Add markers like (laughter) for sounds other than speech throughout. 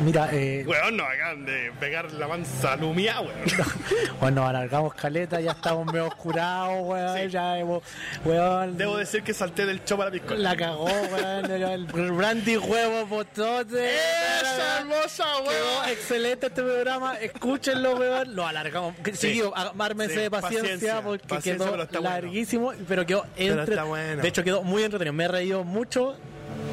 Mira, eh, Weón, nos acaban de pegar la mansa lumia, weón. (laughs) bueno, alargamos caleta, ya estamos medio oscurados, weón. Sí. Ya hemos, weón. Debo decir que salté del show para piscola. La cagó, weón. El, brandy huevo potote. ¡Esa hermosa, Quedó weón! excelente este programa, escúchenlo, weón. Lo alargamos. Seguido, ármense Sí, de paciencia, paciencia, porque paciencia, quedó pero está bueno. larguísimo, pero quedó Pero entre- está bueno. De hecho, quedó muy entretenido. Me he reído mucho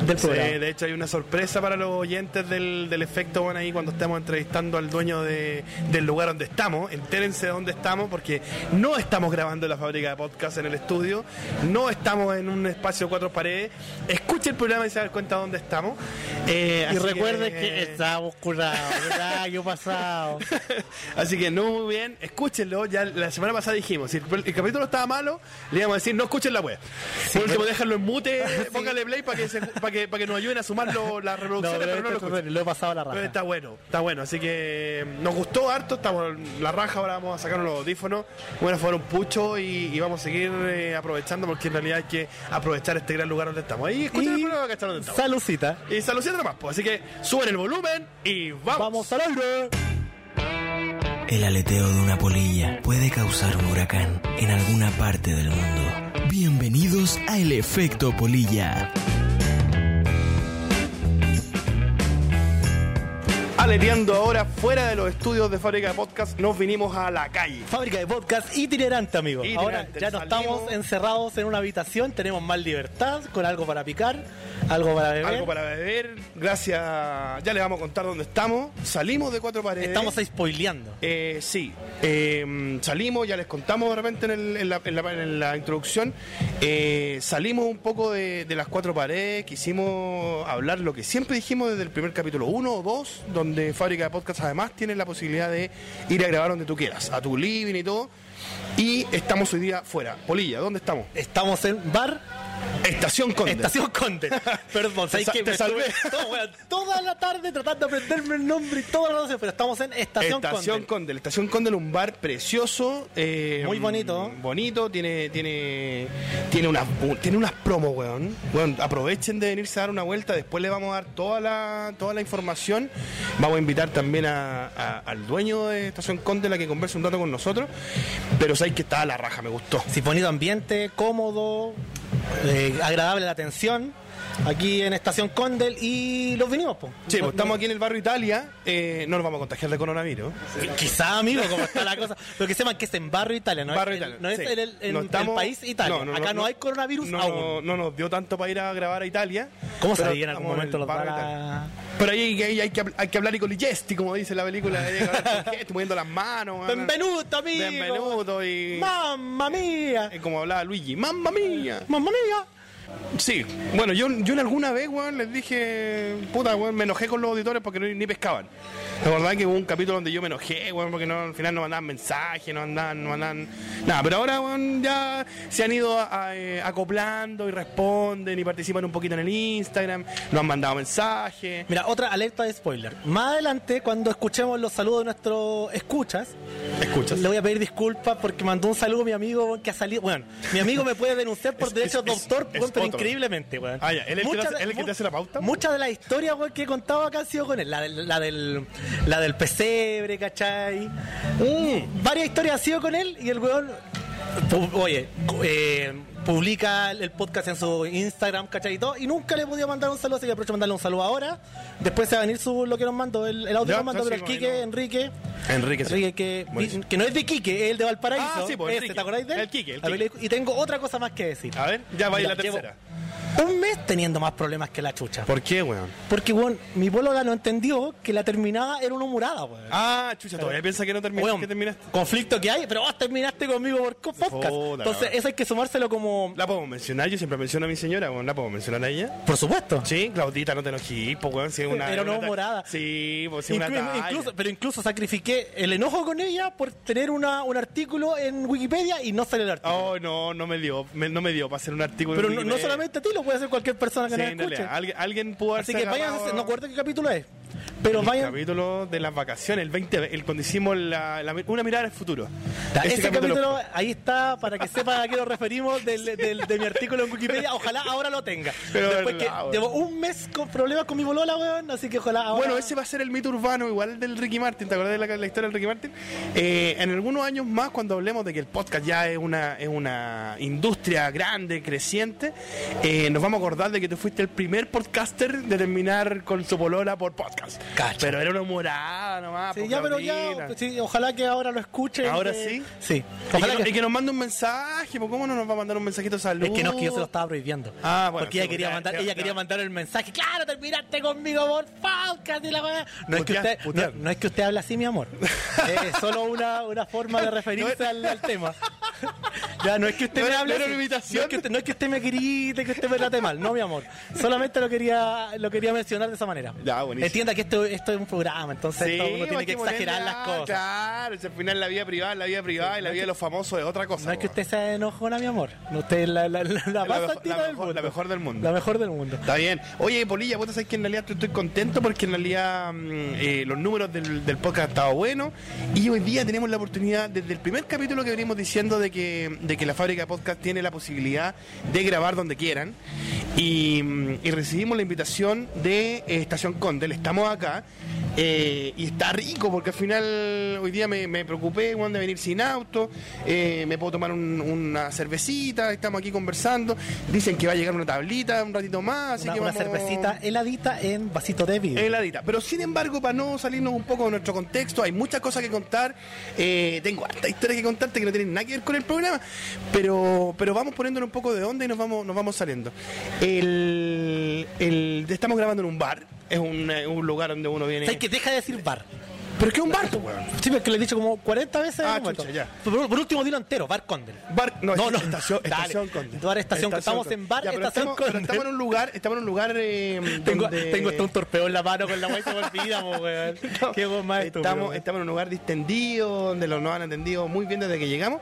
del Sí, programa. de hecho hay una sorpresa para los oyentes del, del efecto bueno ahí cuando estamos entrevistando al dueño de- del lugar donde estamos. Entérense de dónde estamos porque no estamos grabando en la fábrica de podcast en el estudio, no estamos en un espacio cuatro paredes. Escuche el programa y se da cuenta dónde estamos. Eh, Y recuerden que, estábamos curados, el (laughs) año pasado. (laughs) Así que no muy bien, escúchenlo. Ya la semana pasada dijimos, si el, el capítulo estaba malo, le íbamos a decir, no escuchen la web. Por último, déjenlo en mute, (laughs) póngale play para que, se- para que, para que nos ayuden a sumar lo- las (laughs) No, reproducciones, pero pero no lo he pasado a la Pero raja. está bueno, está bueno. Así que mm, nos gustó harto, estamos en la raja, ahora vamos a sacar los audífonos, bueno, fueron un pucho y, y vamos a seguir eh, aprovechando porque en realidad hay que aprovechar este gran lugar donde estamos. Ahí escuchen el programa que está donde estamos. salucita. Y saludando nomás, pues. Así que suben el volumen y vamos. Vamos al aire. El aleteo de una polilla puede causar un huracán en alguna parte del mundo. Bienvenidos a El Efecto Polilla. Aleteando ahora fuera de los estudios de Fábrica de Podcast, nos vinimos a la calle. Fábrica de podcast itinerante, amigo. Itinerante, Ahora ya no estamos encerrados en una habitación, tenemos más libertad, con algo para picar, algo para beber. Algo para beber, gracias. Ya les vamos a contar dónde estamos. Salimos de cuatro paredes. Estamos spoileando. Eh, sí, eh, salimos, ya les contamos de repente en, el- en la, en la- en la introducción, eh, salimos un poco de, de las cuatro paredes, quisimos hablar lo que siempre dijimos desde el primer capítulo, uno o dos, donde Fábrica de Podcast además tiene la posibilidad de ir a grabar donde tú quieras, a tu living y todo, y estamos hoy día fuera. Polilla, ¿dónde estamos? Estamos en bar Estación Conde. Estación Conde. (laughs) Perdón, ¿sabes Te te Me salvé. (laughs) todo, toda la tarde tratando de aprenderme el nombre y toda la noche, pero estamos en Estación, Estación Conde. Conde. La Estación Conde es un bar precioso. eh, Muy bonito. Bonito, tiene tiene tiene unas tiene unas promos, weón. Weón, aprovechen de venirse a dar una vuelta. Después le vamos a dar toda la, toda la información. Vamos a invitar también a- a- al dueño de Estación Conde, la que converse un rato con nosotros. Pero sabéis que está a la raja, me gustó. Sí, bonito ambiente, cómodo, eh, agradable la atención. Aquí en Estación Condel y los vinimos, po. Sí, pues estamos aquí en el barrio Italia. eh, no nos vamos a contagiar de coronavirus. Qui- Quizá, amigo, como está la cosa. Pero que sepan que es en barrio Italia, ¿no? Barrio es, Italia, no es sí. en el, en el país Italia. Acá no, hay coronavirus no, aún. No, no nos dio tanto para ir a grabar a Italia. ¿Cómo sabía en algún momento el los barrio van Italia. a... Pero ahí, ahí hay, que, hay que hablar y con Ligesti, como dice la película. Hay que hablar con gesto, moviendo las manos. Benvenuto, amigo. Benvenuto y... Mamma mía. como hablaba Luigi, ¡mamma mía! Mamma mía. Sí, bueno, yo, yo en alguna vez, weón, les dije, puta, weón, me enojé con los auditores porque no, ni pescaban. La verdad que hubo un capítulo donde yo me enojé, weón, porque no, al final no mandaban mensajes, no mandaban, no mandaban nada. Pero ahora, weón, ya se han ido a- a, eh, acoplando y responden y participan un poquito en el Instagram, nos han mandado mensajes. Mira, otra alerta de spoiler. Más adelante, cuando escuchemos los saludos de nuestros escuchas, ¿Escuchas? le voy a pedir disculpas porque mandó un saludo a mi amigo que ha salido. Bueno, mi amigo me puede denunciar por (laughs) derechos de autor, pero. Increíblemente, weón. Ah, ya, ¿él es el que te Muchas hace- de- él es el que te mu- hace la pauta? Muchas de las historias, weón, que he contado acá han sido con él. La, del- la del, la del pesebre, ¿cachai? Mm, varias historias han sido con él y el weón. pu- Oye, eh, publica el podcast en su Instagram, ¿cachai? Y todo, y nunca le podido mandar un saludo, así que aprovecho de mandarle un saludo ahora. Después se va a venir su, lo que nos mandó, el, el audio que nos mandó, pero el Quique, no. Enrique. Enrique, sí. Enrique, que, que no es de Quique, es el de Valparaíso. Ah, sí, pues, Enrique. ¿Te acordáis de él? El Quique, el Quique. Y tengo otra cosa más que decir. A ver, ya va a ir la tercera. Un mes teniendo más problemas que la chucha. ¿Por qué, weón? Porque, weón, mi polola no entendió que la terminada era una humorada, weón. Ah, chucha, todavía piensa que no terminaste, Weón, que terminaste. conflicto que hay, pero vos terminaste conmigo por podcast. Entonces, eso hay que sumárselo como. ¿La puedo mencionar? Yo siempre menciono a mi señora. ¿La puedo mencionar a ella? Por supuesto. Sí, Claudita, no te enojes, pues, weón. Si es (laughs) una, Era una una ta- humorada. Sí, pues, si una Inclu- talla. incluso, pero incluso sacrifiqué el enojo con ella por tener una, un artículo en Wikipedia y no salió el artículo. Oh, no, no me dio, me- no me dio para hacer un artículo. pero en no, no solamente a ti, lo puede hacer cualquier persona que Sí, nos escuche. realidad, alguien, alguien pudo Así haberse que vayan, no acuerdo qué capítulo es. Pero El vayan. capítulo de las vacaciones, el 20, el, cuando hicimos la- la- una mirada al futuro. Ese Ese capítulo, ahí está, para que sepan a qué nos referimos del, del- de mi artículo en Wikipedia. Ojalá ahora lo tenga. Pero Después verdad, que weón. llevo un mes con problemas con mi bolola, weón, así que ojalá ahora... Bueno, ese va a ser el mito urbano, igual del Ricky Martin. ¿Te acuerdas de la, la historia del Ricky Martin? Eh, en algunos años más, cuando hablemos de que el podcast ya es una, es una industria grande, creciente, eh, nos vamos a acordar de que tú fuiste el primer podcaster de terminar con su polola por podcast. Cacha. Pero era una humorada nomás. Sí, por ya, pero ya, Claudina. pues sí, ojalá que ahora lo escuchen. ¿Ahora que- sí? Sí. Y Ojalá que, que, y que nos mande un mensaje, pues ¿cómo no nos va a mandar un mensajito salud? Es que no es que yo se lo estaba prohibiendo. Ah, bueno, Porque ella quería mandar, ella quería mandar el mensaje. Claro, terminaste conmigo por podcast y la weá. No es que usted, no, no es que usted hable así, mi amor. (laughs) es solo una, una forma de referirse al, al tema. (laughs) ya, no es que usted No me hable no una imitación. No es que usted, no es que usted me grite, que usted me trate mal. No, mi amor. Solamente lo quería, lo quería mencionar de esa manera. Ya, buenísimo. Entienda que esto, esto es un programa, entonces esto uno tiene que exagerar las cosas. Claro, si al final la vida privada, la vida privada y la vida de los famosos es otra cosa. No es que usted sea enojona, mi amor. No, Usted es la, la, la, la más mejor- del mejor- mundo. la mejor del mundo. La mejor del mundo. Está bien. Oye, Polilla, vos sabés que en realidad estoy, estoy contento porque en realidad mm, eh, los números del, del podcast han estado buenos y hoy día tenemos la oportunidad, desde el primer capítulo que venimos diciendo de que, de que la fábrica de podcast tiene la posibilidad de grabar donde quieran y, y recibimos la invitación de eh, Estación Condel. Estamos acá eh, y está rico porque al final hoy día me, me preocupé de venir sin auto, eh, me puedo tomar un- una cervecita, estamos aquí conversando. Dicen que va a llegar una tablita un ratito más, así Una, que una vamos- cervecita heladita en vasito de vidrio. heladita. Pero sin embargo, para no salirnos un poco de nuestro contexto, hay muchas cosas que contar. Eh, tengo harta historia que contarte que no tienen nada que ver con el programa, pero, pero vamos poniéndole un poco de onda y nos vamos, nos vamos saliendo. El, el- estamos grabando en un bar, es un, eh, un lugar donde uno viene. ¿Sabes que deja de decir bar? ¿Pero qué es un bar, pues, weón? Sí, porque lo he dicho como 40 veces. Ah, chucha, ya. Por, por último, dilo entero, bar Condel. Bar, no, No, no. estación, estación Conde. Bar Estación Conde. Estamos en bar Ya, pero Estación estamos, pero Conde. estamos en un lugar, estamos en un lugar eh, Tengo, donde- tengo hasta un torpeo en la mano con la guay se me olvida, weón. (laughs) Qué weón más estamos, weón. estamos en un lugar distendido, donde los nos han atendido muy bien desde que llegamos.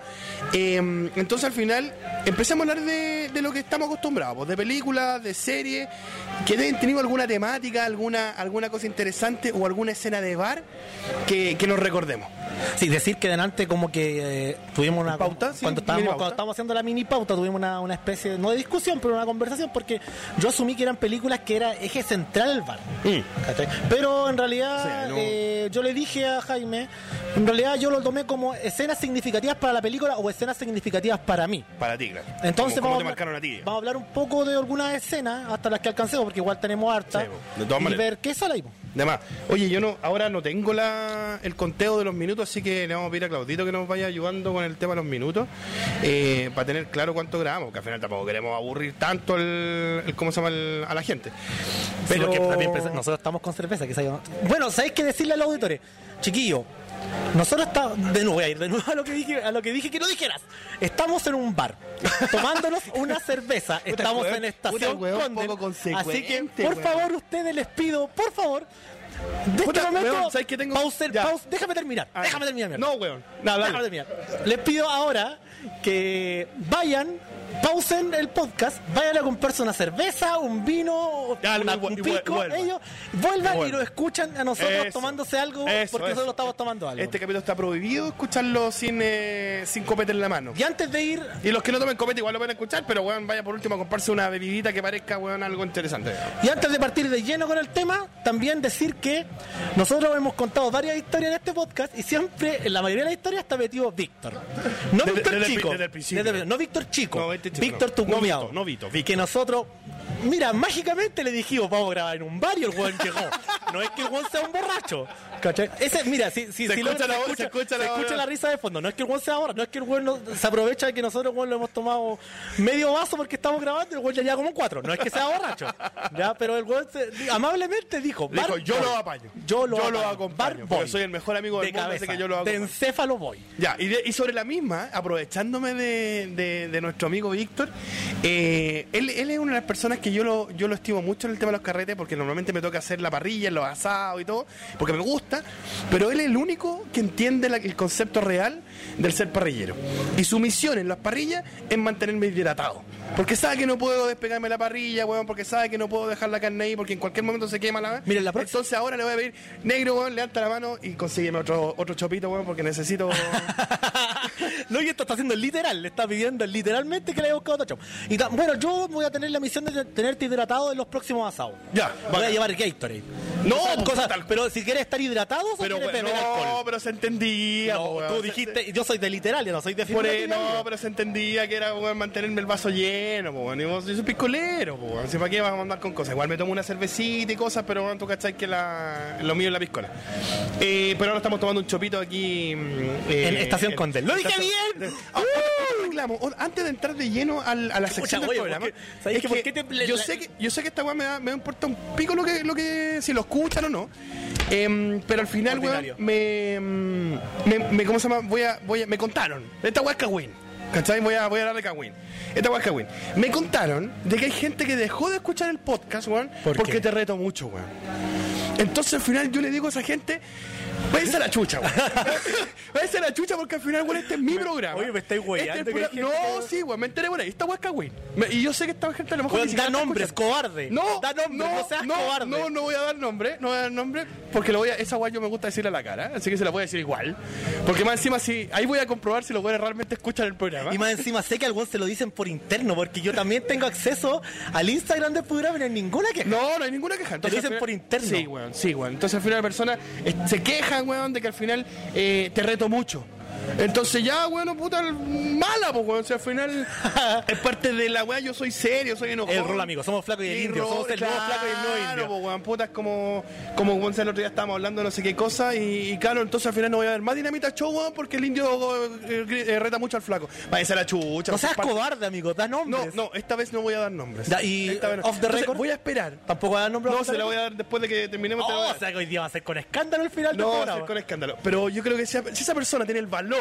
Eh, entonces al final empezamos a hablar de, de lo que estamos acostumbrados, pues, de películas, de series, que hayan tenido alguna temática, alguna, alguna cosa interesante o alguna escena de bar que, que nos recordemos. Sí, decir que delante como que eh, tuvimos una ¿Pauta? Sí, cuando estábamos pauta. cuando estábamos haciendo la mini pauta tuvimos una, una especie no de discusión pero una conversación porque yo asumí que eran películas que era eje central el bar ¿cachai? pero en realidad Sí, no. eh, yo le dije a Jaime en realidad yo lo tomé como escenas significativas para la película o escenas significativas para mí Para ti, claro. entonces ¿Cómo, cómo vamos, te a ti? vamos a hablar un poco de algunas escenas hasta las que alcancemos porque igual tenemos harta Sí, de todas y maneras. ver qué sale ahí. De más. Oye, yo no, ahora no tengo la, el conteo de los minutos, así que le vamos a pedir a Claudito que nos vaya ayudando con el tema de los minutos, eh, para tener claro cuánto grabamos, que al final tampoco queremos aburrir tanto el, el- ¿cómo se llama? el- a la gente. Sí, Pero porque también nosotros estamos con cerveza. Que Bueno, ¿sabéis qué decirle a los auditores? Chiquillo, nosotros estamos. De nuevo, voy a ir de nuevo a lo que dije, a lo que, dije que no dijeras. Estamos en un bar, tomándonos (laughs) una cerveza. Estamos en estación Condel, Así que, por favor, ustedes les pido, por favor. De este momento, ¿sabes qué tengo? pausa, Ya. pausa, déjame terminar. Ah, déjame terminar. mierda. No, weón. No. Déjame terminar. Les pido ahora que vayan, pausen el podcast, vayan a comprarse una cerveza, un vino, Ya, una- un pico, ellos vuelvan y lo escuchan a nosotros Eso. tomándose algo Eso, porque eso. nosotros estamos tomando algo. Este capítulo está prohibido escucharlo sin, eh, sin copete en la mano. Y antes de ir, Y los que no tomen copete igual lo pueden escuchar, pero weón, vaya por último a comprarse una bebidita que parezca weón algo interesante. y antes de partir de lleno con el tema, también decir que nosotros hemos contado varias historias en este podcast y siempre, en la mayoría de las historias está metido Víctor. No Víctor el Chico. desde el no Víctor Chico. No, chico, Víctor no. tu No. Vito, no Vito, Víctor. Que nosotros, mira, mágicamente le dijimos, vamos a grabar en un bar y el weón llegó. No es que el weón sea un borracho. ¿Cachai? Ese, mira, si, si, Se si escucha la se escucha, se escucha se la voz. escucha la risa de fondo. No es que el weón sea borracho, no es que el weón no- se aprovecha de que nosotros weón, lo hemos tomado medio vaso porque estamos grabando y el weón ya lleva como cuatro. No es que sea borracho. ¿ya? Pero el weón se- amablemente dijo, dijo, yo boy. lo apaño. Yo lo, Yo lo acompaño, Bar soy el mejor amigo del de mundo, cabeza, que yo lo De encéfalo voy. Ya, y, de- y sobre la misma, aprovechándome de, de- de nuestro amigo Víctor, eh, él, él es una de las personas que yo lo, yo lo estimo mucho en el tema de los carretes porque normalmente me toca hacer la parrilla, los asados y todo, porque me gusta, pero él es el único que entiende la- el concepto real del ser parrillero. Y su misión en las parrillas es mantenerme hidratado. Porque sabe que no puedo despegarme la parrilla, weón, porque sabe que no puedo dejar la carne ahí porque en cualquier momento se quema la Miren, la próxima- Entonces ahora le voy a pedir, negro, weón, levanta la mano y consígueme otro, otro chopito, weón, porque necesito... (laughs) no, y esto está haciendo literal, le está pidiendo literalmente que le haya buscado otro chop. Y ta- bueno, yo voy a tener la misión de tenerte hidratado en los próximos asados. Ya, voy a llevar Gatorade. No, Cosas- pues, cosas- tal- pero si quieres estar hidratado, o pero, quieres beber no, alcohol. pero se entendía, No, weón. tú Se- yo soy de literal, yo no soy de Por no, pero se entendía que era weón, mantenerme el vaso lleno. Y vos, yo soy piscolero, po, weón. Si para qué vamos a andar con cosas. Igual me tomo una cervecita y cosas, pero weón, tú cachai que la, lo mío es la piscola. Eh, pero ahora estamos tomando un chopito aquí. mm, eh, En Estación Condel. ¡Lo dije bien! O- Antes de entrar de lleno a la sección del oye, programa, ¿por qué? ¿Sabes es que por qué te- yo, sé que, yo sé que esta weá me, da- me importa un pico lo que, lo que si lo escuchan o no. Em, pero al final, weón, me, mm, me, me- ¿cómo se llama? Voy a, voy a, me contaron. Esta weá es Cagüín. ¿Cachai? Voy a, voy a darle Cagüín. Esta weá es Cagüín. Me contaron de que hay gente que dejó de escuchar el podcast, weón, ¿Por porque qué? te reto mucho, weón. Entonces al final yo le digo a esa gente, váyanse a la chucha, weón. (laughs) váyanse a la chucha porque al final, weón, este es mi programa. oye, me estáis Este weyando es el que hay programa- gente No, sí, weón, me enteré ahí. Esta Cagüín. Me- Y yo sé que esta gente a lo mejor Weón, da nombres, cobarde. No, da nombres, no, seas no, cobarde. No, no voy a dar nombre, no voy a dar nombre, porque lo voy a, esa guay yo me gusta decirle a la cara, así que se la voy a decir igual. Porque más encima sí, ahí voy a comprobar si los güeyes realmente escuchan el programa. Y más encima sé que algunos se lo dicen por interno, porque yo también tengo acceso al Instagram del programa y no hay ninguna queja. No, no hay ninguna queja. Te lo dicen por interno. Sí, weón, sí, weón. Entonces al final la persona eh, se queja, weón, de que al final eh, te reto mucho. Entonces ya, bueno, puta, mala, pues, weón. O sea, al final (laughs) es parte de la weá, yo soy serio, soy enojado. El rol, amigo, somos flaco y el indio, somos el nuevo flaco y el nuevo indio. Claro, weón, puta, es como, como weón, el otro día estábamos hablando de no sé qué cosa y, y claro, entonces al final no voy a ver más dinamita show, weón, porque el indio eh, eh, reta mucho al flaco. Váyase a la chucha. No seas cobarde, amigo, da No, nombres. no, esta vez no voy a dar nombres. Y, Esta vez no. off the Entonces, record? Voy a esperar. Tampoco va a dar nombres. No, se la voy a dar después de que terminemos. voy a Oh, o sea que hoy día va a ser con escándalo el final No, programa. hacer con escándalo. Pero yo creo que si, si esa persona tiene el valor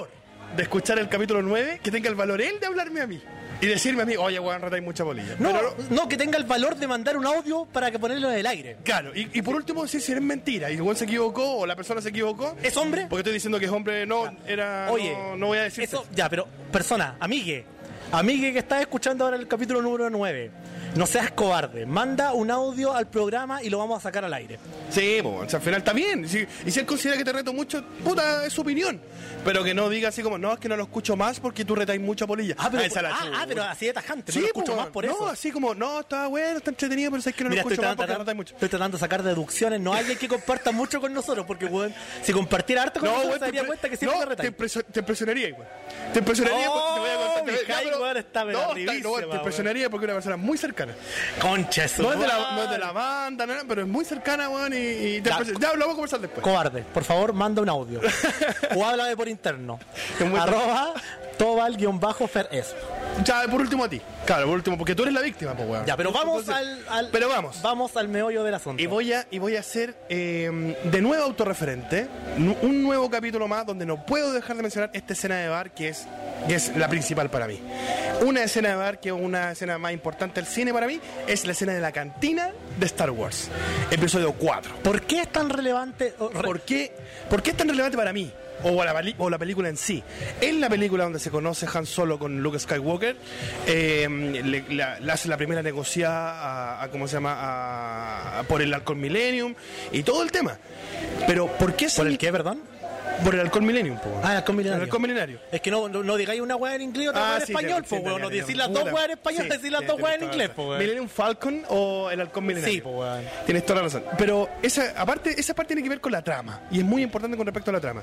de escuchar el capítulo 9, que tenga el valor él de hablarme a mí. Y decirme a mí, oye, weón, rata hay mucha bolilla. No, Pero no, que tenga el valor de mandar un audio para que ponerlo en el aire. Claro, y, y por último decir si es mentira y el weón se equivocó o la persona se equivocó. ¿Es hombre? Porque estoy diciendo que es hombre, no, era. Oye, no, no voy a decir Eso, ya, pero, persona, amigue, amigue que estás escuchando ahora el capítulo número 9, no seas cobarde, manda un audio al programa y lo vamos a sacar al aire. Sí, sea, al final está bien. Si- y si él considera que te reto mucho, puta, es su opinión. Pero que no diga así como, no, es que no lo escucho más porque tú retáis mucha polilla. Ah, pero, la ah, ah, pero así de tajante, Sí, no lo escucho po, más por no, eso. así como, no, está bueno, está entretenido, pero es que no Mira, lo escucho más porque retáis mucho. estoy tratando de sacar deducciones. No hay alguien que comparta mucho con nosotros, porque weón, si compartiera harto con nosotros, güey, se daría cuenta que siempre no, te te, impresionaría, güey. Te impresionaría Oh, porque te voy a contar. Weón, está, pero no, arribísima, no, te impresionaría porque es una persona muy cercana. Concha su No es de la, no es de la banda, no, no, pero es muy cercana, weón, y, y te Ya. impresio- ya lo vamos a conversar después. Cobarde, por favor, manda un audio. (laughs) o háblame por interno. Arroba tobal-feres. Ya, por último a ti. Claro, por último, porque tú eres la víctima, pues, weón. Ya, pero vamos Entonces- al, al- Pero vamos. Vamos al meollo del asunto. Y voy a, y voy a hacer eh, de nuevo autorreferente, un nuevo capítulo más donde no puedo dejar de mencionar esta escena de bar que es, que es la principal para mí. Una escena de bar que es una escena más importante del cine para mí es la escena de la cantina de Star Wars, episodio 4. ¿Por qué es tan relevante? ¿Por qué, ¿Por qué es tan relevante para mí? O la, peli- o la película en sí. Es la película donde se conoce Han Solo con Luke Skywalker. eh, le, hace la primera negociada a, a- ¿cómo se llama? A- a- por el Alcohol Millennium y todo el tema. Pero ¿por qué ¿Por el qué, perdón? Por el Alcohol Millennium, po. Ah, el halcón milenario. El halcón milenario. Es que no, no, no digáis una weá en inglés y otra Ah, weá en sí, español, sí, po, weón. No sí. las dos weas en español, decir las dos weas en inglés, po, weón. Millennium Falcon o el Halcón Milenario. Sí, po, weón. Tienes toda la razón. Pero esa, aparte, esa parte tiene que ver con la trama. Y es muy importante con respecto a la trama.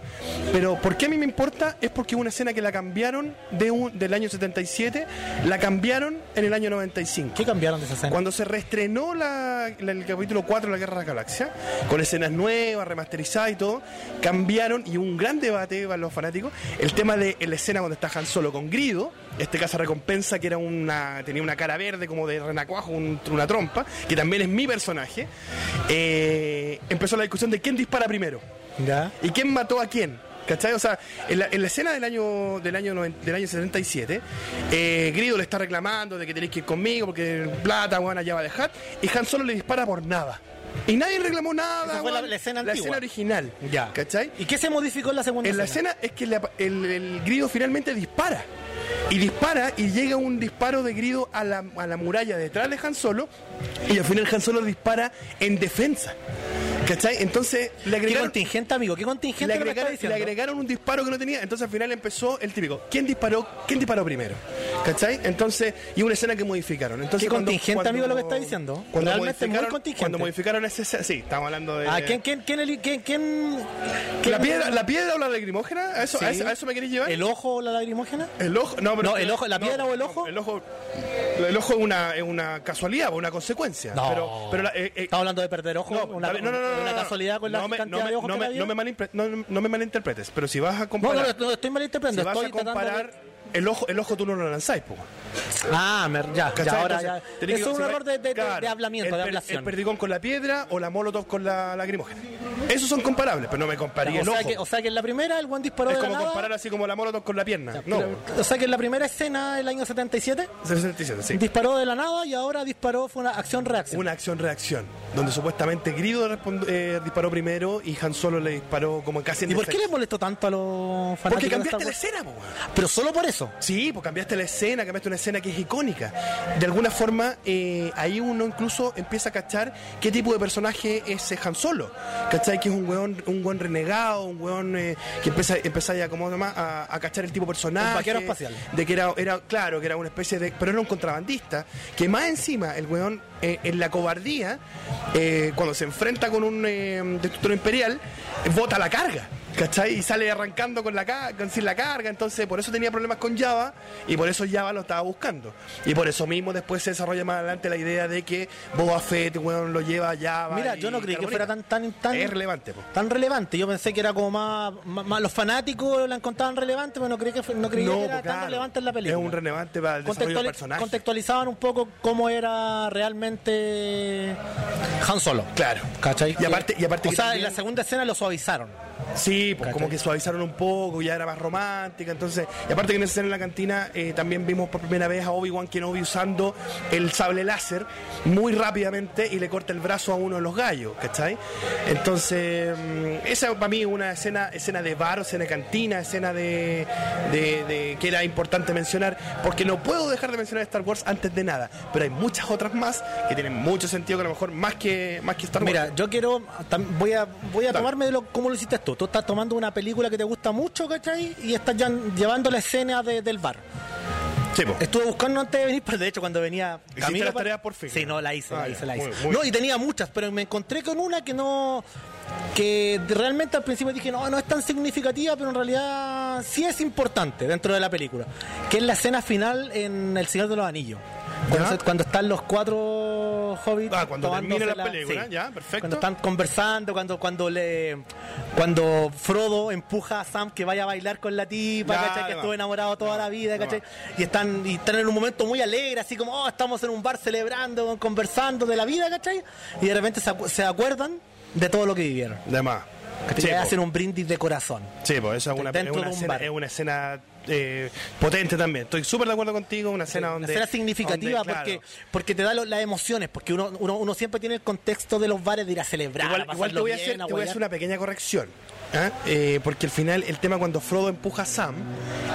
Pero ¿por qué a mí me importa? Es porque una escena que la cambiaron de un, del año 77, la cambiaron en el año 95. ¿Qué cambiaron de esa escena? Cuando se reestrenó la- la- el capítulo 4 de la Guerra de la Galaxia, con escenas nuevas, remasterizadas y todo, cambiaron, y hubo un gran debate para los fanáticos, el tema de la escena donde está Han Solo con Grido, este caza recompensa que era una, tenía una cara verde como de renacuajo, un- una trompa, que también es mi personaje, eh, empezó la discusión de quién dispara primero ¿Ya? y quién mató a quién. ¿Cachai? O sea, en la, en la escena del año del año, noven- del año 77, eh, Grido le está reclamando de que tenéis que ir conmigo porque plata, weón, allá va a dejar. Y Han Solo le dispara por nada. Y nadie reclamó nada. Esa fue la- escena La escena original. Ya. ¿Cachai? ¿Y qué se modificó en la segunda En la escena es que le- el, el grido finalmente dispara. Y dispara y llega un disparo de grido a la, a la muralla detrás de Han Solo. Y al final Han Solo dispara en defensa. ¿Cachai? Entonces le ¿Qué agregaron, contingente, amigo? ¿Qué le, contingente que agregaron, le agregaron un disparo que no tenía. Entonces al final empezó el típico. ¿Quién disparó? ¿Quién disparó primero? ¿Cachai? Entonces, y una escena que modificaron. Entonces, ¿Qué contingente, amigo, lo que está diciendo? Cuando Realmente muy modificaron, contingente. cuando modificaron esa escena. Sí, estamos hablando de. Ah, ¿quién, quién, quién, quién, quién, ¿La piedra, ¿La piedra o la lagrimógena? ¿A eso, Sí. a eso, a eso me queréis llevar? ¿El ojo o la lagrimógena? El ojo, no, pero No, el ojo, ¿la piedra o el ojo? El ojo, el ojo es una, es una casualidad, una consecuencia. No. Pero, pero la- eh, eh, ¿Estamos hablando de perder ojo? no, una, no, no, no, no, una no, casualidad con la no me- cantidad no me- de ojos no que me, no me no- no malinterpretes, pero si vas a No, no, comparar, no, no, estoy malinterpretando. si vas estoy a comparar el ojo, el ojo tú no lo lanzáis, po. Ah, mer- ya, ahora Entonces, ya. tenés que- Eso es un error de, de- de- claro, de hablamiento, de per- ablación. El perdigón con la piedra o la molotov con la lagrimógena. Esos son comparables, pero no me comparía o, el sea ojo. que, o sea que en la primera el buen disparó es de la como nada. comparar así como la molotov con la pierna. No, Pero- o sea que en la primera escena del año 77 67, sí. disparó de la nada y ahora disparó, fue una acción-reacción. Una acción-reacción, donde supuestamente Grido eh, disparó primero y Han Solo le disparó como casi en ¿Y por qué le molestó tanto a los fanáticos Porque cambiaste la escena, po. Pero solo por eso. Sí, pues cambiaste la escena, cambiaste una escena que es icónica. De alguna forma, eh, ahí uno incluso empieza a cachar qué tipo de personaje es eh, Han Solo. ¿Cachai? Que es un weón, un weón renegado, un weón eh, que empieza, empieza ya como nomás a, a cachar el tipo de personaje. Un vaquero espacial. De que era, era, claro, que era una especie de. Pero era un contrabandista. Que más encima, el weón, en la cobardía, cuando se enfrenta con un destructor imperial, bota la carga. ¿Cachai? Y sale arrancando con la ca- con, sin la carga, entonces por eso tenía problemas con Java y por eso Java lo estaba buscando. Y por eso mismo después se desarrolla más adelante la idea de que Boba Fett, weón, lo lleva a Java. Mira, yo no creí que fuera tan tan tan Es relevante, po. tan relevante. Yo pensé que era como más, más- más- los fanáticos la encontraban relevante, pero no creí que fue- no creía que era tan relevante en la película. Es un relevante para el desarrollo del personaje. contextualizaban un poco cómo era realmente Han Solo. Claro. ¿Cachai? Y aparte- y aparte o que sea, también- en la segunda escena lo suavizaron. Sí, pues como que suavizaron un poco, ya era más romántica, entonces, y aparte que en esa escena en la cantina eh, también vimos por primera vez a Obi-Wan Kenobi usando el sable láser muy rápidamente y le corta el brazo a uno de los gallos, ¿cachai? Entonces, mm, esa para mí es una escena, escena de bar, escena de cantina, escena de, de- de- que era importante mencionar, porque no puedo dejar de mencionar Star Wars antes de nada, pero hay muchas otras más que tienen mucho sentido, que a lo mejor más que, más que Star Wars. Mira, yo quiero, voy a, voy a Dale. tomarme de lo como lo hiciste tú. Tú estás tomando una película que te gusta mucho, ¿cachai? Y estás ya llevando la escena de- del bar. Sí. Estuve buscando antes de venir, pero de hecho cuando venía ¿Hiciste las para- tareas por fin? Sí, no, la hice, Ah, la hice, la hice. muy no, y tenía muchas, pero me encontré con una que no que realmente al principio dije, no, no es tan significativa, pero en realidad sí es importante dentro de la película, que es la escena final en El Señor de los Anillos. Cuando, ¿Ya? se- cuando están los cuatro hobbits Ah, cuando termina la película, ya, perfecto. Cuando están conversando, cuando cuando le cuando Frodo empuja a Sam que vaya a bailar con la tipa, Ya, ¿cachai? Que estuvo enamorado toda la vida, ¿cachai? Y están, y están en un momento muy alegre, así como, oh, estamos en un bar celebrando, conversando de la vida, ¿cachai? Y de repente se, acu- se acuerdan de todo lo que vivieron. De más. Sí, po. hacen un brindis de corazón. Sí, pues esa es una, es una escena, es una escena eh, potente también. Estoy súper de acuerdo contigo, una escena Una donde... escena significativa donde, porque, claro, porque te da lo- las emociones, porque uno, uno, uno siempre tiene el contexto de los bares de ir a celebrar. Igual, a igual te voy a pasarlo hacer, bien, te voy a huear. hacer una pequeña corrección. ¿ah? Eh, porque al final el tema cuando Frodo empuja a Sam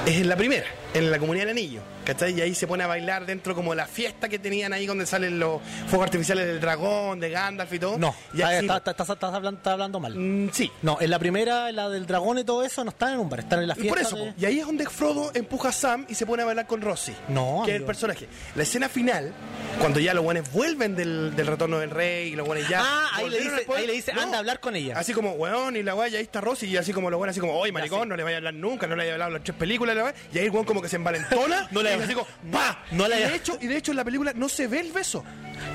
es en la primera, en la comunidad del anillo. ¿Cachai? Y ahí se pone a bailar dentro como la fiesta que tenían ahí donde salen los fuegos artificiales del dragón, de Gandalf y todo. No, y así- estás, hablando, mal. Mm, sí. No, en la primera, en la del dragón y todo eso, no están en un bar, están en la Y fiesta. por eso, de- y ahí es donde Frodo empuja a Sam y se pone a bailar con Rossi. No, Que es el personaje. La escena final, cuando ya los buenos vuelven del, del retorno del rey y los buenos ya. Ah, ahí le dice- después. ahí le dice, anda a hablar con ella. Así como, weón, y la weá, y ahí está Rossi, y así como los buenos, así como, oye, maricón, no le vaya a hablar nunca, no le haya hablado las tres películas, la weá. Y ahí el weón como que se envalentona, (laughs) No le- y y, de hecho, y de hecho en la película no se ve el beso.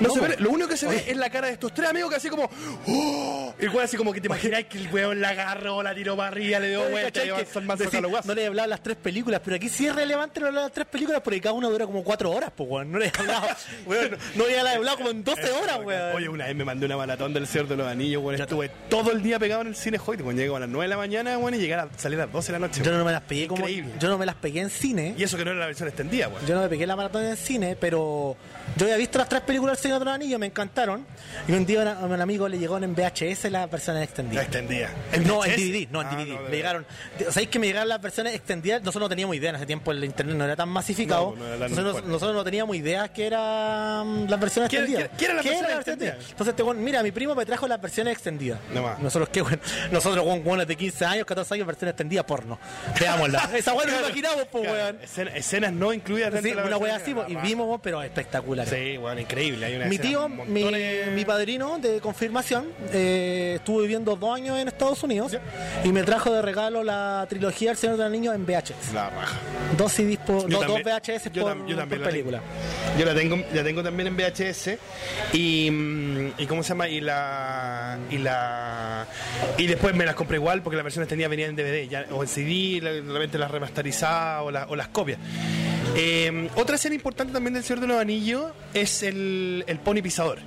No, No, se ve, lo único que se ve es la cara de estos tres amigos que así como. ¡Oh! El weón así como que te imagináis que el weón la agarró, la tiró para arriba, le dio vuelta, y Que el manso decir, no le he hablado las tres películas, pero aquí sí es relevante no hablar las tres películas porque cada una dura como cuatro horas, pues, weón. No le he hablado, (laughs) weón, no le he hablado como en 12 horas, weón. Oye, una vez me mandé una maratón del Señor de los Anillos, weón. Estuve todo el día pegado en el cine Hoyt, cuando llego a las 9 de la mañana, weón, y llegar a salir a las 12 de la noche. yo no me las pegué como. Yo no me las pegué en cine. Y eso que no era la versión extendida, weón. Yo no me pegué la maratón en cine, pero yo había visto las tres películas del Señor de los Anillos, me encantaron. Y un día a un amigo le llegó en VHS la versión La extendida. extendida. No, en? DVD, no, en Ah, DVD. no, de me llegaron. ¿Sabéis que me llegaron las versiones extendidas? Nosotros no teníamos idea en ese tiempo, el internet no era tan masificado. No, no era nosotros, nosotros no teníamos idea que eran las versiones ¿Qué- extendidas. qué- versiones la versión extendida? Entonces, este weón, mira, mi primo me trajo las versiones extendidas. No más. Nosotros, qué bueno. Nosotros, weón, weones de 15 años, 14 años, versión extendida porno. Veámosla. (laughs) Esa weón nos imaginamos, pues, Claro, weón. escena- escenas no Sí, la una wea así, y vimos, pero espectacular. Sí, bueno, increíble. Hay una Mi tío, mi, mi padrino de confirmación, eh, estuvo viviendo dos años en Estados Unidos y me trajo de regalo la trilogía El Señor de los Niños en VHS. La raja. Dos CDs por, no, también- dos VHS yo por, tam- yo también por la tengo. película. Yo la tengo, la tengo también en VHS y, mm, y cómo se llama y la y la y después me las compré igual porque las versiones tenía venían en DVD ya, o en CD, realmente las remasterizadas o, la- o las copias. Eh, otra escena importante también del Señor de los Anillos es el, el pony pisador.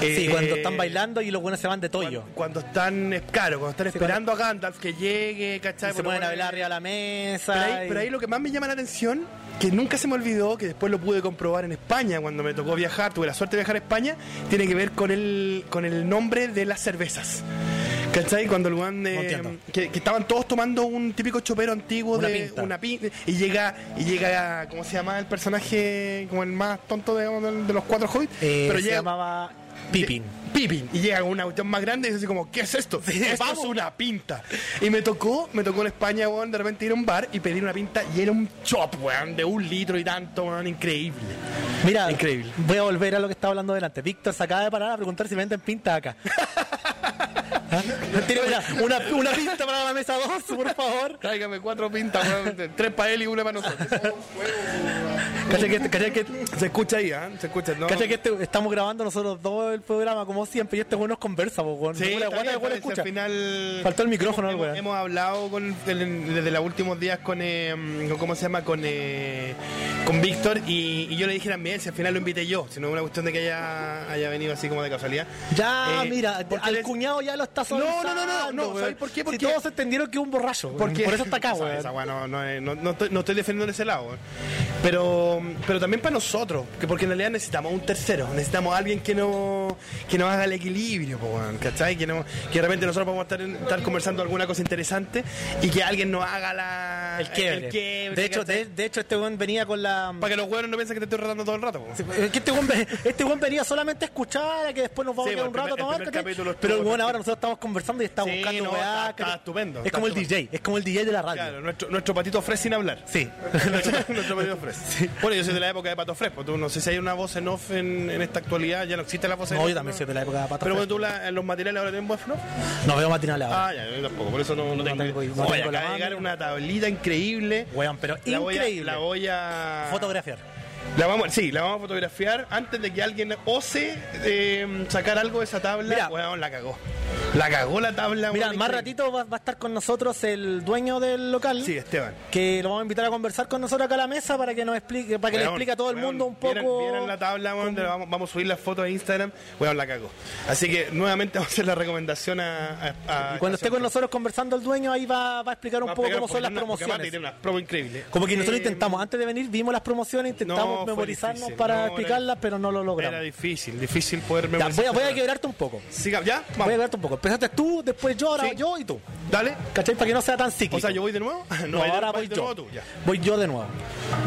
Sí, Eh, cuando están bailando y los buenos se van de toyo. Cuando, cuando están, eh, claro, cuando están Sí, esperando a Gandalf que llegue, ¿cachai? se Por lo ponen a bailar arriba de la mesa. pero ahí, y- pero ahí lo que más me llama la atención, que nunca se me olvidó, que después lo pude comprobar en España, cuando me tocó viajar, tuve la suerte de viajar a España, tiene que ver con el, con el nombre de las cervezas. ¿Cachai? Cuando el weón de- No entiendo. que, que estaban todos tomando un típico chopero antiguo Una de pinta. una pinta y llega y llega ¿cómo se llama el personaje como el más tonto de, de los cuatro hobbits? eh, pero se llega llamaba Pippin. Pippin y llega una cuestión más grande y es así como ¿qué es esto? esto es una pinta y me tocó me tocó en España weón de repente ir a un bar y pedir una pinta y era un chop weón de un litro y tanto weón increíble Mira, Increíble. voy a volver a lo que estaba hablando delante. Víctor se acaba de parar a preguntar si venden pinta acá. (laughs) (laughs) Tiene una, una, una pinta para la mesa 2, por favor. tráigame cuatro pintas tres para él y una para nosotros Cacha que, cacha que, se escucha ahí ¿ah? se escucha ¿no? cacha que este- estamos grabando nosotros dos el programa como siempre y este güey nos conversa. Sí, la guata parece, escucha. al final Faltó el micrófono, hemos, hablado con, desde los últimos días con eh, con- ¿cómo se llama? con eh, con Víctor y, y yo le dije también si al final lo invité yo si no es una cuestión de que haya, haya venido así como de casualidad Ya, Eh, mira, porque al les- cuñado ya lo está No, no, no, no, no. ¿sabes por qué? Si Porque- todos entendieron que es un borracho. Porque, por eso está acá, (laughs) weá no, no, es- no- no estoy, no estoy defendiendo ese lado, weón. pero, pero también para nosotros, que porque en realidad necesitamos un tercero, necesitamos a alguien que no que nos haga el equilibrio, po, ¿cachai? Que, no, que de repente nosotros podemos estar, estar conversando alguna cosa interesante y que alguien nos haga la, El quiebre. quiebre, de, hecho, de, de hecho, este weón venía con la. para que los weones no piensen que te estoy tratando todo el rato. Es que este ve- este venía solamente a escuchar, que después nos vamos Sí, a quedar un rato a el tomar. Pero el perfecto. ahora nosotros estamos conversando y está Sí, buscando no, weá, está- está estupendo, Es está como el estupendo. DJ, es como el DJ de la radio. Claro, nuestro, nuestro patito Fres sin hablar. Sí. (laughs) nuestro, nuestro patito Fres. Bueno, (laughs) yo soy de la época de Pato Fres, pues tú no sé si hay una voz en off en, en esta actualidad, ya no existe la voz en No, off. yo también soy de la época de Pato Pero Fres. cuando tú la, en los materiales ahora tienen voz en off. No veo matinal ahora. Ah, ya, yo tampoco, por eso no, no tengo. tengo- no acaba de llegar una tablita increíble. Weón, pero La voy a- increíble. la voy a. Fotografiar. La vamos, sí, la vamos a fotografiar antes de que alguien ose eh, sacar algo de esa tabla. Mira. Weón, la cagó. La cagó la tabla. Mira, más increíble. ratito va, va a estar con nosotros el dueño del local. Sí, Esteban. Que lo vamos a invitar a conversar con nosotros acá a la mesa para que nos explique, para que le explique a todo el mundo un poco. La tabla, de- vamos, vamos a subir las fotos a Instagram. Weón, la cagó. Así que nuevamente (laughs) vamos a hacer la recomendación a. a- a Y cuando esté con nosotros conversando el dueño, ahí va, va a explicar un Va poco explicar cómo son las promociones. Tiene una promo increíble. Como que nosotros Eh, intentamos, antes de venir, vimos las promociones, intentamos no, memorizarnos difícil. para No, era- explicarlas, pero no lo Era logramos. difícil, difícil poder Ya, memorizar. voy, a, voy a quebrarte un poco. Siga, ¿Ya? Voy a quebrarte un poco. Empezaste tú, después yo, ahora Sí. yo y tú. Dale. ¿Cachai? Para que no sea tan cíclico. O sea, yo voy de nuevo. (laughs) No, ahora voy yo. nuevo tú, ya. Voy yo de nuevo.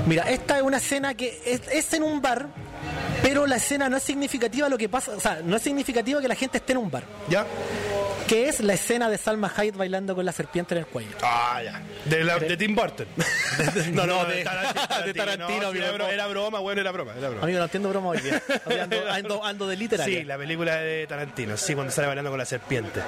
Mira, esta es una escena que es, es en un bar, pero la escena no es significativa lo que pasa, o sea, no es significativa que la gente esté en un bar. ¿Ya? Que es la escena de Salma Hayek bailando con la serpiente en el cuello. Ah, ya. De, la- de Tim Burton. (laughs) No, no, de- Tarantino. de Tarantino, No, era, bro- era broma, bueno, era broma. Era broma. Amigo, no entiendo broma hoy día. Ando, (laughs) ando, ando de literaria. Sí, la película de Tarantino, sí, cuando sale bailando con la serpiente.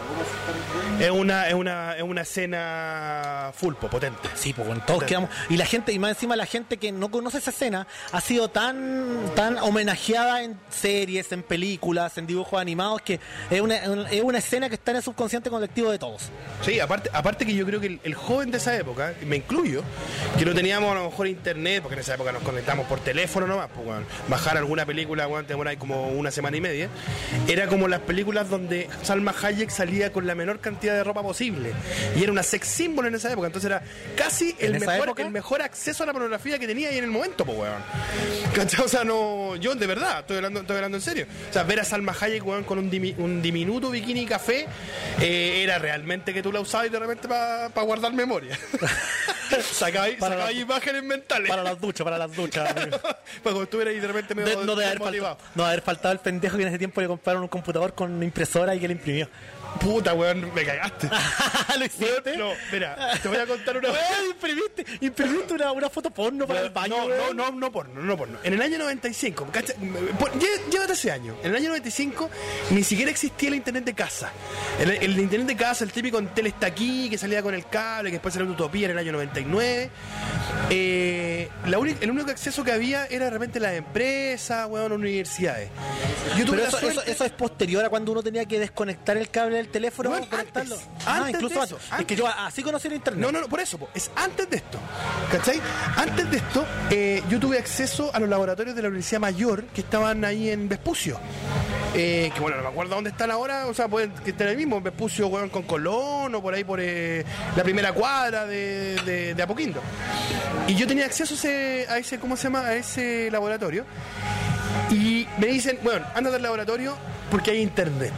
Es una, es una, es una escena full, po, potente. Sí, pues bueno, todos quedamos. Y la gente, y más encima la gente que no conoce esa escena, ha sido tan, tan homenajeada en series, en películas, en dibujos animados, que es una, es una escena que está en subconsciente colectivo de todos. Sí, aparte, aparte que yo creo que el, el joven de esa época, me incluyo, que no teníamos a lo mejor internet, porque en esa época nos conectamos por teléfono nomás, pues, weón. bajar alguna película, te demoráis como una semana y media, era como las películas donde Salma Hayek salía con la menor cantidad de ropa posible. Y era una sex symbol en esa época, entonces era casi el ¿En esa mejor, época? el mejor acceso a la pornografía que tenía ahí en el momento, pues, weón. ¿Cachai? O sea, no, yo de verdad, estoy hablando, estoy hablando en serio. O sea, ver a Salma Hayek, weón, con un, dimi- un diminuto bikini café, eh, era realmente que tú la usabas y de repente para guardar memoria. (laughs) la- imágenes mentales. Para las duchas, para las duchas. (laughs) para cuando estuvieras ahí de repente medio De- no, debe haber faltado, no debe haber faltado el pendejo que en ese tiempo le compraron un computador con una impresora y que le imprimió. Puta, weón, me cagaste. (laughs) ¿Lo hiciste? no, mira, te voy a contar una (laughs) Weón, imprimiste, imprimiste una, una foto porno para el baño. no, no, weón. no, no porno, no porno. En el año 95, ¿cacha? Por- lle- llévate ese año. En el año 95 ni siquiera existía el internet de casa. El, el internet de casa, el típico en tele está aquí, que salía con el cable, que después salió Utopía en el año 99. Eh, la única- el único acceso que había era de repente las empresas, weón, universidades. Yo tuve Pero eso, eso, suerte- eso es posterior a cuando uno tenía que desconectar el cable del teléfono conectarlo. antes, ah, antes incluso de antes. Es que yo así conocí el internet. No, no, no, por eso, po, es antes de esto. ¿Cachai? Antes de esto, eh, yo tuve acceso a los laboratorios de la Universidad Mayor que estaban ahí en Vespucio. Eh, que bueno, no me acuerdo dónde están ahora, o sea, pueden que estén ahí mismo, en Vespucio, weón, con Colón o por ahí por eh, la primera cuadra de, de, de Apoquindo. Y yo tenía acceso a ese, a ese, ¿cómo se llama? A ese laboratorio. Y me dicen, bueno, anda al laboratorio porque hay internet.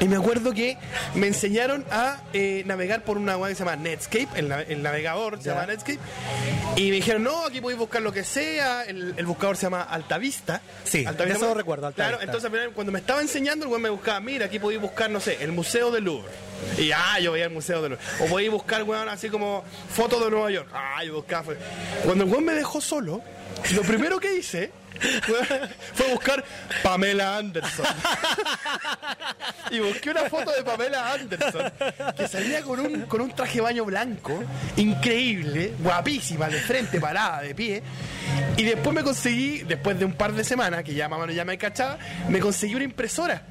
Y me acuerdo que me enseñaron a eh, navegar por una web que se llama Netscape, el, nave- el navegador se llama Netscape. Y me dijeron, no, aquí podéis buscar lo que sea. El, el buscador se llama Altavista. Sí, Altavista. eso lo recuerdo, Claro, Altavista. entonces al final, cuando me estaba enseñando, el güey me buscaba, mira, aquí podéis buscar, no sé, el Museo del Louvre. Y ah, yo veía el Museo del Louvre. O podéis buscar, weón, así como fotos de Nueva York. Ah, yo buscaba. Cuando el güey me dejó solo, lo primero que hice fue, fue buscar Pamela Anderson. y busqué una foto de Pamela Anderson que salía con un, con un traje de baño blanco, increíble, guapísima, de frente, parada, de pie. Y después me conseguí, después de un par de semanas, que ya más o menos ya me cachaba, me conseguí una impresora.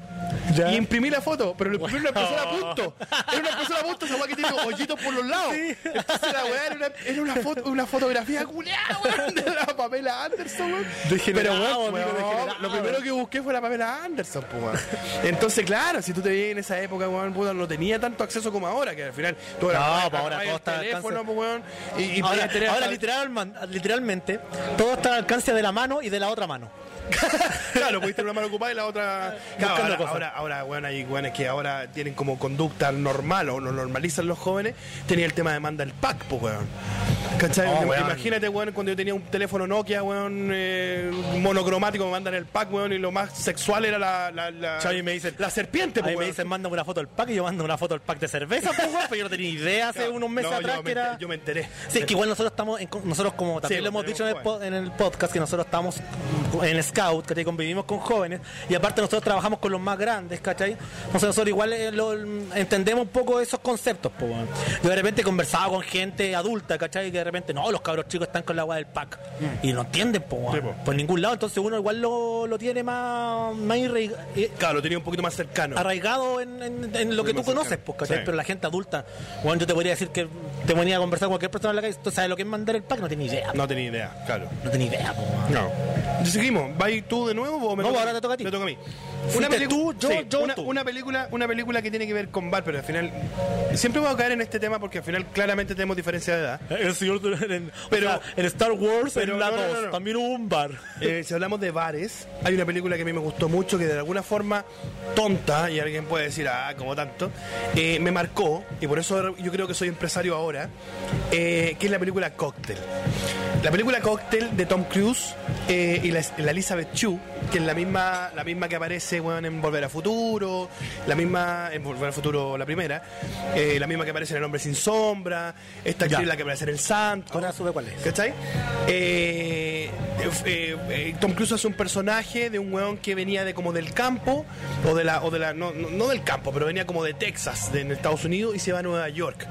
Ya. Y imprimí la foto, pero le imprimí una impresora a punto. Era una impresora a punto, esa weá que tiene hoyitos por los lados. Entonces la weá era una, era una, foto, una fotografía culiada, weón, de la Pamela Anderson, weón. Pero, weón, degenerado. lo primero que busqué fue la Pamela Anderson, pues, weón. Entonces, claro, si tú te veías en esa época, weón, puta, no tenía tanto acceso como ahora, que al final tú No, agarrabas- pues ahora todo está al teléfono, alcance. pues, weón, y, y ahora, ahora literal- literalmente todo está al alcance de la mano y de la otra mano. (laughs) claro, pudiste tener una mano ocupada y la otra. Claro, ahora, cosas. ahora, ahora, bueno, hay weones que ahora tienen como conducta normal o lo normalizan los jóvenes. Tenía el tema de manda el pack, pues, weón. ¿Cachai? Oh, weón. Imagínate, weón, cuando yo tenía un teléfono Nokia, weón, eh, monocromático, me mandan el pack, weón, y lo más sexual era la. la, la Chavi me dicen- la serpiente, pues, me dicen, mándame una foto del pack y yo mando una foto del pack de cerveza, pues, weón, pero yo no tenía idea hace Claro, unos meses no, atrás yo que me era... enteré- yo me enteré. Sí, es que igual nosotros estamos, en- nosotros como también Sí, lo hemos tenemos dicho en el, en el podcast, que nosotros estamos en Scout, que convivimos con jóvenes, y aparte nosotros trabajamos con los más grandes, ¿cachai? Entonces nosotros igual eh, lo- entendemos un poco esos conceptos, pues. Yo de repente conversaba con gente adulta, ¿cachai? Que de repente, no, los cabros chicos están con la agua del pack. Y no entienden, pues. Sí, por ningún lado, entonces uno igual lo, lo tiene más, más irre- eh, Claro, lo tenía un poquito más cercano. arraigado en, en- en lo que tú conoces, cercano. pues, ¿cachai? Sí. Pero la gente adulta, bueno, yo te podría decir que te venía a conversar con cualquier persona en la calle, tú sabes lo que es mandar el pack, no tiene idea. No, No tenía idea, claro. tiene idea, pues. No. Seguimos. ¿Vas tú de nuevo o me No, toca ahora te toca a ti. Me toca a mí. Pelicu- tú, yo, yo, una, tú. una película, una película que tiene que ver con bar, pero al final siempre voy a caer en este tema porque al final claramente tenemos diferencia de edad. El señor en, Pero- o sea, en Star Wars, pero en la no, no, 2, no, no. también hubo un bar. Eh, si hablamos de bares, hay una película que a mí me gustó mucho que de alguna forma tonta, y alguien puede decir, ah, como tanto, eh, me marcó, y por eso yo creo que soy empresario ahora, eh, que es la película Cocktail. La película Cocktail de Tom Cruise eh, y la, la Elizabeth Chu, que es la misma, la misma que aparece en Volver a Futuro, la misma en Volver a Futuro la primera, eh, la misma que aparece en El Hombre Sin Sombra, esta actriz la que aparece en El Santo. Ahora sube cuál es. ¿Cachai? Eh, eh, Tom Cruise hace un personaje de un weón que venía de como del campo, o de la, o de la, no, no, no del campo, pero venía como de Texas, de, en Estados Unidos, y se va a Nueva York.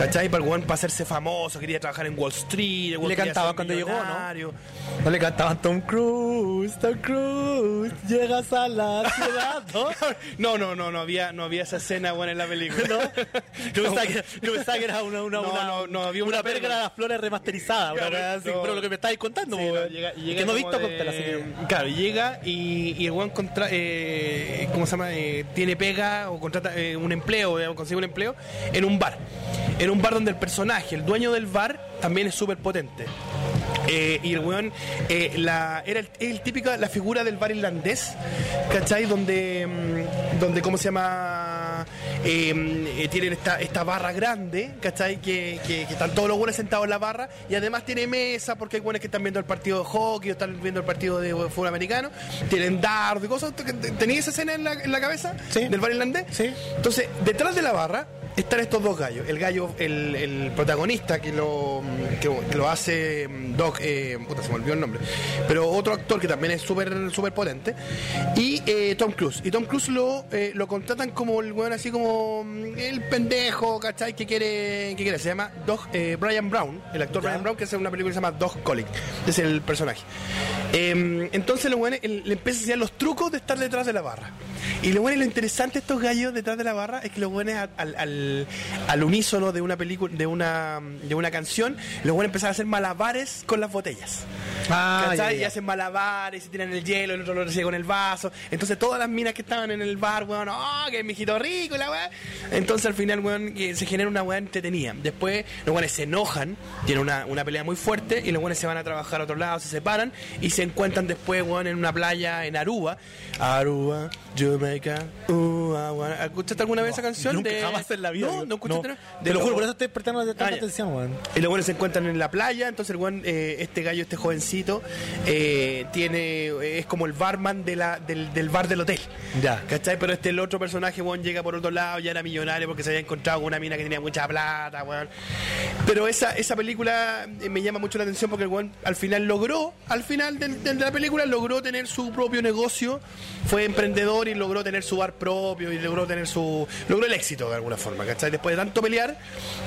¿Cachai? Para el weón para hacerse famoso, quería trabajar en Wall Street, el weón le quería cantaban cuando llegó, ¿no? No le cantaban Tom Cruise, Tom Cruise, llegas a la ciudad, ¿no? (laughs) No, no, no, no había, no había esa escena buena en la película. ¿No? (laughs) Yo pensaba que, yo pensaba que era una, una, No, una, no, no, había una una perga de las flores remasterizada, Claro, así, pero lo que me estáis contando, Sí, no, llega- llega que no he visto de- Cocktail, así que... Claro, llega y, y el weón contra, eh, ¿cómo se llama? Eh, tiene pega o contrata eh, un empleo, eh, consigue un empleo en un bar. En un bar donde el personaje, el dueño del bar, también es súper potente. Eh, y el weón eh, la, era el, el típica la figura del bar irlandés, ¿cachai? Donde, mm, donde ¿cómo se llama? Eh, eh, tienen esta, esta barra grande, ¿cachai? Que, que, que están todos los buenos sentados en la barra y además tiene mesa porque hay buenos que están viendo el partido de hockey o están viendo el partido de fútbol americano, tienen dardo y cosas. ¿Tenías esa escena en la, en la cabeza? Sí. ¿Del bar irlandés? Sí. Entonces, detrás de la barra están estos dos gallos. El gallo, el, el protagonista que lo, que, que lo hace mm, Doc, eh, puta, se me olvidó el nombre, pero otro actor que también es súper súper potente, y eh, Tom Cruise. Y Tom Cruise lo, eh, lo contratan como el weón así como mm, el pendejo, ¿cachai? Que quiere, que quiere. Se llama Doc, eh, Brian Brown, el actor Ya. Brian Brown, que hace una película que se llama Dog Collie. Es el personaje. Eh, entonces weones, él- le empieza a enseñar los trucos de estar detrás de la barra. Y lo bueno y lo interesante de estos gallos detrás de la barra es que los buenos al, al, al unísono de una película, de una, de una canción, los buenos empiezan a hacer malabares con las botellas. Ah, ¿Cachai? ya, ya. Y hacen malabares, y tiran el hielo, el otro lo recibe con el vaso. Entonces todas las minas que estaban en el bar, weón, oh, que mijito rico, la weá. Entonces al final, weón, se genera una weá entretenida. Después los weones se enojan, tienen una, una pelea muy fuerte, y los weones se van a trabajar a otro lado, se separan, y se encuentran después, weón, en una playa en Aruba. Aruba, Jamaica, uh, weón. ¿Escuchaste alguna vez esa canción? Nunca de... jamás en la vida. No, no escuchaste nada? Te lo juro, por eso estoy prestando tanta atención, weón. y los buenos se encuentran en la playa, entonces el buen, eh, este gallo, este jovencito, eh, tiene, es como el barman de la, del, del bar del hotel. Ya. ¿Cachai? Pero este el otro personaje, weón, llega por otro lado, ya era millonario porque se había encontrado con una mina que tenía mucha plata, weón. Pero esa, esa película eh, me llama mucho la atención porque el weón al final logró, al final de, la película, logró tener su propio negocio, fue emprendedor y logró tener su bar propio y logró tener su. logró el éxito de alguna forma, Después de tanto pelear,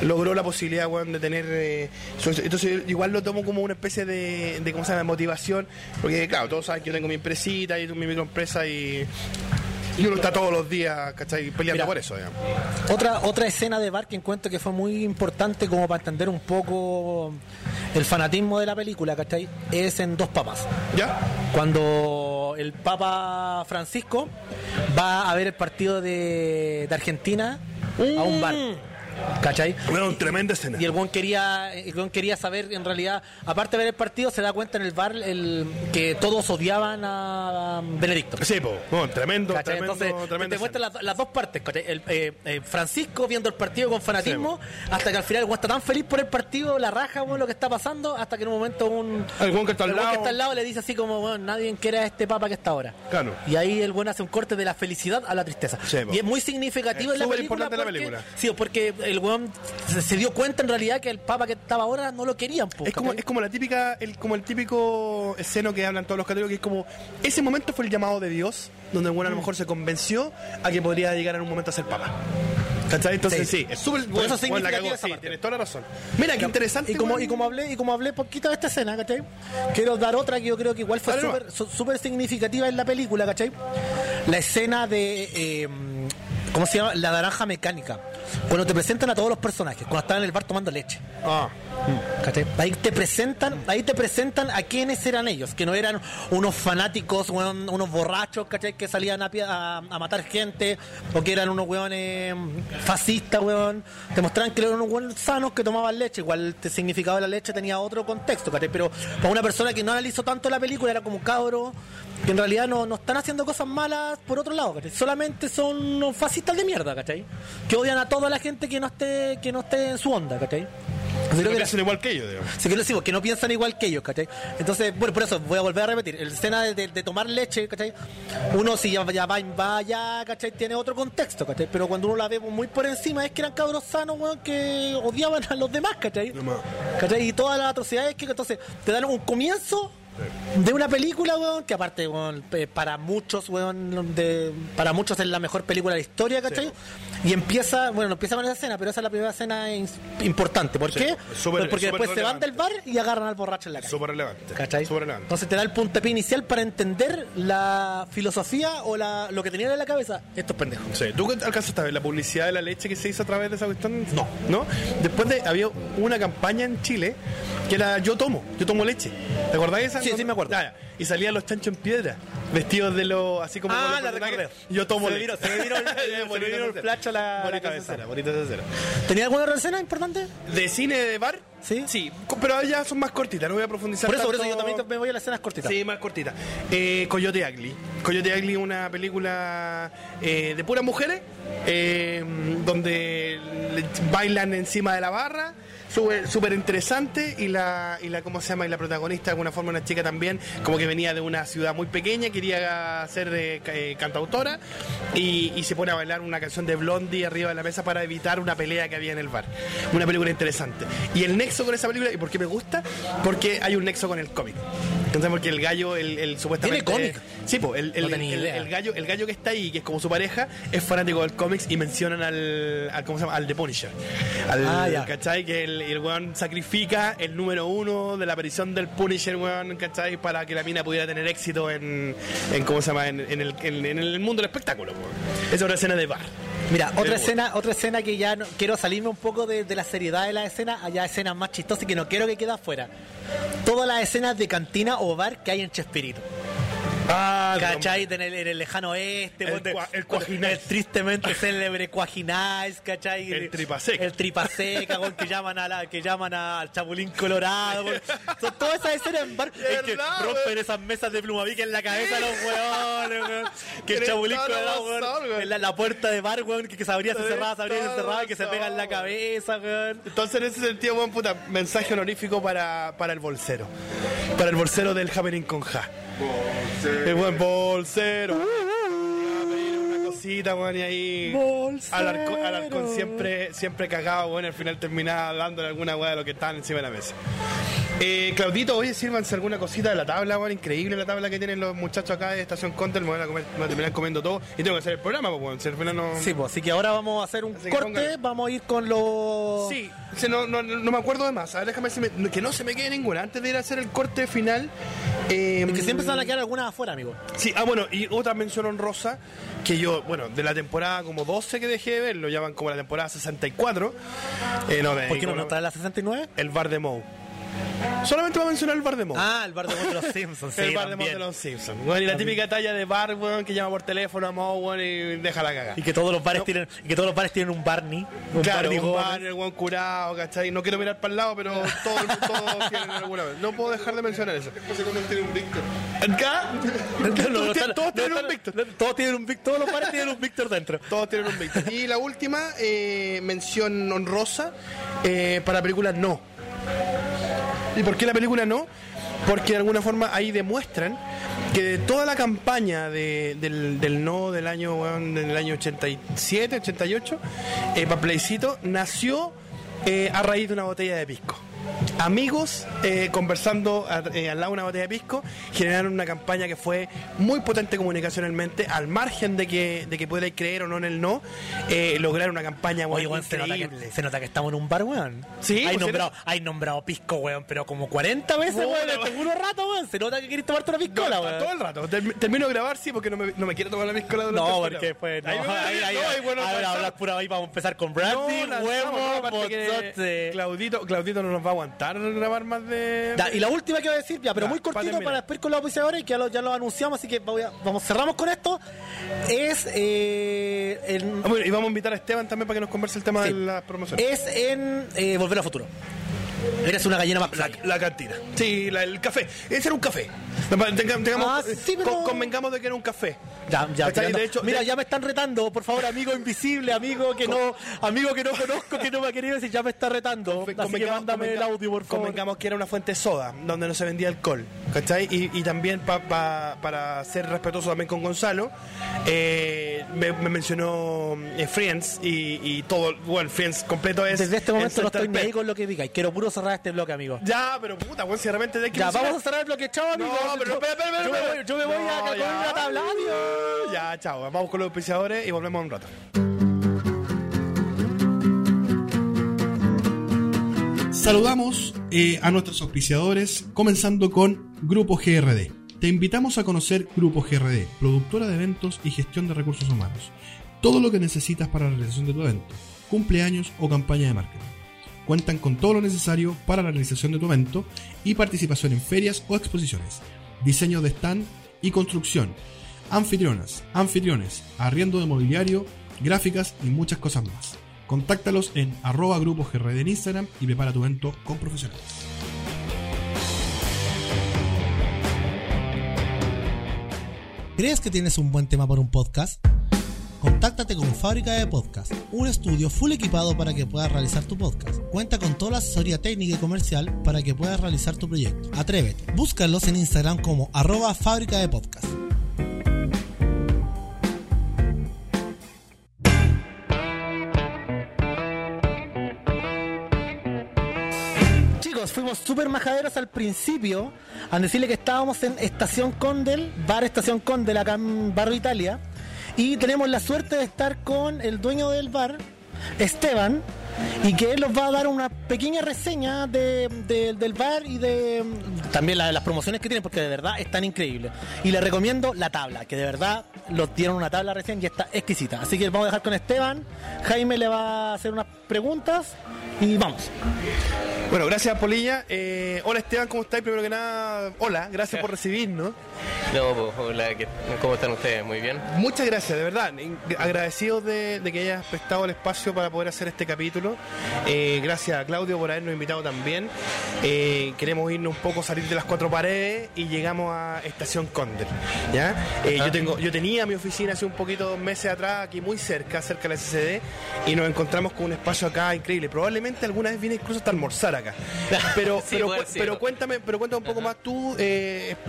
logró la posibilidad, de tener. eh, su- entonces, igual lo tomo como una especie de, ¿cómo se llama?, motivación, porque, claro, todos saben que yo tengo mi empresita y mi microempresa y. Y uno está todos los días, ¿cachai? Peleando Mira. por eso, digamos. Otra, otra escena de bar que encuentro que fue muy importante como para entender un poco el fanatismo de la película, ¿cachai? Es en Dos Papas. ¿Ya? Cuando el Papa Francisco va a ver el partido de, de Argentina a un bar. ¿Cachai? Bueno, tremenda escena. Y el buen quería, el weón quería saber, en realidad, aparte de ver el partido, se da cuenta en el bar el, que todos odiaban a Benedicto. Sí, po. Bueno, tremendo, ¿Cachai? tremendo, Entonces, tremenda te las, las dos partes. El, eh, eh, Francisco viendo el partido con fanatismo, hasta que al final el weón está tan feliz por el partido, la raja, weón, lo que está pasando, hasta que en un momento un. El weón que está al el lado. que está al lado le dice así como, weón, nadie quiere a este papa que está ahora. Claro. Y ahí el weón hace un corte de la felicidad a la tristeza. Sí, y es muy significativo Es en la súper película. importante la porque- película. Sí, porque el weón se, dio cuenta en realidad que el papa que estaba ahora no lo querían. po, Es como, es como la típica, el, como el típico esceno que hablan todos los católicos, que es como, ese momento fue el llamado de Dios, donde el bueno a lo mejor se convenció a que podría llegar en un momento a ser papa. ¿Cachai? Entonces sí, Sí. es súper Por eso es bueno, la significativa cagó, esa sí, parte. tienes toda la razón. Mira, qué interesante. Y como, weón. y como hablé, y como hablé poquito de esta escena, ¿cachai? Quiero dar otra que yo creo que igual fue súper su- súper significativa en la película, ¿cachai? La escena de eh, ¿cómo se llama? La naranja mecánica. Cuando te presentan a todos los personajes, cuando están en el bar tomando leche. Ah, ¿cachai? Ahí te presentan, ahí te presentan a quiénes eran ellos, que no eran unos fanáticos, weón, unos borrachos, ¿cachai? Que salían a, pie- a, a matar gente, o que eran unos weones fascistas, weón. Te mostraban que eran unos weones sanos que tomaban leche, igual el significado de la leche tenía otro contexto, ¿cachai? Pero para una persona que no analizó tanto la película, era como un cabro que en realidad no, no están haciendo cosas malas por otro lado, ¿cachai? Solamente son unos fascistas de mierda, ¿cachai? Que odian a toda la gente que no esté, que no esté en su onda, ¿cachai? No que la- piensan igual que ellos, digamos. Sí, que, lo decimos, que no piensan igual que ellos, ¿cachai? Entonces, bueno, por eso voy a volver a repetir. La escena de, de- de tomar leche, ¿cachai? Uno si ya, ya va, va ya, ¿cachai? Tiene otro contexto, ¿cachai? Pero cuando uno la ve muy por encima es que eran cabros sanos, weón, que odiaban a los demás, ¿cachai? ¿Cachai? Y todas las atrocidades que entonces te dan un comienzo de una película, weón, que aparte, weón, para muchos, weón, de, para muchos es la mejor película de la historia, ¿cachai? Y empieza, bueno, no empieza con esa escena, pero esa es la primera escena importante. ¿Por Sí, qué? es súper- Porque después se van del bar y agarran al borracho en la calle. Súper relevante. ¿Cachai? Súper relevante. Entonces te da el puntapié inicial para entender la filosofía o la, lo que tenían en la cabeza estos pendejos. Sí. ¿Tú alcanzaste a ver la publicidad de la leche que se hizo a través de esa cuestión? No. ¿No? Después de, había una campaña en Chile que era Yo tomo, yo tomo leche. ¿Te acordás de esa? Sí, sí, me acuerdo. Ya. Y salían los chanchos en piedra, vestidos de lo así como Ah, los la recordé. Yo tomo Se vino- se me vino (laughs) se vino el flash a la- la Bonita cabeza. escena, bonita escena. ¿Tenía alguna escena importante? ¿De cine de bar? Sí. Sí, pero ya son más cortitas, no voy a profundizar Por eso, por eso tanto. yo también me voy a las escenas cortitas. Sí, más cortita. Eh, Coyote Ugly. Coyote Ugly es una película eh, de puras mujeres, eh, donde le- bailan encima de la barra. Súper interesante y la, y la, ¿cómo se llama? Y la protagonista, de alguna forma, una chica también, como que venía de una ciudad muy pequeña, quería ser eh, eh, cantautora y, y se pone a bailar una canción de Blondie arriba de la mesa para evitar una pelea que había en el bar. Una película interesante. Y el nexo con esa película, ¿y por qué me gusta? Porque hay un nexo con el cómic. Entonces, porque el gallo, el, el supuestamente. ¿Tiene cómic? Sí, pues, el, el, No el gallo, el gallo que está ahí, que es como su pareja, es fanático del cómics y mencionan al, al ¿cómo se llama? Al The Punisher. Al, Ah, ya. ¿cachai? Que el, el weón sacrifica el número uno de la aparición del Punisher, weón, ¿cachai? Para que la mina pudiera tener éxito en, en ¿cómo se llama? En, en el, en, en el mundo del espectáculo, weón. Esa es una escena de bar. Mira, otra escena, otra escena que ya no- quiero salirme un poco de, de la seriedad de la escena, allá escenas más chistosas y que no quiero que quede afuera. Todas las escenas de cantina o bar que hay en Chespirito. Ah, ¿Cachai? En el, en el lejano oeste, El donde- cua- el Cuajinais. el tristemente célebre Cuajinais, ¿cachai? El Tripaseca. El Tripaseca, weón, que llaman a la, que llaman a- al Chapulín Colorado, weón. Son todas esas escenas en bar en que rompen weón. esas mesas de plumavique en la cabeza a los weones, weón. Que el Chapulín Colorado, weón, weón. en la, la puerta de bar, weón, que, que se abría, se cerraba, se abría, se cerraba, que se pega en la cabeza, weón. Entonces, en ese sentido, buen puta, mensaje honorífico para, para el bolsero. Para el bolsero del Happening con Ja. El buen bolsero. Una cosita, weón, y ahí. Bolsero. Alarcón, Alarcón siempre, siempre cagado, bueno, al final terminaba hablando de alguna weá de lo que estaban encima de la mesa. Eh, Claudito, oye, sírvanse alguna cosita de la tabla, weón, increíble la tabla que tienen los muchachos acá de Estación Contel, me van a, comer, me van a terminar comiendo todo y tengo que hacer el programa, pues, weón, si al final no... Sí, pues, así que ahora vamos a hacer un Así corte, vamos a ir con los... Sí, sí, no, no, no me acuerdo de más. A ver, déjame si me- que no se me quede ninguna. Antes de ir a hacer el corte final. eh, Es que siempre se van a quedar algunas afuera, amigo. Sí, ah, bueno, y otra mención honrosa que yo, bueno, de la temporada como 12 que dejé de verlo, ya van como la temporada 64. Eh, no, ¿Por qué no bueno, nos trae la 69? El bar de Moe. Solamente voy a mencionar el bar de. Ah, el bar de los Simpsons, (laughs) sí, el bar de los Simpsons. Bueno, y la típica talla de bar, que llama por teléfono a Moe, weón, y deja la caga. Y que todos los bares No. tienen, y que todos los bares tienen un Barney. Un Claro, Barney un Gómez. bar, el buen curado, ¿cachai? No quiero mirar para el lado, pero todos, todos tienen alguna vez. No puedo dejar de mencionar eso. ¿Acá? No, no, no, Todos, tienen un Víctor. no, Todos tienen un Víctor, todos los bares tienen un Víctor dentro. Todos tienen un Víctor. Y la última, eh, mención honrosa eh, para películas no. ¿Y por qué la película no? Porque de alguna forma ahí demuestran que de toda la campaña de- del, no del año, del año 87, 88, eh, para nació eh, a raíz de una botella de pisco. Amigos eh, conversando a- eh, al lado de una botella de pisco generaron una campaña que fue muy potente comunicacionalmente, al margen de que, de que puedas creer o no en el no, eh, lograr una campaña Oye, weón, weón, se nota, que, se nota que estamos en un bar, weón. Sí, hay pues, nombrado, hay nombrado pisco, weón, pero como 40 veces, Puta, weón, weón. este rato, weón. Se nota que querés tomarte una piscola, No, weón. todo el rato. Term- termino de grabar, sí, porque no me, no me quiero tomar la piscola durante No, porque pues no, Ahí ahí, ahí, ahí, no, ahí, bueno, a ver, lanzamos. hablar pura ahí, vamos a empezar con brandy, huevo, que. Claudito, Claudito no nos va a aguantar grabar más de... Ya, y la última que voy a decir, ya, pero Ya, muy cortito para después con los auspiciadores, que ya lo, ya lo anunciamos, así que voy a- vamos, cerramos con esto. Es eh, en, Ah, bueno, y vamos a invitar a Esteban también para que nos converse el tema Sí. de las promociones. es en eh, Volver al Futuro. Eres una gallina más La, la cantina. Sí, la- el café. Ese era un café. Tenga- tengamos- Ah, sí, pero- con- convengamos de que era un café. Ya, ya, ¿Cachai? tirando- De hecho- Mira, de- ya me están retando, por favor, amigo invisible, amigo que no, amigo que no conozco, que no me ha querido decir, ya me está retando. Así que Convengamos- mándame el audio, por favor. Convengamos que era una fuente de soda, donde no se vendía alcohol. ¿Cachai? Y, y también pa- pa- para ser respetuoso también con Gonzalo, eh, me, me mencionó eh, Friends y, y todo, bueno, Friends completo es. Desde este en momento no estoy ni ahí con lo que digáis. Quiero puro cerrar este bloque, amigo. Ya, pero puta, bueno, si de repente de que Ya, vamos a cerrar el bloque, chao, amigo. No, pero yo, espera, espera, espera, yo me voy, yo me voy No, a comer ya. una tabla. Adiós. Ya, chao. Vamos con los auspiciadores y volvemos en un rato. Saludamos eh, a nuestros auspiciadores, comenzando con Grupo GRD. Te invitamos a conocer Grupo GRD, productora de eventos y gestión de recursos humanos. Todo lo que necesitas para la realización de tu evento, cumpleaños o campaña de marketing. Cuentan con todo lo necesario para la realización de tu evento y participación en ferias o exposiciones, diseño de stand y construcción, anfitrionas, anfitriones, arriendo de mobiliario, gráficas y muchas cosas más. Contáctalos en arroba grupo GRD en Instagram y prepara tu evento con profesionales. ¿Crees que tienes un buen tema para un podcast? Contáctate con Fábrica de Podcast, un estudio full equipado para que puedas realizar tu podcast. Cuenta con toda la asesoría técnica y comercial para que puedas realizar tu proyecto. Atrévete, búscalos en Instagram como arroba Fábrica de Podcast. Fuimos súper majaderos al principio al decirle que estábamos en Estación Condel, Bar Estación Condel acá en Barrio Italia. Y tenemos la suerte de estar con el dueño del bar, Esteban, y que él nos va a dar una pequeña reseña de- de- del bar y de mm, también la- las promociones que tienen, porque de verdad están increíbles. Y le recomiendo la tabla, que de verdad lo dieron una tabla recién y está exquisita. Así que vamos a dejar con Esteban. Jaime le va a hacer unas preguntas y vamos. Bueno, gracias Polilla. Eh, hola Esteban, ¿cómo estáis? Primero que nada, hola, gracias por recibirnos. (laughs) No, pues, hola, ¿qué- ¿cómo están ustedes? Muy bien. Muchas gracias, de verdad. Agradecidos de, de que hayas prestado el espacio para poder hacer este capítulo. Eh, gracias a Claudio por habernos invitado también. Eh, queremos irnos un poco, salir de las cuatro paredes y llegamos a Estación Condel. ¿ya? Eh, yo, tengo, yo tenía mi oficina hace un poquito, dos meses atrás, aquí muy cerca, cerca de la SCD, y nos encontramos con un espacio acá increíble. Probablemente alguna vez vine incluso hasta almorzar acá. (laughs) Pero, Sí, pero, cu- cuéntame, pero cuéntame un poco más tú,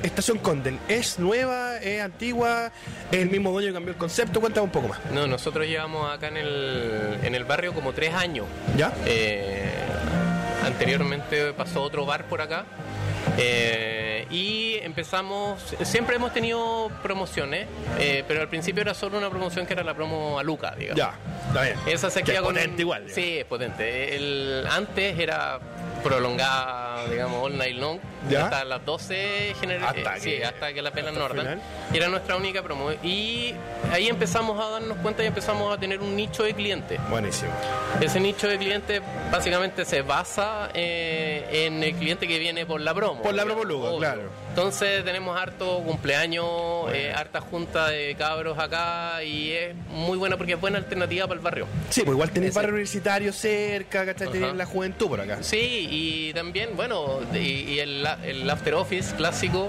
Estación Condel, ¿es nueva, es antigua, es el mismo dueño que cambió el concepto? Cuéntame un poco más. No, nosotros llevamos acá en el, en el barrio como tres años. ¿Ya? Eh, anteriormente pasó otro bar por acá. eh, y empezamos, siempre hemos tenido promociones, eh, pero al principio era solo una promoción que era la promo a Luca, digamos. Ya, está bien. Esa se Que es con potente igual, digamos. Sí, es potente. El, antes era prolongada, digamos, all night long. ¿Ya? Hasta las 12 general, Hasta eh, sí, hasta que la Nordan. final. Era nuestra única promo. Y ahí empezamos a darnos cuenta y empezamos a tener un nicho de clientes. Buenísimo. Ese nicho de clientes básicamente se basa eh, en el cliente que viene por la promo. Por la promo Lugo, claro. Entonces tenemos harto cumpleaños, eh, harta junta de cabros acá y es muy buena porque es buena alternativa para el barrio. Sí, pues igual tenés barrio universitario cerca, ¿cachai? Tenés la juventud por acá. Sí, y también, bueno, y, y el, el after office clásico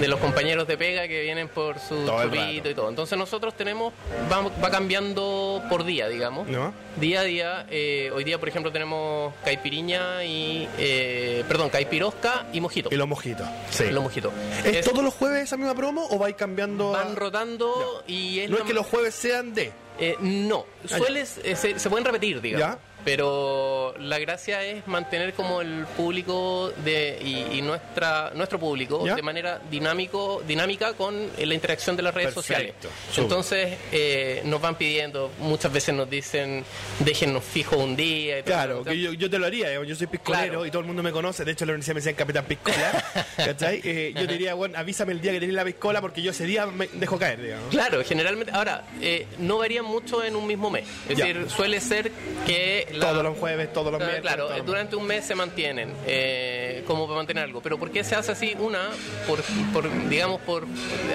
de los compañeros de pega que vienen por su Todo chupito y todo. Entonces nosotros tenemos, va, va cambiando por día, digamos. ¿No? Día a día, eh, hoy día por ejemplo tenemos caipiriña y, eh, perdón, caipirosca y mojito. Y los mojitos. Sí. Los mojitos. ¿Es, Es- todos los jueves esa misma promo o vais cambiando? a- Van rotando y es No es que los jueves sean de. Eh, no, Ah, sueles, eh, se, se pueden repetir, digamos. Ya. Pero la gracia es mantener como el público de, y, y nuestra nuestro público Ya. de manera dinámico dinámica con la interacción de las redes Perfecto, sociales. Entonces eh, nos van pidiendo, muchas veces nos dicen, déjennos fijo un día. Y Claro, que yo, yo te lo haría, yo soy piscolero Claro. y todo el mundo me conoce, de hecho la universidad me decían Capitán Piscola, (laughs) ¿cachai? Eh, yo te diría, bueno, avísame el día que tenés la piscola porque yo ese día me dejo caer, digamos. Claro, generalmente, ahora, eh, no varía mucho en un mismo mes. Es Ya. decir, suele ser que la- Todos los jueves, todos los miércoles. Claro, eh, los- durante un mes se mantienen eh, como para mantener algo. Pero ¿por qué se hace así? Una, por, por, digamos, por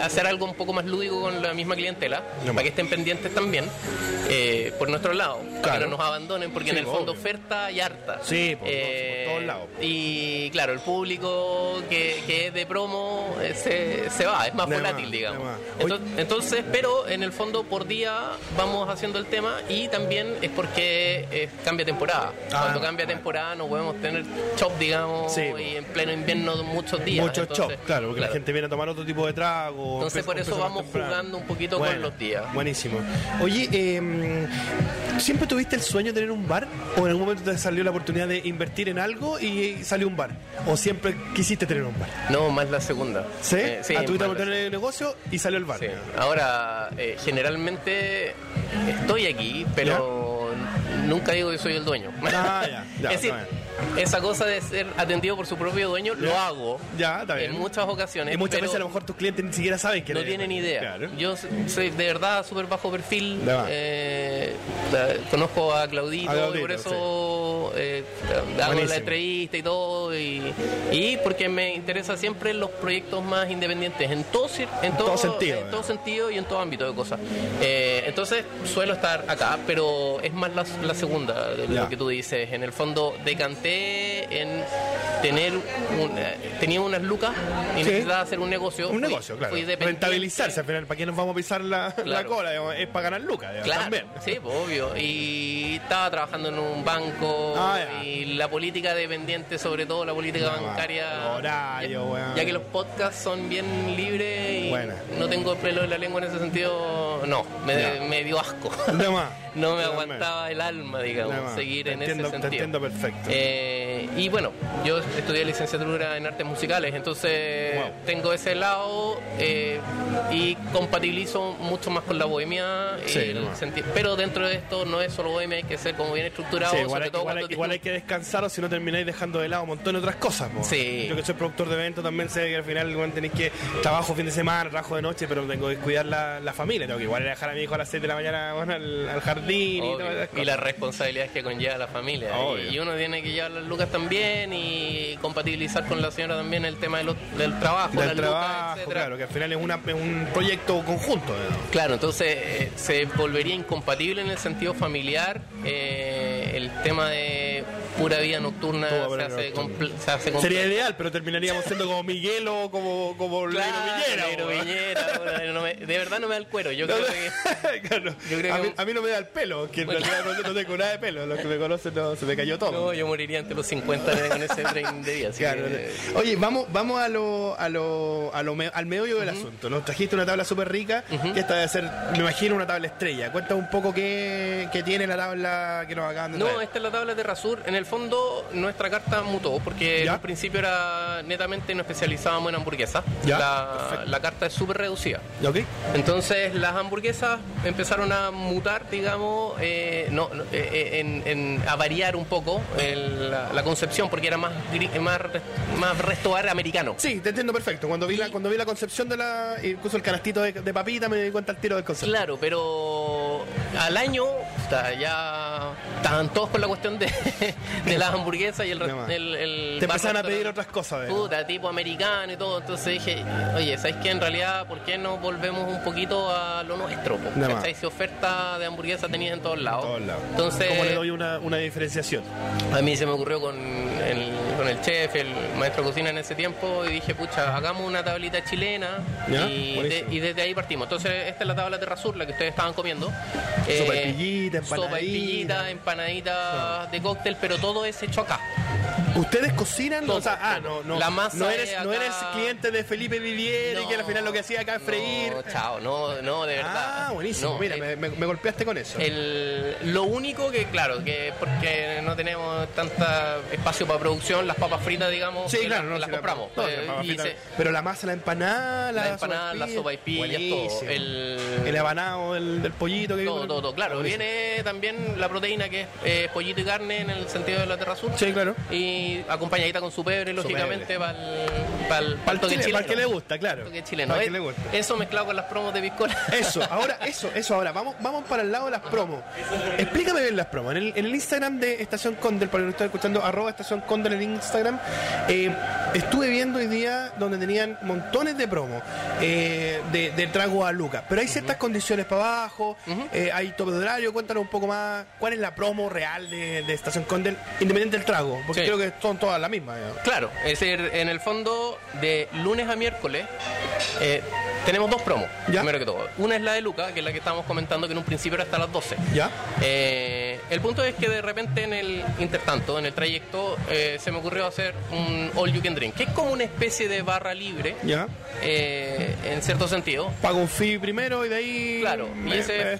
hacer algo un poco más lúdico con la misma clientela, No. para que estén pendientes también, eh, por nuestro lado, para Claro. que no nos abandonen, porque Sí, en el fondo obvio. oferta y harta. Sí, por- por todos lados. Y claro, el público que, que es de promo eh, se, se va, es más De volátil, más, digamos. Entonces, entonces, pero en el fondo por día vamos haciendo el tema y también es porque eh, cambia temporada. Ah, Cuando cambia bueno. temporada no podemos tener chop, digamos, Sí, y en pleno invierno muchos días. Mucho Entonces, chop, claro, porque la gente viene a tomar otro tipo de trago. Entonces, empieza- por eso vamos jugando un poquito con los días. Buenísimo. Oye, eh, ¿siempre tuviste el sueño de tener un bar? ¿O en algún momento te salió la oportunidad de invertir en algo y salió un bar? ¿O siempre quisiste tener un bar? No, más la segunda. ¿Sí? Eh, ah, tuviste la oportunidad de negocio y salió el bar. Sí. Ahora, eh, generalmente estoy aquí, pero nunca digo que soy el dueño. Ah, ya, (laughs) ya, es decir, está esa cosa de ser atendido por su propio dueño lo hago Ya, en muchas ocasiones. Y muchas veces a lo mejor tus clientes ni siquiera saben que no tienen idea. Claro. Yo soy de verdad súper bajo perfil. Eh, la- conozco a Claudito, A Claudito, y por eso eh, hago la entrevista y todo. Y, y porque me interesa siempre los proyectos más independientes, en todo, en todo, todo sentido, en eh. todo sentido y en todo ámbito de cosas. Eh, entonces suelo estar acá, pero es más la, la segunda de Ya. lo que tú dices. En el fondo decanté en tener un- eh, tenía unas lucas y Sí. necesitaba hacer un negocio. Un Fui- negocio, claro. fui dependiente. Rentabilizarse al final. ¿Para qué nos vamos a pisar la, la Claro. cola? digamos? Es para ganar lucas. digamos, Claro, También. sí, pues, obvio. Y estaba trabajando en un banco Ah, y la política dependiente, sobre todo la política No, bancaria. los horarios, ya, ya que los podcasts son bien libres y no tengo el pelo en la lengua en ese sentido, no, me, dio asco. De más. (laughs) no me aguantaba el alma, digamos, seguir Te en entiendo- ese te sentido. entiendo perfecto. Eh, y bueno, yo estudié licenciatura en artes musicales, entonces Wow. tengo ese lado eh, y compatibilizo mucho más con la bohemia. Sí, el pero dentro de esto no es solo bohemia, hay que ser como bien estructurado, Sí, igual, sobre hay, todo igual hay- igual hay que descansar o si no termináis dejando de lado un montón de otras cosas. Sí. Yo que soy productor de eventos también sé que al final bueno, tenéis que trabajo fin de semana, trabajo de noche, pero tengo que cuidar la, la familia. Tengo que igual dejar a mi hijo a las 6 de la mañana bueno, al, al jardín y Obvio, todas esas y las responsabilidades que conlleva la familia. Obvio. Y, uno tiene que llevar las lucas también y compatibilizar con la señora también el tema de del trabajo, Del las trabajo, claro, que al final es, una, es un proyecto conjunto. digamos. Claro, entonces eh, se volvería incompatible en el sentido familiar eh, el tema de pura vida nocturna se hace, nocturna. comple- se hace Sería ideal, pero terminaríamos siendo como Miguel o como, como Claro, Villera. (laughs) Bueno, no me- de verdad no me da el cuero. Yo creo que (laughs) Claro. Yo creo a, que- mí, a mí no me da el pelo, que en realidad no, no tengo nada de pelo. Los que me conocen no, se me cayó todo. no, yo moriría ante los 50 con ese tren de así Claro. que- Oye, vamos, vamos a lo, a lo, a lo me- al meollo del asunto. Nos trajiste una tabla súper rica, que esta debe ser, me imagino, una tabla estrella. Cuéntame un poco qué, qué tiene la tabla que nos acaban de No, traer. esta es la tabla de Rasur. En el fondo, nuestra carta mutó, porque un principio era netamente nos especializábamos en hamburguesas. La, la carta es súper reducida. ¿Ok? Entonces las hamburguesas empezaron a mutar, digamos, eh, no, eh, en, en- a variar un poco el- la, la concepción, porque era más más, más resto bar americano. Sí, te entiendo perfecto. Cuando vi, la, cuando vi la concepción de la. Incluso el canastito de, de papita, me di cuenta al tiro del concepto. Claro, pero al año ya estaban todos con la cuestión de, (laughs) de las hamburguesas y el, el, el Te bar empezaron a pedir otras cosas. ¿verdad? Puta, tipo americano y todo. Entonces dije, oye, ¿sabes qué? En realidad, ¿por qué no volvemos un poquito a lo nuestro? ¿Cachai? Si oferta de hamburguesa tenías en todos lados. todos lados. Entonces, ¿Cómo le doy una, una diferenciación? a mí se me ocurrió con el, con el chef, el maestro de cocina en ese tiempo, y dije, pucha, hagamos una tablita chilena. Y, de- y desde ahí partimos. Entonces, esta es la tabla de rasur, la que ustedes estaban comiendo. Eh, Sopa de pillita, Sopa de empanadita. pillita, empanadita de cóctel, pero todo es hecho acá. ¿Ustedes cocinan? Todo, o sea, ah, no, no. La masa no eres, es no eres cliente de Felipe Vivier y que al final lo que hacía acá es freír. No, chao, no, no, de verdad. Ah, buenísimo. No, Mira, eh, me, me- golpeaste con eso. El, lo único que, claro, que porque no tenemos tanta espacio para producción, las papas fritas, digamos, sí, que claro, las, no, las la- compramos. no, Eh, la papa y frita. se- Pero la masa, la empanada, la, la empanada, las sopaipillas, todo. El, El habanado del, del pollito que todo, todo, todo. Claro, Buenísimo. viene también la proteína que es eh, pollito y carne en el sentido de la terrazur. Sí, claro. Y acompañadita con su pebre, lógicamente, para el, toque chile- chileno. para que le gusta, claro. Chileno. Que le gusta. Eso mezclado con las promos de piscola. Eso, ahora, (laughs) eso, eso, ahora, vamos, vamos para el lado de las promos. Explícame bien las promos. En el, en el Instagram de Estación Condel, para los que están escuchando, arroba Estación Condel en Instagram, eh, estuve viendo hoy día donde tenían montones de promos eh, de, de trago a Luca. Pero hay ciertas condiciones para abajo, eh, hay tope de horario, cuéntanos un poco más cuál es la promo real de, de Estación Condel, independiente del trago, porque Sí. creo que son todas las mismas. Claro, es decir, en el fondo, de lunes a miércoles, eh, tenemos dos promos, Ya. primero que todo. Una es la de Luca, que es la que estábamos comentando, que en un principio era hasta las 12. ¿Ya? Eh, el punto es que de repente en el intertanto, en el trayecto, eh, se me ocurrió hacer un All You Can Drink, que es como una especie de barra libre, ¿Ya? eh, en cierto sentido. Pago un fee primero y de ahí Claro, y ese me.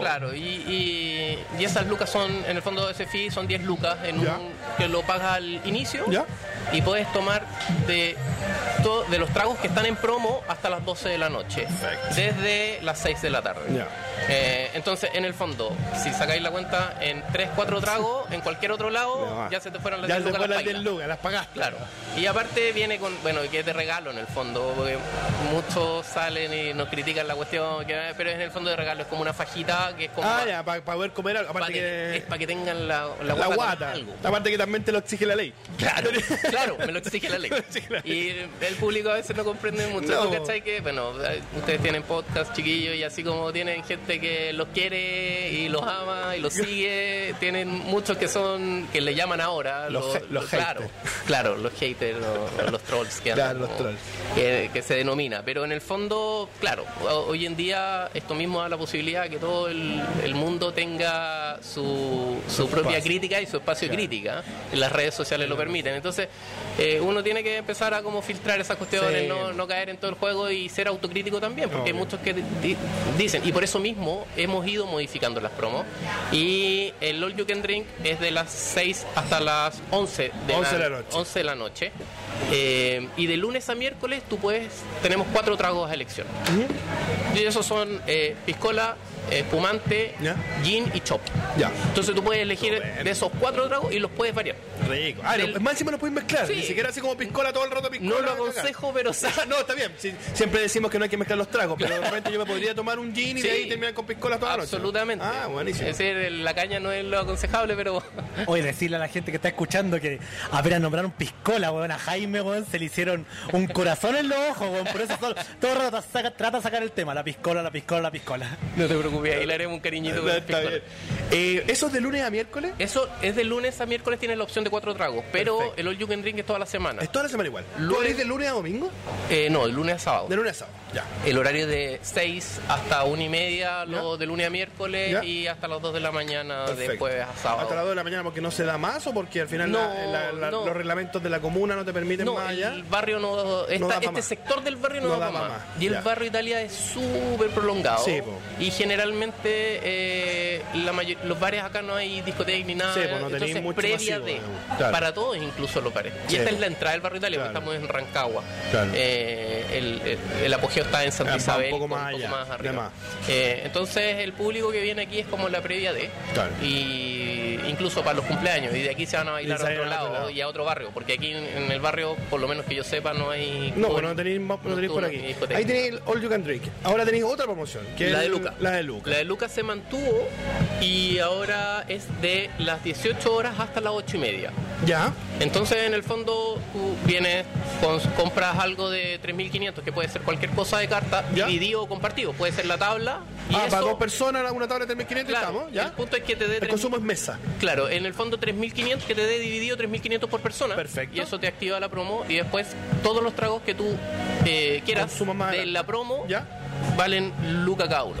Claro, y, y, y esas lucas son, en el fondo de ese fee son 10 lucas en un, que lo pagas al inicio Ya. y puedes tomar de, to- de los tragos que están en promo hasta las 12 de la noche, Perfecto. desde las 6 de la tarde. Ya. Eh, entonces, en el fondo, si sacáis la cuenta en 3, 4 tragos, en cualquier otro lado, No, ya se te fueron las ya 10 se lucas. fue las las 10 bailas. lucas, las pagaste. Claro. Y aparte viene con, bueno, que es de regalo en el fondo, porque muchos salen y nos critican la cuestión, que- pero en el fondo de regalo es como una fajita que es como Ah, pa- para poder comer algo. pa- Aparte que. es para que tengan la, la la guata, con guata. algo. Aparte que también te lo exige la ley. Claro, (laughs) claro, me lo exige la ley. (laughs) Y el público a veces no comprende mucho. No. ¿Tú cachai que, bueno, ustedes tienen podcast chiquillos y así como tienen gente que los quiere y los ama y los (laughs) sigue, tienen muchos que son, que le llaman ahora. Los los claro, claro, los haters los trolls que Claro, andan como- trolls. Que, que se denomina. Pero en el fondo, claro, ho- hoy en día esto mismo da la posibilidad de que todo el, el mundo tenga su, su propia espacio. crítica y su espacio de crítica. Y las redes sociales lo permiten. Entonces, eh, uno tiene que empezar a como filtrar esas cuestiones, Sí. no, no caer en todo el juego y ser autocrítico también, porque hay muchos que di- dicen. Y por eso mismo hemos ido modificando las promos. Y el All You Can Drink es de las 6 hasta las 11 de, 11 de la noche. 11 de la noche. Eh, y de lunes a miércoles tú puedes, tenemos cuatro tragos a elección. Y esos son eh, piscola, espumante, Ya. gin y chop. Ya. Entonces tú puedes elegir Bueno. de esos cuatro tragos y los puedes variar. Rico. Ah, Del- no, más encima lo puedes mezclar. Sí. Ni siquiera así como piscola todo el rato piscola. No lo aconsejo, pero sí. (laughs) no, está bien. Sí, siempre decimos que no hay que mezclar los tragos, pero de repente yo me podría tomar un gin y de ahí terminar con piscola toda la noche. Absolutamente. Ah, buenísimo. Es decir, la caña no es lo aconsejable, pero (laughs) Oye, decirle a la gente que está escuchando que apenas nombraron piscola, weón, a Jaime, weón, se le hicieron un corazón en los ojos, weón, por eso todo el rato saca- trata de sacar el tema, la piscola, la piscola, la piscola. no te preocupes, ahí le haremos un cariñito con el Está bien. Eh, ¿Eso es de lunes a miércoles? Eso es de lunes a miércoles, tienes la opción de cuatro tragos, pero Perfecto. el All You Can Drink es toda la semana. Es toda la semana igual. ¿Tú Lunes- abrís de lunes a domingo? Eh, no, de lunes a sábado. De lunes a sábado. Ya. El horario de 6 hasta 1 y media, lo de lunes a miércoles Ya. y hasta las 2 de la mañana de Perfecto. jueves a sábado. Hasta las 2 de la mañana porque no se da más o porque al final No, la- la- la- no. los reglamentos de la comuna no te permiten No, más allá. el barrio no, esta- da pa' este más. sector del barrio no, No da, da pa' más. más, Y el ya. barrio Italia es súper prolongado. Sí, po. y generalmente eh, la los bares acá no hay discoteca ni nada. Sí, po, no tenéis entonces mucho previa masivo, de. Claro. para todos incluso los bares. Y Sí, esta es la entrada del barrio Italia, Claro. porque estamos en Rancagua. Claro. Eh, el, el- el apogeo está en Santa Ah, va un Isabel, poco más allá, arriba. más. Eh, entonces el público que viene aquí es como la previa de y incluso para los cumpleaños y de aquí se van a bailar a otro otro lado, lado. y a otro barrio porque aquí en, en el barrio por lo menos que yo sepa no hay No, pues no tenéis, no tenéis por aquí. Ahí tenéis el All You Can Drink. Ahora tenéis otra promoción. Que es la de Luca. La de Luca. La de Luca se mantuvo y ahora es de las 18 horas hasta las 8 y media. Ya. Entonces, en el fondo, tú vienes, con- compras algo de 3.500, que puede ser cualquier cosa de carta, Ya. dividido o compartido. Puede ser la tabla. Y ah, eso, para dos personas, una tabla de 3.500 claro, estamos, ¿ya? El punto es que te dé El 3.000 consumo es mesa. Claro, en el fondo 3.500 que te dé dividido 3.500 por persona. Perfecto. Y eso te activa la promo y después todos los tragos que tú eh, quieras de la promo ¿Ya? valen Luca cada uno.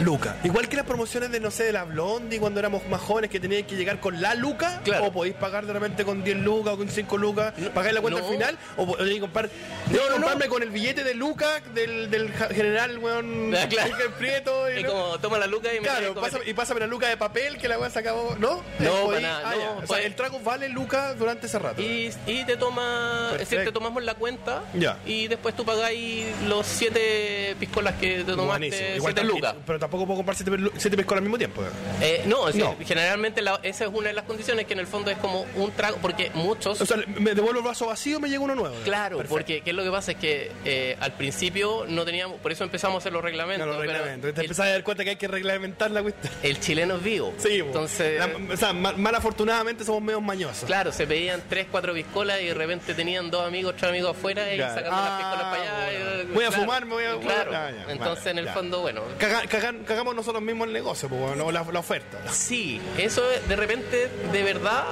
Luca. Igual que las promociones de, no sé, de la Blondie cuando éramos más jóvenes que tenían que llegar con la Luca. Claro. O podéis pagar de repente con 10 lucas o con 5 lucas, pagáis la cuenta no. al final. O comprar, que comprarme con el billete de Luca del, general, weón. (laughs) Ah, claro. Prieto. Y no- como toma la Luca y me Claro, pásame- y pásame la luca de papel que la weá se acabó. ¿No? No, Eh, para nada, ah, no. ya. sea, el trago vale lucas durante ese rato. Y, y te toma, es decir, te tomamos la cuenta Ya. y después tú pagáis los siete piscolas que te tomaste. Igual siete lucas. Pero tampoco puedo comprar siete, siete piscolas al mismo tiempo. Eh, no, No. generalmente la- esa es una de las condiciones que en el fondo es como un trago, porque muchos... O sea, me devuelvo el vaso vacío me llega uno nuevo. Claro, Perfecto. porque ¿qué es lo que pasa? Es que eh, al principio no teníamos, por eso empezamos a hacer los No, reglamentos. los pero reglamentos. Te empezás a dar cuenta que hay que reglamentar la cuestión. el chileno es vivo. Sí. Entonces, La- o sea, mal, mal afortunadamente somos medio mañosos. claro, se pedían tres, cuatro piscolas y de repente tenían dos amigos, tres amigos afuera y Claro. sacando las Ah, piscolas para allá. bueno. y- Voy a fumar, me voy a- Claro. Ah, ya, Entonces, vale, en el ya. fondo, bueno, Caga- cagan- cagamos nosotros mismos el negocio, pues, bueno, la, la oferta. Sí, eso es- de repente, de verdad,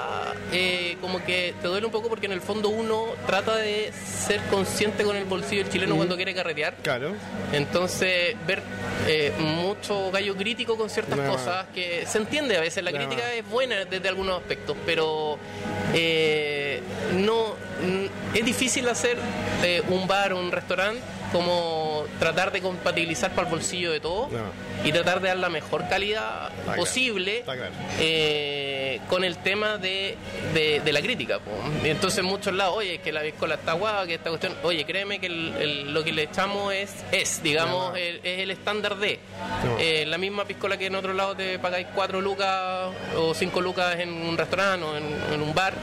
eh, como que te duele un poco porque en el fondo uno trata de ser consciente con el bolsillo del chileno cuando quiere carretear. Claro. Entonces, ver eh, mucho gallo crítico con ciertas cosas que se entiende a veces. La crítica es buena desde algunos aspectos, pero eh, no es difícil hacer eh, un bar o un restaurante como tratar de compatibilizar para el bolsillo de todo No. y tratar de dar la mejor calidad posible está claro. eh, con el tema de, de- de la crítica. Y Entonces, en muchos lados, oye, que la piscola está guapa, que esta cuestión. Oye, créeme que el- el- lo que le echamos es, es digamos, No. el- es el estándar de. No. Eh, la misma piscola que en otro lado te pagáis 4 lucas o 5 lucas en un restaurante o en, en un bar.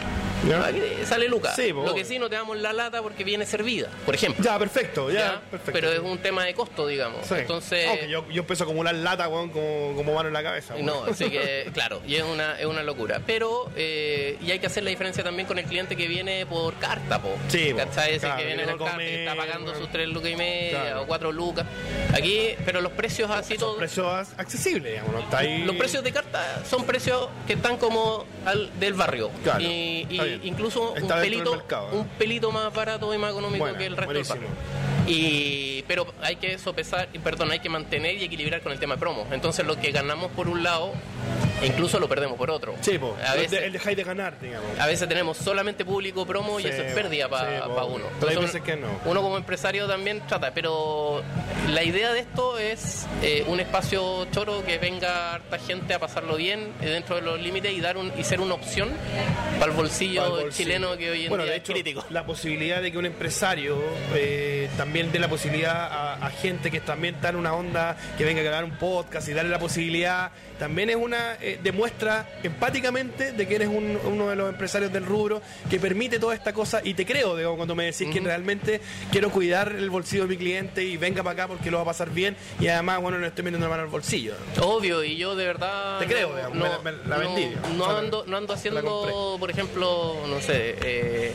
Ya. Aquí sale lucas. Sí, lo que sí no te damos la lata porque viene servida, por ejemplo. Ya, perfecto, ¿ya? Perfecto. Pero es un tema de costo, digamos. Sí. Entonces. Aunque yo, yo empiezo a acumular lata, weón, como, como mano en la cabeza. weón. No, así que, (laughs) claro, y es una, es una locura. Pero, eh, y hay que hacer la diferencia también con el cliente que viene por carta, po. Sí. ¿Cachai? Ese Claro, que viene por carta, que está pagando bueno. sus tres lucas y media Claro. o cuatro lucas. Aquí, pero los precios así todos. Precios accesibles, digamos, ¿no? Está ahí. Los precios de carta son precios que están como al, del barrio. Claro, y, y incluso un Está pelito, ¿eh? un pelito más barato y más económico Bueno, que el resto del barrio. Y, pero hay que sopesar, perdón, hay que mantener y equilibrar con el tema de promo. Entonces lo que ganamos por un lado, incluso lo perdemos por otro. Sí, po. A veces, el dejáis de ganar, digamos. a veces tenemos solamente público promo y Sí, eso es pérdida para sí, po. uno. Pero hay Entonces, veces que no. Uno como empresario también trata, pero la idea de esto es eh, un espacio choro que venga harta gente a pasarlo bien eh, dentro de los límites y dar un, y ser una opción para el bolsillo, Para el bolsillo. chileno que hoy en bueno, día de es hecho, crítico. la posibilidad de que un empresario eh, también dé la posibilidad a, a gente que también está en una onda, que venga a grabar un podcast y darle la posibilidad, también es una, eh, demuestra empáticamente de que eres un- uno de los empresarios del rubro que permite toda esta cosa y te creo, digo, cuando me decís que realmente quiero cuidar el bolsillo de mi cliente y venga para acá porque lo va a pasar bien y además, bueno, le estoy metiendo la mano al bolsillo. Obvio, y yo de verdad. Te creo, no, digamos, no, me la- me la no- vendí, digamos. no O sea, ando, no ando haciendo, por ejemplo, no sé, eh,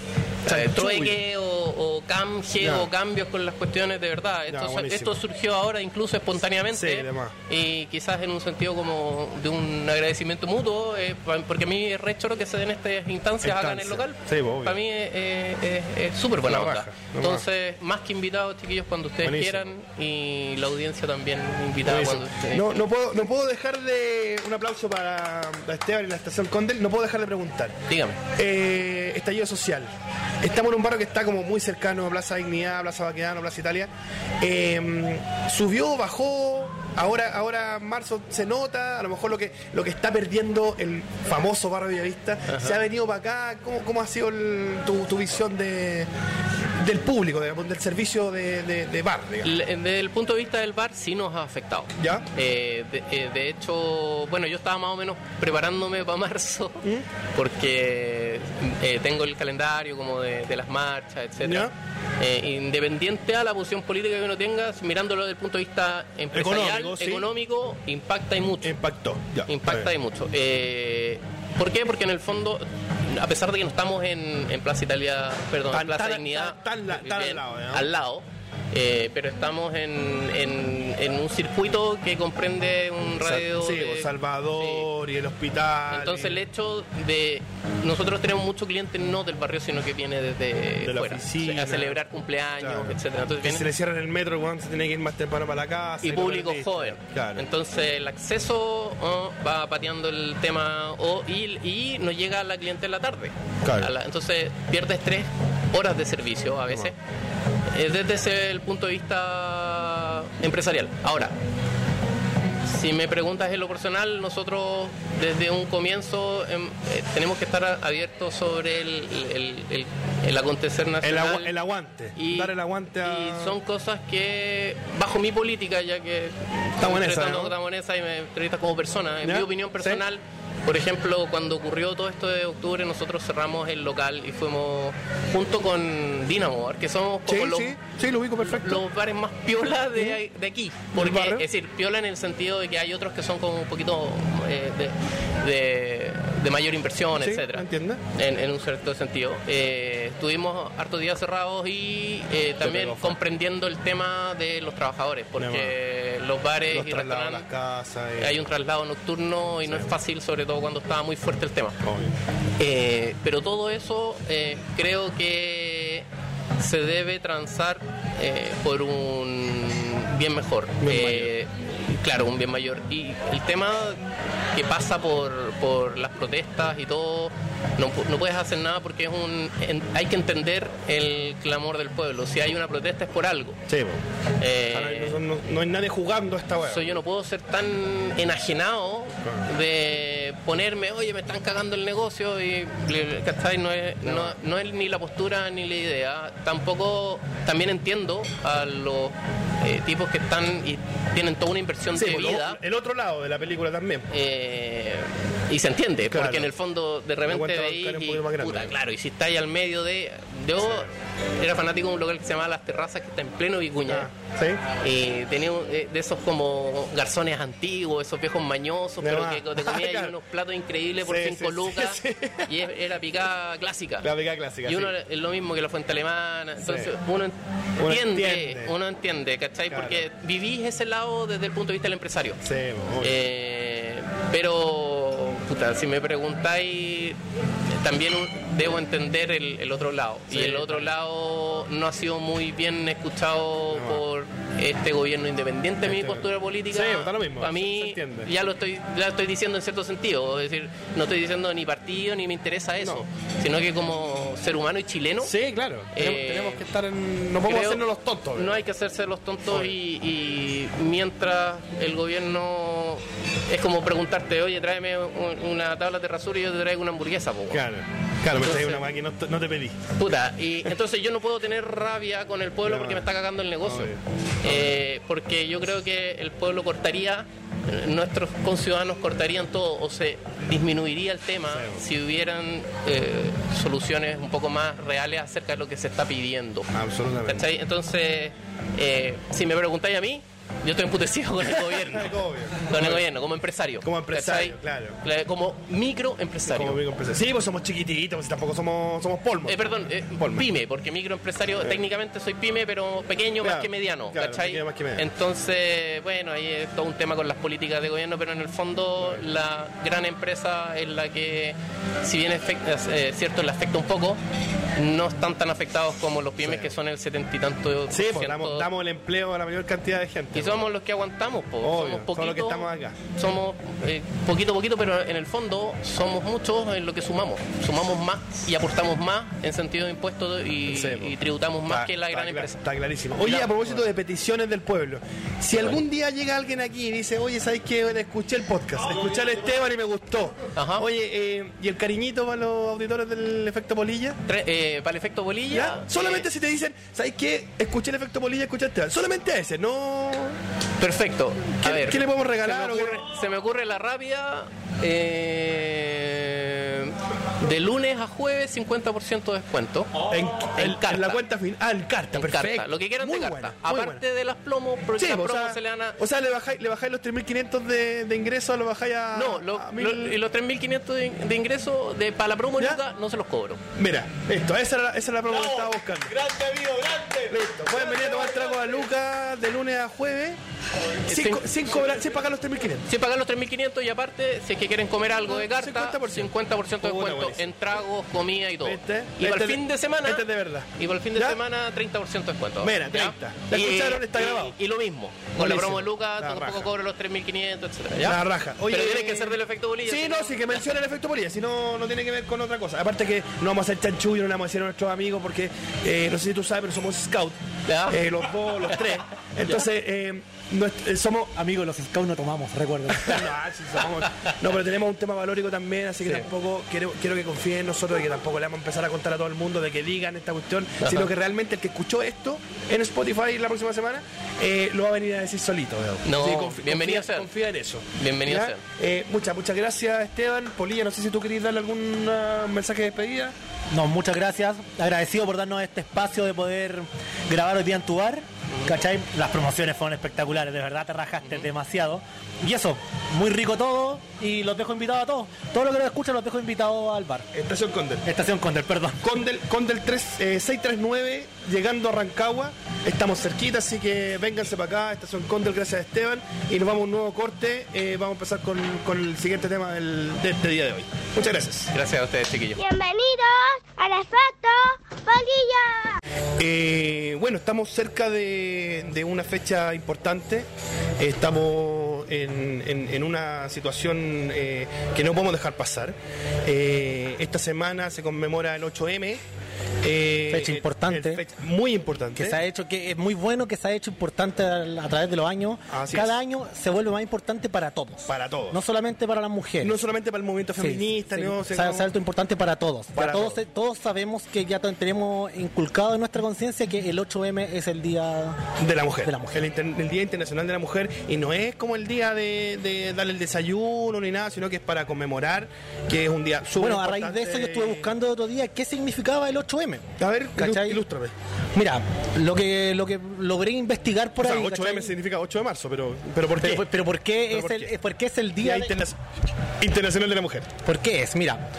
trueque o, o canje Ya. o cambios con las cuestiones de verdad. Esto, esto surgió ahora incluso espontáneamente Sí, y quizás en un sentido como de un agradecimiento mutuo, eh, porque a mí es re choro que se den estas instancias acá en el local. Sí, obvio. Para mí es súper buena onda. Entonces, más que invitados, chiquillos, cuando ustedes Buenísimo. quieran y la audiencia también invitada cuando ustedes No, no, puedo, no puedo dejar de. Un aplauso para Esteban y la estación Condel. No puedo dejar de preguntar. Dígame. Eh, estallido social. Estamos en un barrio que está como muy cercano a Plaza Dignidad, Plaza Baquedano, Plaza Italia. Eh, subió, bajó. Ahora, ahora marzo se nota, a lo mejor lo que lo que está perdiendo el famoso barrio Villavista se ha venido para acá. ¿Cómo, cómo ha sido el- tu, tu visión de, del público, digamos, del servicio de, de- de bar? digamos? Desde el punto de vista del bar sí nos ha afectado. ¿Ya? Eh, de, eh, de hecho, bueno, yo estaba más o menos preparándome para marzo ¿Mm? porque eh, tengo el calendario como de, las marchas, etcétera. Eh, independiente a la posición política que uno tenga, mirándolo desde el punto de vista empresarial, Económico, sí. económico, impacta y mucho. Impactó. Ya, Impacta y mucho. ¿Por qué? Porque en el fondo, a pesar de que no estamos en, en Plaza Italia, perdón, Tan- en Plaza tan- Dignidad, al lado, eh, pero estamos en, en- en un circuito que comprende un radio Sí, de- o Salvador y el hospital. Entonces y- el hecho de nosotros tenemos mucho cliente no del barrio sino que viene desde De la fuera oficina. a celebrar cumpleaños Claro. etcétera entonces viene se le cierra el metro, weón, se tiene que ir más temprano para la casa. y público joven. Claro. Entonces el acceso oh, va pateando el tema oh, y, y nos llega la clientela tarde. Claro. A la- entonces pierdes tres horas de servicio a veces. Eh, desde ese el punto de vista empresarial. Ahora, si me preguntas en lo personal, nosotros desde un comienzo em, eh, tenemos que estar abiertos sobre el, el- el- el acontecer El, nacional. agua- el aguante. dar el aguante a... y son cosas que, bajo mi política, ya que Estamos en esa, ¿no? estamos en esa y me entrevistas como persona, en ¿Ya? mi opinión ¿Sí? Por ejemplo, cuando ocurrió todo esto de octubre, nosotros cerramos el local y fuimos junto con Dinamo, que somos Sí, como los, sí, sí, lo ubico perfecto. los bares más piola de, de aquí. Porque, es decir, piola en el sentido de que hay otros que son como un poquito eh, de, de- de mayor inversión, Sí, etcétera. entiendo. En, en un cierto sentido. Eh, estuvimos hartos días cerrados y eh, también comprendiendo el tema de los trabajadores, porque los bares Los y restaurantes y- hay un traslado nocturno y no es fácil, sobre todo cuando estaba muy fuerte el tema. Eh, pero todo eso eh, creo que se debe transar eh, por un bien mejor. Bien Eh, claro, un bien mayor. Y el tema que pasa por, por las protestas y todo, no, pu- no puedes hacer nada porque es un en- hay que entender el clamor del pueblo. Si hay una protesta es por algo. Sí. Eh, no, no- hay nadie jugando a esta weá. So, yo no puedo ser tan enajenado de ponerme, oye, me están cagando el negocio y, ¿cachai? No es, no, no es ni la postura ni la idea. Tampoco, también entiendo a los eh, tipos que están y tienen toda una inversión Sí, de vida. el otro lado de la película también. eh, y se entiende, Claro. porque en el fondo de repente un y, grande. puta, claro, y si estáis al medio de... Yo era fanático de un local que se llamaba Las Terrazas, que está en pleno Vicuña. Ah, ¿sí? Eh, tenía eh, de esos como garzones antiguos, esos viejos mañosos, De pero más. que te comías (laughs) Claro. unos platos increíbles por Sí, 5 sí, lucas (laughs) y era picada clásica. La picada clásica, Y uno es lo mismo que la fuente alemana. Entonces uno Uno entiende, entiende. uno entiende, ¿cachai? Claro. Porque vivís ese lado desde el punto de vista del empresario. Sí. Eh, pero, puta, si me preguntáis, también debo entender el, el otro lado. Sí, y el otro lado no ha sido muy bien escuchado No. por este gobierno independiente de mi Este- postura política. Sí, está lo mismo, se mí, ya lo estoy, ya estoy diciendo en cierto sentido. Es decir, no estoy diciendo ni partido ni me interesa eso, sino que como ser humano y chileno. Sí, claro. Tenemos, Eh, tenemos que estar en. No podemos hacernos los tontos. No hay que hacerse los tontos y, y mientras el gobierno es como preguntarte, oye, tráeme un- una tabla de rasura y yo te traigo una hamburguesa, po. Claro, claro, me Entonces- traes una máquina, no te, pedí. Puta, y entonces yo no puedo tener rabia con el pueblo No. porque me está cagando el negocio. Eh, porque yo creo que el pueblo cortaría, nuestros conciudadanos cortarían todo o se disminuiría el tema Sí. si hubieran eh, soluciones un poco más reales acerca de lo que se está pidiendo. Absolutamente. ¿Cachai? Entonces, eh, si me preguntáis a mí, yo estoy emputecido con el (laughs) gobierno. Con el gobierno, como empresario. Como empresario, claro. Cla- Como microempresario. Como amigo empresario. Sí, pues somos chiquititos, pues tampoco somos, somos polvos. Eh, perdón, eh, pyme, porque microempresario, técnicamente soy pyme, pero pequeño Claro, más que mediano, claro, ¿cachai? más que mediano. Entonces, bueno, ahí es todo un tema con las políticas de gobierno, pero en el fondo la gran empresa es la que, si bien eh, cierto, le afecta un poco, no están tan afectados como los pymes Sí. que son el setenta y tanto Sí, pues damos el empleo a la mayor cantidad de gente. Y somos los que aguantamos, po. Obvio, somos son poquito, los que estamos acá. Somos eh, poquito a poquito, pero en el fondo somos muchos en lo que sumamos. Sumamos más y aportamos más en sentido de impuestos y, Sí, po. y tributamos más Está- que la gran empresa. Está clarísimo. Oye, a propósito de peticiones del pueblo, si algún día llega alguien aquí y dice, oye, ¿sabes qué? Escuché el podcast, escuché al Esteban y me gustó. Ajá. Oye, eh, ¿y el cariñito para los auditores del efecto polilla? Tre- eh, para el efecto bolilla. ¿Ya? Solamente eh, si te dicen, ¿sabes qué? Escuché el efecto polilla, escuché a Esteban. Solamente a ese, no. Perfecto. ¿Qué- a ver, qué le podemos se me regalar qué? ocurre- Se me ocurre la rabia. eh, de lunes a jueves, 50% de descuento. En, En en- carta. en la cuenta final. Ah, en carta, En perfecto. carta, lo que quieran Muy de carta. buena, muy Aparte buena. de las plomos, porque Sí, las plomos sea, se le dan a. o sea, le bajáis, le bajáis los 3.500 de, de ingreso, lo bajáis a. No, lo- a mil- lo- y los 3.500 de, de ingreso de, para la promo. Luca, no se los cobro. Mira, listo, esa era, esa era la promo que estaba buscando. Grande, amigo, grande. Listo, pueden venir a tomar trago a Lucas de lunes a jueves sin, co- sin cobrar, sin pagar los 3.500. Si pagan los 3.500 y aparte, si es que quieren comer algo de carta, 50%. 50%, de descuento. En tragos, comida y todo. ¿Viste? Y para Este el es fin de- semana. este es de verdad. Y para el fin de ¿Ya? semana, 30% de descuento. Mira, ¿ya? 30. ¿La escucharon? Está y- grabado. Y, lo mismo. Con Buenísimo. la promo de Lucas, La tampoco cobro los 3.500, etcétera. La ¿ya? raja. Pero tiene que ser del efecto bolilla. Sí, no, sí que menciona el efecto bolilla, si no, no tiene que ver con otra cosa. Aparte que no vamos a hacer chanchullo, no le vamos a decir a nuestros amigos porque, eh, no sé si tú sabes, pero somos scout. Ya. Eh, los dos, los tres. (laughs) Entonces, eh, eh, somos Amigos, los scouts no tomamos, recuerden. (laughs) no, sí, somos- no, pero tenemos un tema valórico también, así que Sí. tampoco quiero, quiero que confíen en nosotros y que tampoco le vamos a empezar a contar a todo el mundo de que digan esta cuestión, sino que realmente el que escuchó esto en Spotify la próxima semana eh, lo va a venir a decir solito. veo. No, confi- bienvenido confía, sea. confía en eso. Bienvenido sea. Eh, muchas, muchas gracias Esteban. Polilla, no sé si tú querías darle algún ah, mensaje de despedida. No, muchas gracias. Agradecido por darnos este espacio de poder grabar hoy día en tu bar. ¿Cachai? Las promociones fueron espectaculares, de verdad te rajaste demasiado. Y eso, muy rico todo y los dejo invitados a todos. Todo lo que nos escuchan los dejo invitados al bar. Estación Condel. Estación Condel, perdón. Condel, Condel 3, eh, 639, llegando a Rancagua. Estamos cerquita, así que vénganse para acá. Estación Condel, gracias a Esteban. Y nos vamos a un nuevo corte. Eh, vamos a empezar con, con el siguiente tema del- de este día de hoy. Muchas gracias. Gracias a ustedes, chiquillos. Bienvenidos al efecto Polilla. Eh, bueno, estamos cerca de, de una fecha importante. Estamos en, en- en una situación eh, que no podemos dejar pasar. Eh, esta semana se conmemora el 8M. Eh, Fecha importante. el fecha- muy importante. Que se ha hecho, que es muy bueno que se ha hecho importante a, a través de los años. Así Cada es. año se vuelve más importante para todos. Para todos. No solamente para las mujeres. No solamente para el movimiento Sí, feminista, sí. no Se sé ha- cómo- se ha hecho importante para todos. Ya Para todos, todos. todos sabemos que ya tenemos inculcado en nuestra conciencia que el 8M es el día de la mujer. De la mujer. El, inter- el Día Internacional de la Mujer. Y no es como el día de, de darle el desayuno ni nada, sino que es para conmemorar que es un día súper Bueno, a raíz de eso yo estuve buscando el otro día qué significaba el 8M. A ver, ¿Cachai? ilústrame. Mira, lo que lo que logré investigar por O sea, ahí. 8M ¿cachai? significa 8 de marzo, pero, pero ¿por qué? pero, pero ¿por qué ¿Pero es por el qué? por qué es el Día día de- Interna- Internacional de la Mujer. ¿Por qué es? Mira,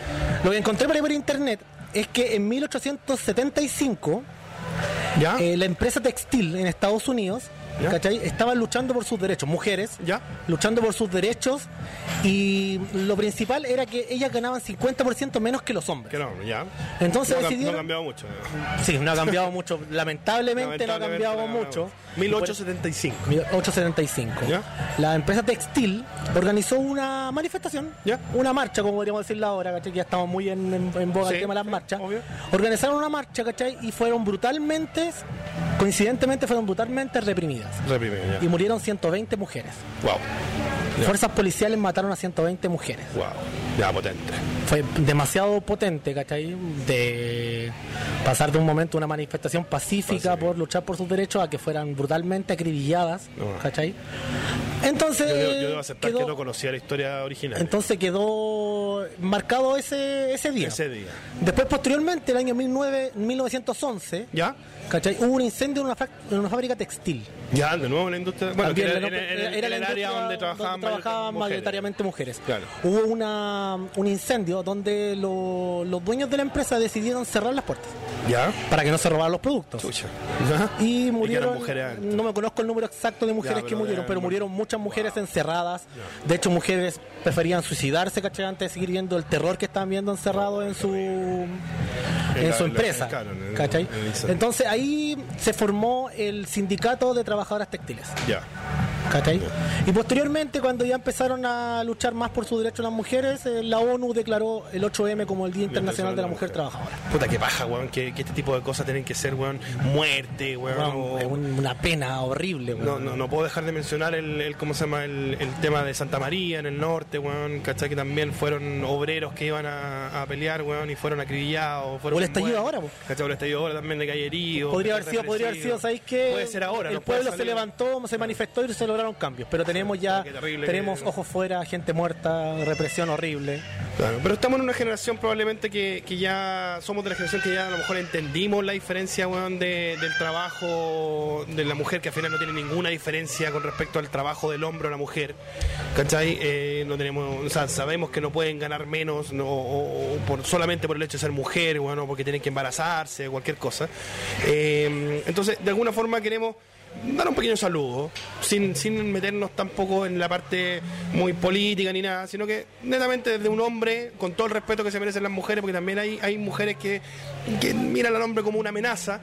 lo que encontré por ahí por internet es que en 1875 ¿Ya? eh, la empresa textil en Estados Unidos ¿Ya? ¿cachai? estaban luchando por sus derechos, mujeres, ¿Ya? luchando por sus derechos y lo principal era que ellas ganaban 50% menos que los hombres. que no, ya. Entonces no, cam- no ha decidieron... cambiado mucho. Sí, no ha cambiado mucho, (laughs) lamentablemente, no ha cambiado no mucho. 1875. 1875. ¿Ya? La empresa textil organizó una manifestación, ¿Ya? una marcha, como podríamos decirla ahora, ¿cachai? Que ya estamos muy en, en- en boga Sí, el tema de las sí, marchas. obvio. Organizaron una marcha, ¿cachai? Y fueron brutalmente, coincidentemente, fueron brutalmente reprimidas. Y murieron 120 mujeres. Wow. Ya. Fuerzas policiales mataron a 120 mujeres. Wow. Ya, potente. Fue demasiado potente, ¿cachai? De pasar de un momento una manifestación pacífica por luchar por sus derechos a que fueran brutalmente acribilladas, No. ¿cachai? Entonces, Yo, debo- yo debo aceptar quedó, que no conocía la historia original. entonces quedó marcado ese, ese día. Ese día. Después, posteriormente, el año 19 1911, ¿Ya? ¿Cachai? Hubo un incendio en una, fac- en una fábrica textil. Ya, de nuevo en la industria. Bueno, También era, era en la el área donde trabajaban, mujeres. mayoritariamente mujeres. Claro. Hubo una, un incendio donde lo- los dueños de la empresa decidieron cerrar las puertas ¿Ya? para que no se robaran los productos. Chucha. ¿Ya? Y murieron, eran mujeres no me conozco el número exacto de mujeres Ya, que murieron, pero mu- murieron muchas mujeres encerradas. De hecho, mujeres preferían suicidarse, ¿cachai? Antes de seguir viendo el terror que estaban viendo encerrado en su en su empresa. ¿cachai? Entonces ahí se formó el sindicato de trabajadoras textiles. Ya. ¿Cachai? Y posteriormente, cuando ya empezaron a luchar más por sus derechos las mujeres, eh, la ONU declaró el 8M como el Día Internacional de la Mujer Trabajadora. Puta, que paja, weón, que, que este tipo de cosas tienen que ser, weón, muerte, weón. O- un- una pena horrible. No, weón. no, no puedo dejar de mencionar el, el- ¿cómo se llama? El, el tema de Santa María en el norte, weón, ¿cachai? Que también fueron obreros que iban a, a pelear, weón, y fueron acribillados. Fueron O el estallido ahora, po. ¿Cachai? O el estallido ahora también de herido. Podría haber sido, podría haber sido, ¿sabéis qué? Puede ser ahora, El no pueblo se levantó, se manifestó y se lograron cambios. Pero tenemos ya, tenemos que- ojos fuera, gente muerta, represión horrible. Claro, pero estamos en una generación probablemente que, que ya somos de la generación que ya a lo mejor entendimos la diferencia, weón, de- del trabajo de la mujer, que al final no tiene ninguna diferencia con respecto al trabajo del hombre o la mujer. ¿Cachai? Eh, no tenemos, o sea, sabemos que no pueden ganar menos no, solamente por el hecho de ser mujer, bueno, porque tienen que embarazarse, cualquier cosa. Eh, entonces, de alguna forma queremos dar un pequeño saludo, sin, sin meternos tampoco en la parte muy política ni nada, sino que netamente desde un hombre, con todo el respeto que se merecen las mujeres, porque también hay, hay mujeres que, que miran al hombre como una amenaza,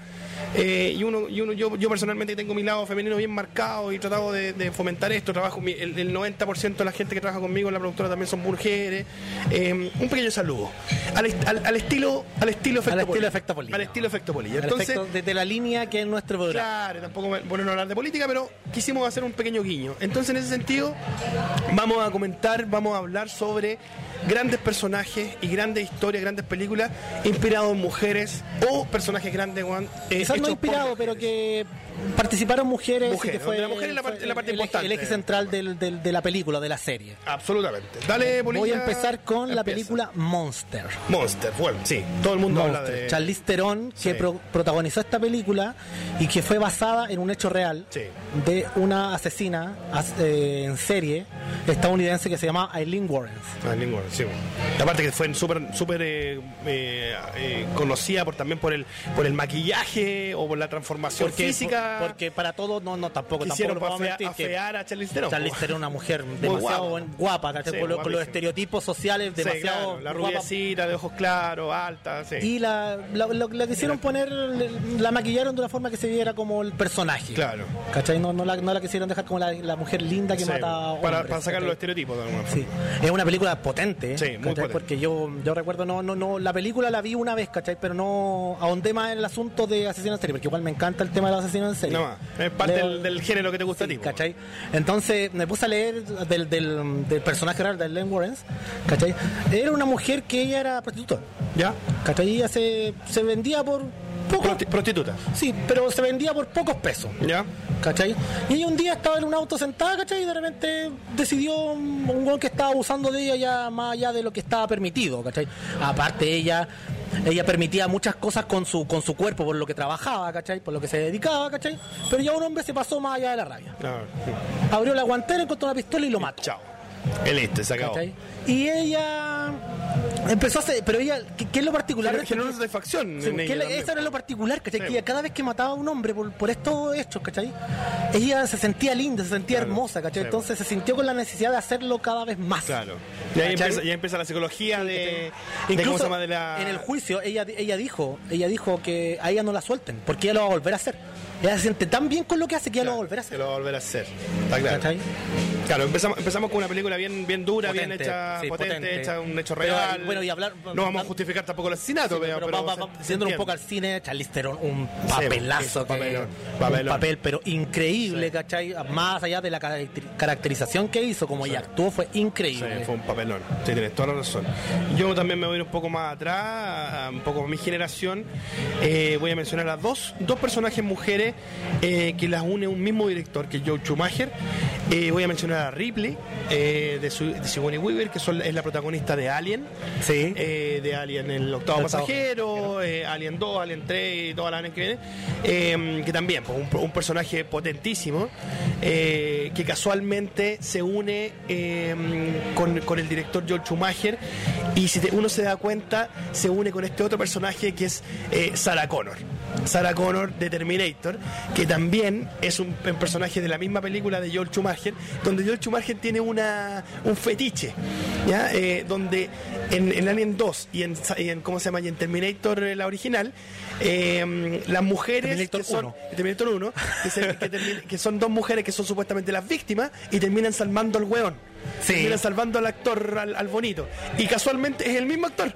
eh, y uno, y uno yo, yo personalmente tengo mi lado femenino bien marcado y tratado de, de fomentar esto, trabajo, el, el 90% de la gente que trabaja conmigo en la productora también son mujeres, Eh, un pequeño saludo, al, al- al estilo al estilo efecto Al estilo Polilla. efecto. Al estilo efecto. Al Entonces, efecto, desde la línea que es nuestro programa. Claro, tampoco voy ponernos a hablar de política, pero quisimos hacer un pequeño guiño. Entonces, en ese sentido, vamos a comentar, vamos a hablar sobre grandes personajes y grandes historias, grandes películas inspirados en mujeres o personajes grandes, Juan. eh, Quizás no inspirado, pero que participaron mujeres, Mujeres, y que fue, la mujer es la parte- fue la parte el, eje- importante. el eje central del- del- de la película, de la serie. Absolutamente. Dale, Voy Polilla, a empezar con la película Monster. Monster. Bueno, sí, todo el mundo habla Monster. de. Charlize Theron, que Sí. pro- protagonizó esta película y que fue basada en un hecho real Sí. de una asesina as- eh, en serie estadounidense que se llama Eileen Warren. Ah, ninguna, sí. aparte que fue súper súper eh, eh, eh, conocida por también por el por el maquillaje o por la transformación física. por- porque para todos, no, no, tampoco, quisieron tampoco para afear a Charlize Theron. Charlize. Theron es una mujer demasiado guapa. guapa, con, lo- con los estereotipos sociales demasiado claro, la rubiecita de ojos claros, alta. Y la, la, la- la quisieron poner, la maquillaron de una forma que se viera como el personaje. Claro. ¿Cachai? No, no, la, no la quisieron dejar como la, mujer linda que Sí, mata para, hombres, para sacar ¿cachai? los estereotipos de alguna forma. Sí, es una película potente, ¿eh? Sí, potente. Porque yo, yo recuerdo, no, no, no, la película la vi una vez, ¿cachai? Pero no ahondé más en el asunto de asesino en serie, porque igual me encanta el tema de los asesinos en serie. No más. Es parte Leo- del, del género que te gusta Sí, a ti. ¿cachai? Entonces me puse a leer del, del, del personaje real de Len Warren, ¿cachai? Era una mujer que ella era prostituta, ¿Ya? ¿cachai? Ella se, se vendía por poco, Prosti- prostituta. sí, pero se vendía por pocos pesos. ¿Ya? ¿Cachai? Y ella un día estaba en un auto sentada, ¿cachai? Y de repente decidió un weón que estaba abusando de ella ya más allá de lo que estaba permitido, ¿cachai? Aparte ella, ella permitía muchas cosas con su, con su cuerpo, por lo que trabajaba, ¿cachai? Por lo que se dedicaba, ¿cachai? Pero ya un hombre se pasó más allá de la rabia. Abrió la guantera, encontró una pistola y lo mató. Chao. El este, se acabó. ¿cachai? Y ella empezó a hacer, pero ella, ¿qué, qué es lo particular? Generó una satisfacción. Sí, en que ella era lo particular, ¿cachai? Sí. Que ella cada vez que mataba a un hombre por, por estos hechos, ¿cachai? Ella se sentía linda, se sentía Claro. hermosa, ¿cachai? Sí. Entonces se sintió con la necesidad de hacerlo cada vez más. Claro. Y ahí empieza, ya empieza la psicología de, de Incluso cómo se llama de la... en el juicio ella, ella dijo ella dijo que a ella no la suelten porque ella lo va a volver a hacer. Ella se siente tan bien con lo que hace que ella lo va a volver a Que hacer. lo va a volver a hacer. Está claro. Claro, empezamos, empezamos con una película bien, bien dura, bien hecha, sí, potente, potente. hecha un hecho Pero, real. bueno, y hablar- no vamos a justificar tampoco el asesinato, Sí, pero, pero, pero va- va- se un poco al cine, Charlize Theron, un Sí, papelazo, que- papelón, un papel, pero increíble, ¿cachai? Más allá de la caracteri- caracterización que hizo, como ella actuó, fue Sí, increíble. fue un papelón. Sí, tienes toda la razón. Yo también me voy a ir un poco más atrás, un poco a mi generación. Eh, voy a mencionar a dos, dos personajes mujeres eh, que las une un mismo director, que es Joe Schumacher. Eh, voy a mencionar a Ripley, eh, de, su, de Sigourney Weaver, que son- es la protagonista de Alien. Sí. De Alien, el octavo El pasajero, Alien 2, Alien 3 y todas las que viene. Eh, que también, pues, un, un personaje potentísimo, que casualmente se une eh, con, con el director George Schumacher. Y si te- uno se da cuenta, se une con este otro personaje que es Sarah Connor. Sarah Connor de Terminator, que también es un, un personaje de la misma película de George Schumacher, donde George Schumacher tiene una, un fetiche, ¿ya? Eh, donde en, en Alien 2 y en, y en, ¿cómo se llama? Y en Terminator, eh, la original, eh, las mujeres Terminator que son, 1. Terminator 1, que, se- que termi- que son dos mujeres que son supuestamente las víctimas y terminan salvando al weón. Sí. Salvando al actor, al, al bonito. Y casualmente es el mismo actor.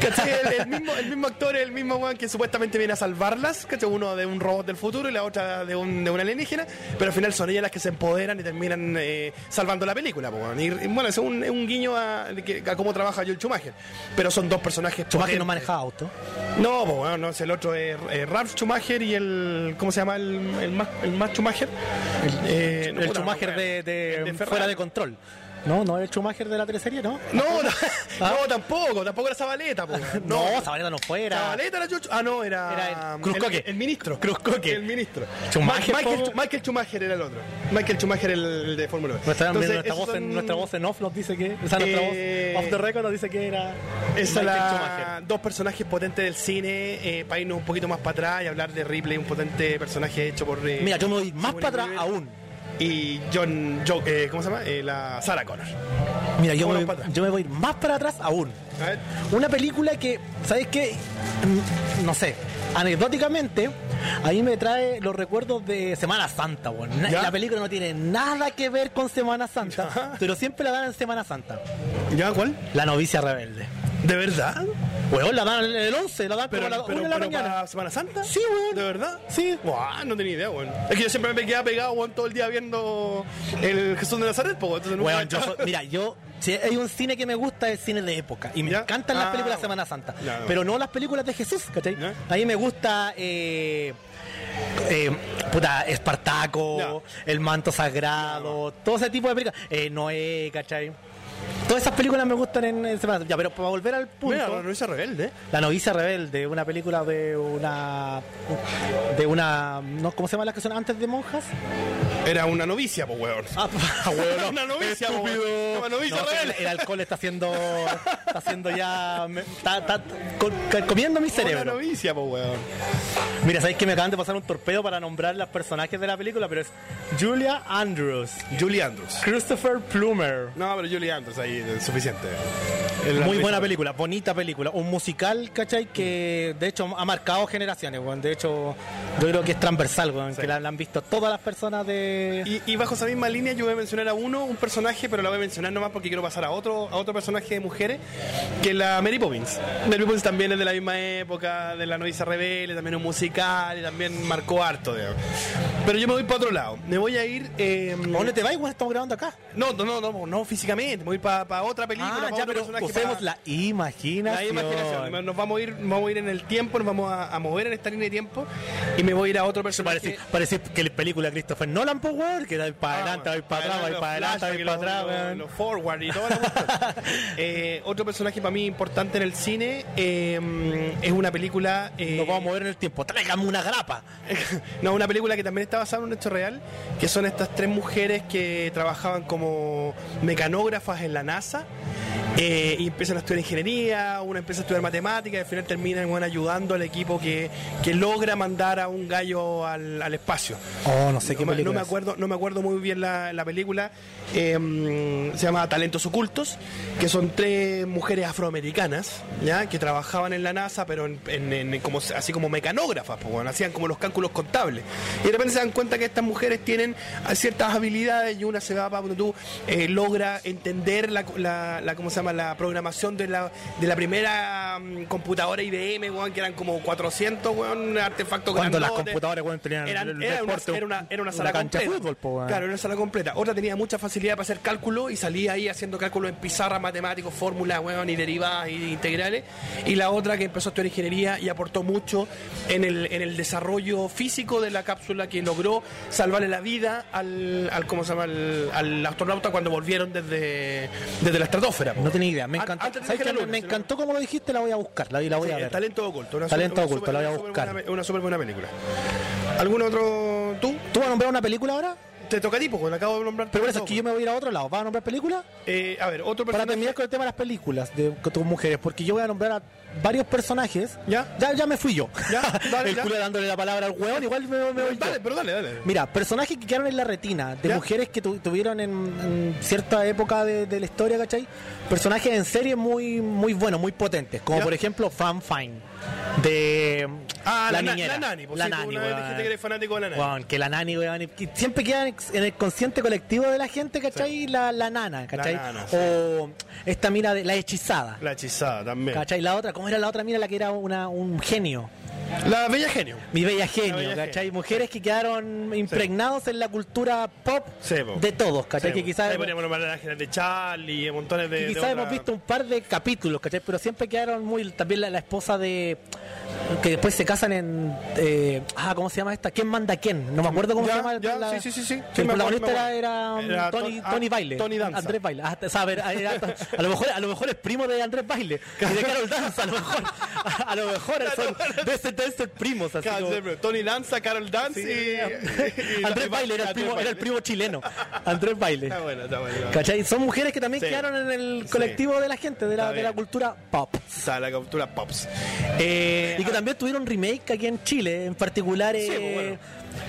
¿Cachai? El, el mismo, el mismo actor es el mismo weón que supuestamente viene a salvarlas. ¿cachai? Uno de un robot del futuro y la otra de un, de un alienígena. Pero al final son ellas las que se empoderan y terminan eh, salvando la película. Y, y bueno, es un, un guiño a, a cómo trabaja Joel Schumacher. Pero son dos personajes Schumacher no manejaba auto. No, pues bueno, no, es el otro es eh, Ralph Schumacher y el. ¿Cómo se llama? El, el, más, el más Schumacher. Eh, el puta, Schumacher no, de, fuera de control. No, no es el Schumacher de la teleserie, ¿no? No, no, ¿Ah? (laughs) no, tampoco, tampoco era Zabaleta, po. (laughs) No, Zabaleta no fuera. Zabaleta era George- Ah, no, era. Era el Cruzcoque. El, el ministro. Cruzcoque. El ministro. Schumacher, Ma- Michael, Michael Schumacher era el otro. Michael Schumacher, el, el de Fórmula 1. Nuestra, Entonces, nuestra, voz son- nuestra voz en off nos dice que. O sea, nuestra Eh, voz off the record nos dice que era. Esa la, dos personajes potentes del cine, eh, para irnos un poquito más para atrás y hablar de Ripley, un potente personaje hecho por... eh, Mira, yo me voy más para atrás aún. Y John, Jo- eh, ¿cómo se llama? Eh, la Sarah Connor. Mira, yo me, voy, yo me voy más para atrás aún. A ver. Una película que, ¿sabes qué? Mm, No sé, anecdóticamente, a mí me trae los recuerdos de Semana Santa, ¿Ya? La película no tiene nada que ver con Semana Santa, pero siempre la dan en Semana Santa. ¿Ya cuál? La novicia rebelde. ¿De verdad? Weón, la dan el 11, la dan Pero, como a la pero, 1 de la pero mañana. para Semana Santa. Sí, weón. ¿De verdad? Sí. Buah, no tenía idea, weón. Es que yo siempre me quedaba pegado, weón, todo el día viendo el Jesús de Nazaret, pues, entonces nunca Weón, yo soy- mira, yo, si hay un cine que me gusta, es cine de época. Y me ¿Ya? encantan las Ah, películas de. Semana Santa. Ya. Pero no las películas de Jesús, ¿cachai? ¿Ya? A mí me gusta. Eh, eh, puta, Espartaco. El Manto Sagrado, todo ese tipo de películas. Eh, Noé, ¿cachai? Todas esas películas me gustan en, Santa. Ya, pero para volver al punto. Mira, la novicia rebelde. La novicia rebelde, una película de una. de una. ¿no? ¿Cómo se llama las que son antes de monjas? Era una novicia, pues, weón. Ah, Era una novicia, weón. Una novicia No, rebelde. el, el alcohol está haciendo. está haciendo ya. me- Está, comiendo mi Una cerebro. novicia, pues, weón. Mira, sabéis que me acaban de pasar un torpedo para nombrar los personajes de la película, pero es Julia Andrews, Julie Andrews. Christopher Plummer. No, pero Julie Andrews ahí es suficiente. El Muy buena película, bonita película. Un musical, ¿cachai? Que de hecho ha marcado generaciones, weón. De hecho, yo creo que es transversal, weón. Sí. Que la, la han visto todas las personas de. Y, y bajo esa misma línea yo voy a mencionar a uno, un personaje, pero la voy a mencionar nomás porque quiero pasar a otro, a otro personaje de mujeres, que es la Mary Poppins. Mary Poppins también es de la misma época, de la novicia rebelde, también un musical y también marcó harto. digamos. Pero yo me voy para otro lado. Me voy a ir... eh, ¿A dónde te vas, weón? Estamos grabando acá. no, no, no, no, no físicamente. Me voy para otra película. Ah, pa' ya, otro pero personaje, usemos pa- la imaginación. La imaginación. Nos vamos a ir, vamos a ir en el tiempo, nos vamos a, a mover en esta línea de tiempo y me voy a ir a otro personaje. Parece, parece que la película de Christopher Nolan, pues, weón, que va para adelante, va para atrás, va para adelante, va para atrás. Los forward y cuestión. (laughs) Eh, Otro personaje para mí importante en el cine eh, es una película. eh, Nos vamos a mover en el tiempo. Tráigame una grapa. (laughs) no, una película que también está basada en un hecho real, que son estas tres mujeres que trabajaban como mecanógrafas en la NASA. eh, y empiezan a estudiar ingeniería, una empieza a estudiar matemáticas y al final terminan bueno, ayudando al equipo que, que logra mandar a un gallo al, al espacio. Oh, no sé qué no, me- no acuerdo, no me acuerdo muy bien la, la película. eh, se llama Talentos Ocultos, que son tres mujeres afroamericanas, ya, que trabajaban en la NASA, pero en, en- en- como así como mecanógrafas, pues, bueno, hacían como los cálculos contables. Y de repente se dan cuenta que estas mujeres tienen ciertas habilidades y una se va para tú eh, logra entender la, la, la- ¿cómo se llama? la programación de la, de la primera mm, computadora IBM, weón, que eran como 400 weón, artefactos Cuando las computadoras, weón, tenían Eran- el era, una, deporte, era una- era una una sala cancha de completa. fútbol, po. Claro, era una sala completa. Otra tenía mucha facilidad para hacer cálculo y salía ahí haciendo cálculos en pizarra, matemáticos, fórmulas, weón, y derivadas y integrales. Y la otra que empezó a estudiar ingeniería y aportó mucho en el, en el desarrollo físico de la cápsula que logró salvarle la vida al, al ¿cómo se llama? Al, al astronauta cuando volvieron desde, desde la estratosfera. po. No tenía idea. Me An- encantó. antes de la luna, me encantó como lo dijiste, la voy a buscar, la, la voy a ver. Talento oculto. Una Talento super- oculto, una la voy a buscar. buena- una súper buena película. ¿Algún otro tú? ¿Tú vas a nombrar una película ahora? Te toca a ti, porque acabo de nombrar. Pero por eso es que yo me voy a ir a otro lado. ¿Vas a nombrar películas? Eh, a ver, otro Para personaje. terminar con el tema de las películas de con tus mujeres, porque yo voy a nombrar a varios personajes. ¿Ya? Ya, ya me fui yo. Ya, dale, (laughs) el ya. culo dándole la palabra al hueón, igual me, me voy yo. Dale, pero dale, dale. Mira, personajes que quedaron en la retina, de ¿Ya? mujeres que tu- tuvieron en, en cierta época de, de la historia, ¿cachai? Personajes en serie muy muy buenos, muy potentes, como ¿Ya? por ejemplo Fan Fine, de Ah, la, na- niñera. la nani, pues la sí, tú nani, una vez weón. dijiste que eres fanático de la nani. Weón, que la nani, weón, siempre queda en el consciente colectivo de la gente, ¿cachai? La, la nana, ¿cachai? nana, sí. O esta mira de la hechizada. La hechizada también. ¿Cachai? La otra, ¿cómo era la otra? Mira la que era una, un genio. La Bella Genio. Mi bella genio, bella ¿cachai? genio. Mujeres que quedaron impregnados en la cultura pop Sí, de todos, ¿cachai? Que quizás Ahí a Ángeles de Charlie, y montones de. de quizás hemos visto un par de capítulos, ¿cachai? Pero siempre quedaron muy... También la, la esposa de... Que después se casan en... eh, ah, ¿cómo se llama esta? ¿Quién manda a quién? No me acuerdo cómo Ya, se llama. ya, la- sí, sí, sí, sí. que Sí, el protagonista era, um, Era Tony, Ton- ah, Tony Baile. Tony Danza. Andrés Baile. Ah, o sea, a, ver, era- a, lo mejor, a lo mejor es primo de Andrés Baile. (laughs) Y de Carol Danza, a lo mejor. A, lo mejor son, debe ser, ser primos. Así como-. Tony Danza, Carol Dance y, y- Andrés Baile era el, primo, era el primo chileno. Andrés Baile. Está bueno, está bueno. Son mujeres que también Sí. quedaron en el Sí. colectivo de la gente, de la, de la cultura pop. O sea, la captura Pops. Eh, Y que también tuvieron remake aquí en Chile, en particular eh, pues, bueno.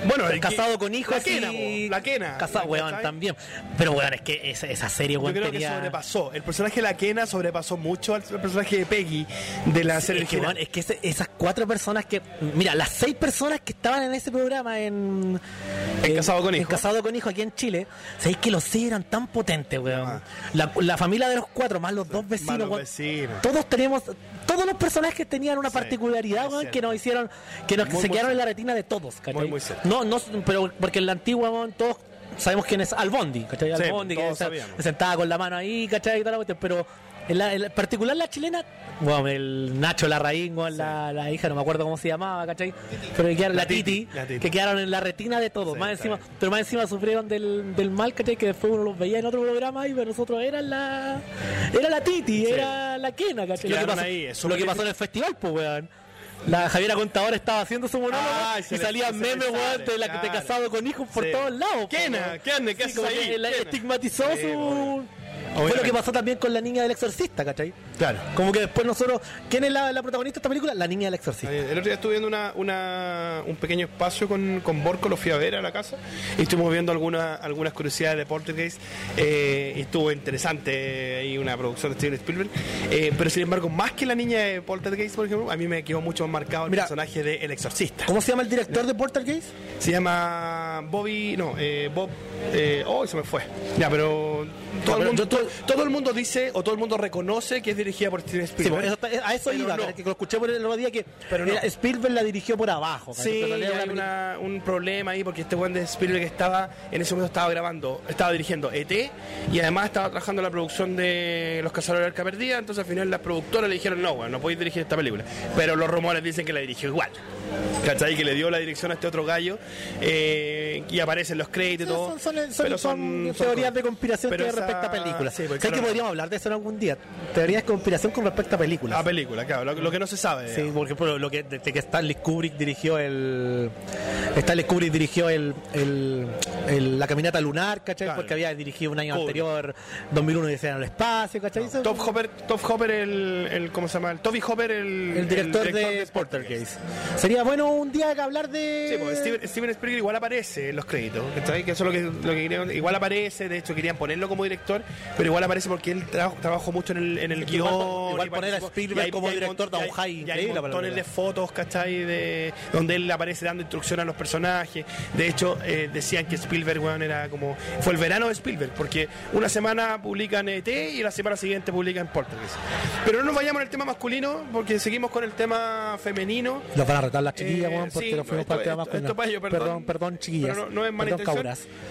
Bueno, el que- casado con hijos la quena, y... po, la quena, Casado, weón, ¿cachai? también. Pero weón, es que esa, esa serie, Yo weón, creo que sobrepasó. El personaje de la Kena sobrepasó mucho al personaje de Peggy de la serie Es que, weón, es que ese- esas cuatro personas que. Mira, las seis personas que estaban en ese programa en. En Casado con en Hijo. Casado con Hijo aquí en Chile. Sabéis que los seis eran tan potentes, weón. Ah. La, la familia de los cuatro, más los dos vecinos, los weón. vecinos. Todos tenemos. Todos los personajes tenían una particularidad, que nos hicieron. Que nos Muy, se muy quedaron en la retina de todos, ¿cachai? Muy, muy cierto. No, no, pero porque en la antigua, todos. Sabemos quién es Albondi, ¿cachai? Sí, Albondi, que se, sentaba con la mano ahí, ¿cachai? Pero en, la, en la- particular la chilena, bueno, el Nacho Larraín, weón, la, la hija, no me acuerdo cómo se llamaba, ¿cachai? Pero que quedaron, la, La titi, que quedaron en la retina de todos, Sí, más encima, bien. pero más encima sufrieron del, del mal, ¿cachai? Que después uno los veía en otro programa y nosotros eran la era la titi, era la quena, ¿cachai? Lo que pasó, ahí, lo que pasó en el festival, pues, weón. La Javiera Contadora estaba haciendo su monólogo se y salían memes, weón, de la de casado con hijos por Sí. todos lados. pues, Kena. ¿qué ande? ¿Qué Sí, haces ahí? Kena. estigmatizó Sí, su... obvio. Fue lo que Obviamente. pasó también con la niña del exorcista, ¿cachai? Claro. Como que después nosotros... ¿Quién es la, la protagonista de esta película? La niña del exorcista. El otro día estuve viendo una, una- un pequeño espacio con, con Borco, lo fui a ver a la casa y estuvimos viendo alguna- algunas curiosidades de Poltergeist eh, y estuvo interesante ahí una producción de Steven Spielberg. Eh, pero sin embargo, más que la niña de Poltergeist, por ejemplo, a mí me quedó mucho más marcado el Mira. personaje de El Exorcista. ¿Cómo se llama el director de Poltergeist? Se llama Bobby, no, eh, Bob, eh, oh, se me fue. Ya, pero todo, pero el mundo, todo, todo el mundo dice o todo el mundo reconoce que es dirigida por Steven Spielberg. eso está- a eso Pero iba, no. que lo escuché por el otro día que Pero no. era- Spielberg la dirigió por abajo. Sí, hay una una- un problema ahí porque este buen de Spielberg estaba en ese momento estaba grabando, estaba dirigiendo ET y además estaba trabajando en la producción de Los Cazadores de Arca Perdida, entonces al final las productoras le dijeron no, bueno, no podéis dirigir esta película. Pero los rumores dicen que la dirigió igual. ¿Cachai? Que le dio la dirección a este otro gallo eh, y aparecen los créditos y todo. son, son- son- pero son teorías de conspiración que esa- respecto a películas. Sí, ¿Sabes que podríamos hablar de eso en algún día? Teorías de conspiración con respecto a películas. A película, claro, lo, lo que no se sabe. Sí, digamos. por ejemplo, lo que, de, de que Stanley Kubrick dirigió el. Stanley Kubrick dirigió el, el- el- la caminata lunar, ¿cachai? Claro. Porque había dirigido un año Kubrick. anterior, 2001 Dice en el espacio, ¿cachai? Top Hopper, Top Hopper el, el, ¿cómo se llama? El Toby Hopper, el, el director, el de Poltergeist. Sería bueno un día que hablar de. Sí, porque Steven, Steven Spielberg igual aparece en los créditos, ¿cachai? Que eso es lo que, lo que querían- igual aparece, de hecho querían ponerlo como director, pero igual aparece porque él tra- trabajó mucho en el, en el guion. Igual- poner a Spielberg hay- como hay director mon- da y hay- montones de fotos, ¿cachai? De, donde él aparece dando instrucciones a los personajes. De hecho, eh, decían que Spielberg, weón, era como... Fue el verano de Spielberg, porque una semana publican ET y la semana siguiente publican Poltergeist. Pero no nos vayamos el tema masculino, porque seguimos con el tema femenino. Los van a retar las chiquillas, Eh, weón, porque sí, nos fuimos esto- para el tema esto- masculino. esto para ello, perdón. perdón, perdón, chiquillas. Pero no, no es mala.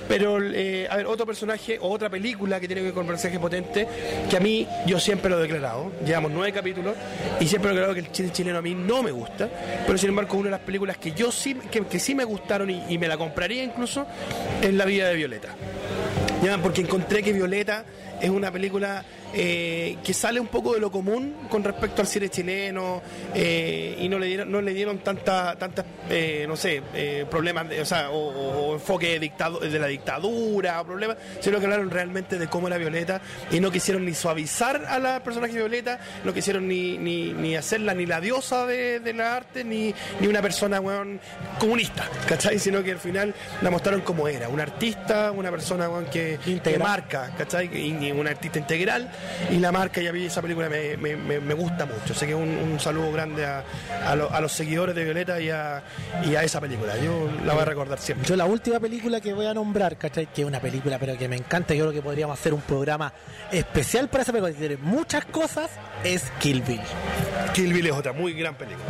Pero, eh, a ver, otro personaje o otra película que tiene que con personaje potente, que a mí yo siempre lo he declarado. Llevamos nueve capítulos y siempre he declarado que el cine chileno a mí no me gusta. Pero sin embargo, una de las películas que yo sí, que, que sí me gustaron y, y me la compraría incluso es La vida de Violeta. Ya, porque encontré que Violeta es una película eh, que sale un poco de lo común con respecto al cine chileno eh, y no le dieron, no le dieron tanta, tantas, eh, no sé, eh, problemas, de- o sea, o, enfoque de, dictado- de la dictadura, o problemas, sino que hablaron realmente de cómo era Violeta y no quisieron ni suavizar a la personaje Violeta, no quisieron ni, ni, ni hacerla ni la diosa de, de la arte, ni, ni una persona, weón, comunista, ¿cachai? Sino que al final la mostraron como era, una artista, una persona, weón, que, que marca, ¿cachai? Y, y una artista integral y la marca y a mí esa película me, me, gusta mucho. Así que un, un saludo grande a, a, lo- a los seguidores de Violeta y a, y a esa película. Yo la voy a recordar siempre. Yo la última película que voy a nombrar, ¿cachai? Que es una película pero que me encanta, yo creo que podríamos hacer un programa especial para esa película, que tiene muchas cosas, es Kill Bill. Kill Bill es otra muy gran película.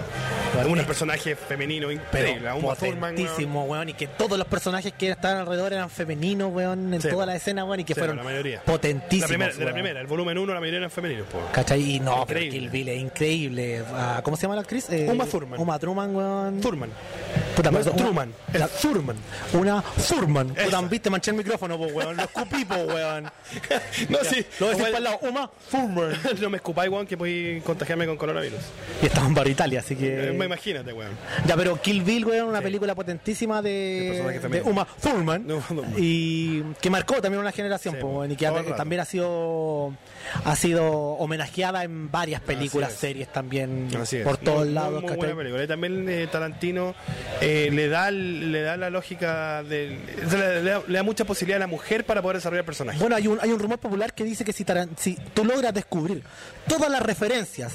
Un personaje femenino increíble. Potentísimo, weón, y que todos los personajes que estaban alrededor eran femeninos, weón, en Sí. toda la escena, weón, y que Sí, fueron la mayoría. potentísimos. La primera, de la weón. primera, el volumen 1, la mayoría eran femeninos. po. ¿Cachai? Y no, pero Increíble. Kill Bill es increíble. Ah, ¿Cómo se llama la actriz? Eh, Uma Thurman. Uma Thurman, weón. Thurman. Puta, No pero es Truman, es Thurman. Una Thurman. Puta, viste, manché el micrófono, po, weón. Lo escupí, po, weón. (laughs) No, sí. Lo Igual- para el lado. Uma Thurman. (laughs) no me escupáis, weón, que podéis contagiarme con coronavirus. Y estaba en Bar Italia, así que. Eh, Imagínate, weón. Ya, pero Kill Bill, weón, una Sí. película potentísima de. Uma Thurman. Y que marcó también una generación, Sí, po, y que también ha sido ha sido homenajeada en varias películas, es. series también por todos Muy- lados. Muy, muy ¿cachai? buena película. Y también eh, Tarantino, eh, le da le da la lógica de le, le da, le da mucha posibilidad a la mujer para poder desarrollar personajes. Bueno, hay un, hay un rumor popular que dice que si, Taran- si tú logras descubrir todas las referencias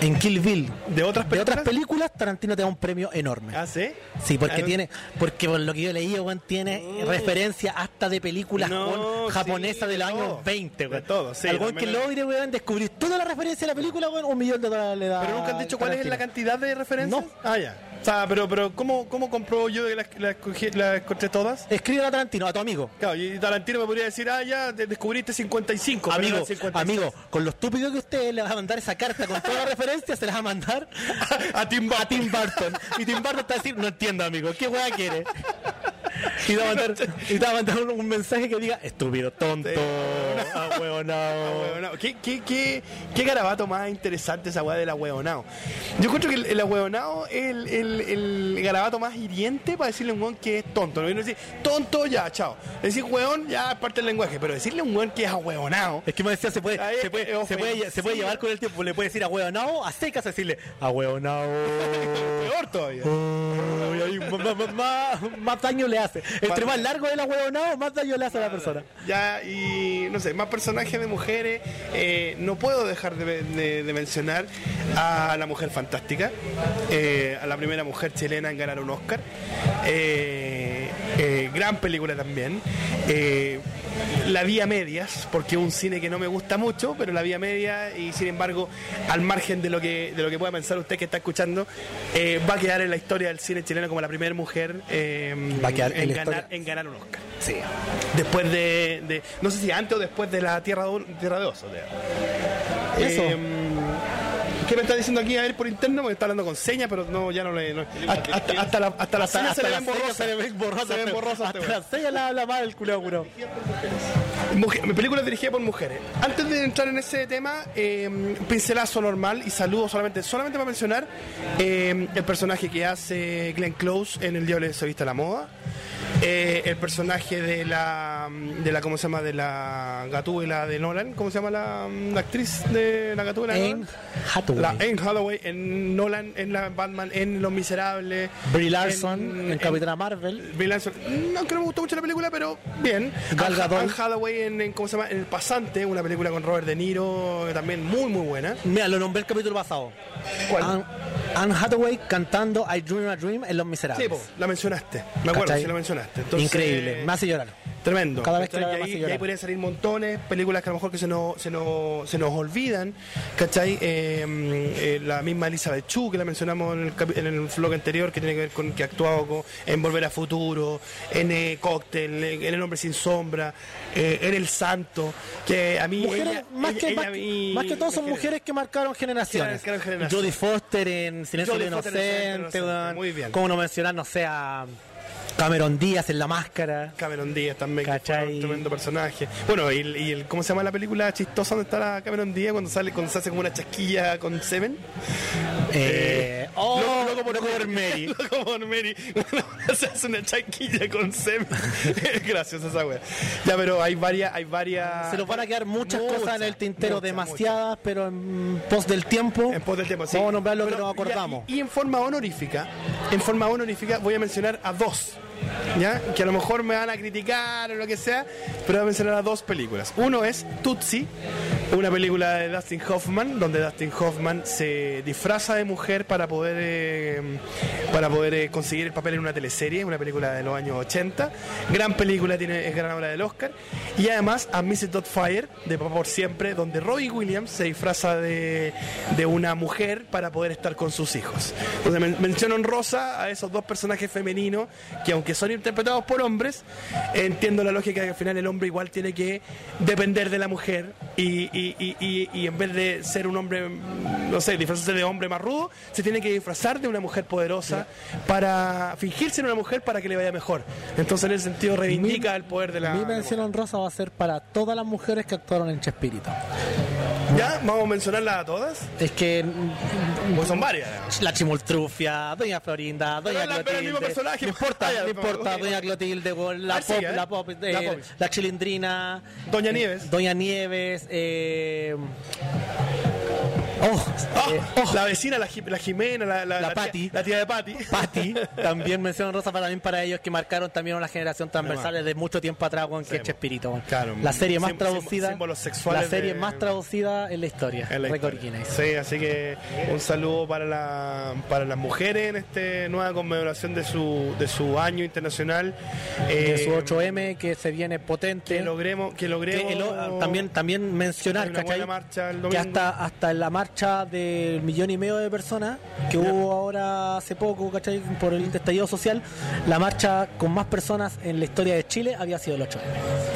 en Kill Bill ¿De otras de otras películas? Tarantino te da un premio enorme. ¿Ah, sí? Sí, porque tiene, porque por lo que yo leí, weón, tiene referencia hasta de películas No, weón, japonesas sí, de los de años todo. 20, weón. De todo, sí, Al weón que logre, weón, descubrir toda la referencia de la película, weón, un millón de dólares le da. Pero nunca han dicho cuál es la cantidad de referencias. No. Ah, ya. O sea, pero, pero ¿cómo, cómo compró yo que las la, las encontré todas? Escribe a Tarantino, a tu amigo. Claro, y Tarantino me podría decir, ah, ya de- descubriste 55. pero Amigo, eran 56. amigo, con lo estúpido que usted le va a mandar esa carta con todas las (laughs) referencias, se las va a mandar A Tim a Tim Burton. Y Tim Burton va a decir, no entiendo, amigo, ¿qué weá quiere? (laughs) Y te va a mandar, y te va a mandar un, un mensaje que diga, estúpido, tonto, ahueonao. Ahueonao. ¿Qué, qué, qué, qué garabato más interesante esa weá del ahueonao. Yo encuentro que el, el ahueonao es el, el, el garabato más hiriente para decirle a un weón que es tonto. No viene a decir, tonto, ya, chao. Decir weón, ya es parte del lenguaje. Pero decirle a un weón que es ahueonao. Es que me decía, se puede, Ahí se puede, es se puede, se puede ofensivo. llevar con el tiempo, le puede decir ahueonao, a secas decirle ahueonao. (laughs) Peor todavía. Uy, ahí más, más- más- más daño le hace. Entre más largo el ahueonao, más daño le hace a la persona. Ya, y no sé, más personajes de mujeres. eh, no puedo dejar de, de- de mencionar a la mujer fantástica, eh, a la primera mujer chilena en ganar un Oscar. Eh, gran película también. La vía medias, porque es un cine que no me gusta mucho, pero la vía media, y sin embargo, al margen de lo que, de lo que pueda pensar usted que está escuchando, eh, va a quedar en la historia del cine chileno como la primera mujer eh, Va a quedar en ganar, en ganar un Oscar Sí. después de, de- no sé si antes o después de la Tierra de, tierra de Oso. de- Eso. Eh, ¿Qué me está diciendo aquí a ver por interno? Me está hablando con señas, pero no, ya no le. no- hasta, hasta, hasta la, hasta las señas se le ven borrosas. Se le ven borrosas. Se le ven borrosas Hasta las señas la habla mal el culo, curado. Mujer- mi película es dirigida por mujeres. Antes de entrar en ese tema, eh, pincelazo normal y saludo solamente, solamente para mencionar eh, el personaje que hace Glenn Close en El Diablo se viste a la moda. Eh, el personaje de la, de la, ¿cómo se llama? De la Gatúbela de Nolan. ¿Cómo se llama la, la actriz de la Gatúbela de Anne Nolan? Hathaway. La Anne Hathaway en Nolan, en la Batman, en Los Miserables. Brie Larson en, Capitana Marvel. Brie Larson, mm, aunque no me gustó mucho la película, pero bien. Gal Gadot. Anne Hathaway en, en- ¿cómo se llama? En El Pasante, una película con Robert De Niro, también muy, muy buena. Mira, lo nombré el capítulo pasado. ¿Cuál? Anne, Anne Hathaway cantando I Dream a Dream en Los Miserables. Sí, po, la mencionaste. Me acuerdo ¿Cachai? si la mencionaste. Entonces, Increíble, me hace llorar. Tremendo. Cada vez que y ahí, y ahí podrían salir montones, películas que a lo mejor que se nos, se nos, se nos olvidan, ¿cachai? Eh, eh, la misma Elizabeth Chu, que la mencionamos en el, capi- en el vlog anterior, que tiene que ver con que ha actuado con- en Volver a Futuro, en eh, Cóctel, en El Hombre Sin Sombra, eh, en El Santo, que a mí... Mujeres, ella- más, ella- que, ella más, mí más que todo son mujeres que marcaron generaciones. Marcaron generaciones. Jodie Foster en Silencio Jodie de Inocente, Inocente, muy bien. Cómo no mencionar, no sé, a Cameron Díaz en La Máscara. Cameron Díaz también, que ¿Cachai? fue un tremendo personaje. Bueno, y, el- y el, ¿cómo se llama la película chistosa donde está la Cameron Díaz cuando sale cuando se hace como una chasquilla con Seven? Eh, oh, Loco- loco por Loco por Mary. (laughs) Loco por Mary. se hace una chasquilla con Seven. (laughs) Gracias a esa wea. Ya, pero hay varias, hay varias. Se nos van a quedar muchas, Muchas, cosas en el tintero, muchas, demasiadas, pero en pos del tiempo. En pos del tiempo, sí. Vamos a nombrar lo que nos acordamos. Y, y en forma honorífica, en forma honorífica voy a mencionar a dos. ¿Ya? Que a lo mejor me van a criticar o lo que sea, pero voy a mencionar a dos películas. Uno es Tootsie, una película de Dustin Hoffman, donde Dustin Hoffman se disfraza de mujer para poder eh, para poder eh, conseguir el papel en una teleserie, una película de los años 80. Gran película, tiene, es ganadora del Oscar. Y además a Mrs. Fire de por Siempre, donde Robbie Williams se disfraza de, de una mujer para poder estar con sus hijos. Entonces men- menciono en rosa a esos dos personajes femeninos que aunque son interpretados por hombres, entiendo la lógica que al final el hombre igual tiene que depender de la mujer y, y- y- y- y en vez de ser un hombre, no sé, disfrazarse de hombre más rudo, se tiene que disfrazar de una mujer poderosa para fingirse en una mujer para que le vaya mejor. Entonces en ese sentido reivindica el poder de la... Mi mención honrosa va a ser para todas las mujeres que actuaron en Chespirito. ¿Ya? ¿Vamos a mencionarlas a todas? Es que Pues son varias. la Chimultrufia, Doña Florinda, Doña Pero la- pero el mismo Clotilde. personaje. No importa, Ah, ya, no importa, ok. Doña Clotilde, weón, la Ah, sí, pop, ¿eh? la pop, eh, La pop. la chilindrina, Doña eh, Nieves. Doña Nieves, eh, eh, Oh, Ah, eh, oh, La vecina, la, la Jimena, la, la, La tía- la tía de Pati. (laughs) Pati, también mención rosa para, también para ellos que marcaron también una generación transversal desde mucho tiempo atrás con que es weón. claro, la serie más traducida, la serie de- más traducida en la historia. En la historia. Guinness. Sí, así que un saludo para, la, para las mujeres en esta nueva conmemoración de su, de su año internacional. De Eh, su 8M que se viene potente. Que logremos, que logremos Que el o- también, también mencionar que hasta, hasta en la marcha del millón y medio de personas que hubo ahora hace poco ¿cachai? por el estallido social, la marcha con más personas en la historia de Chile había sido el 8M.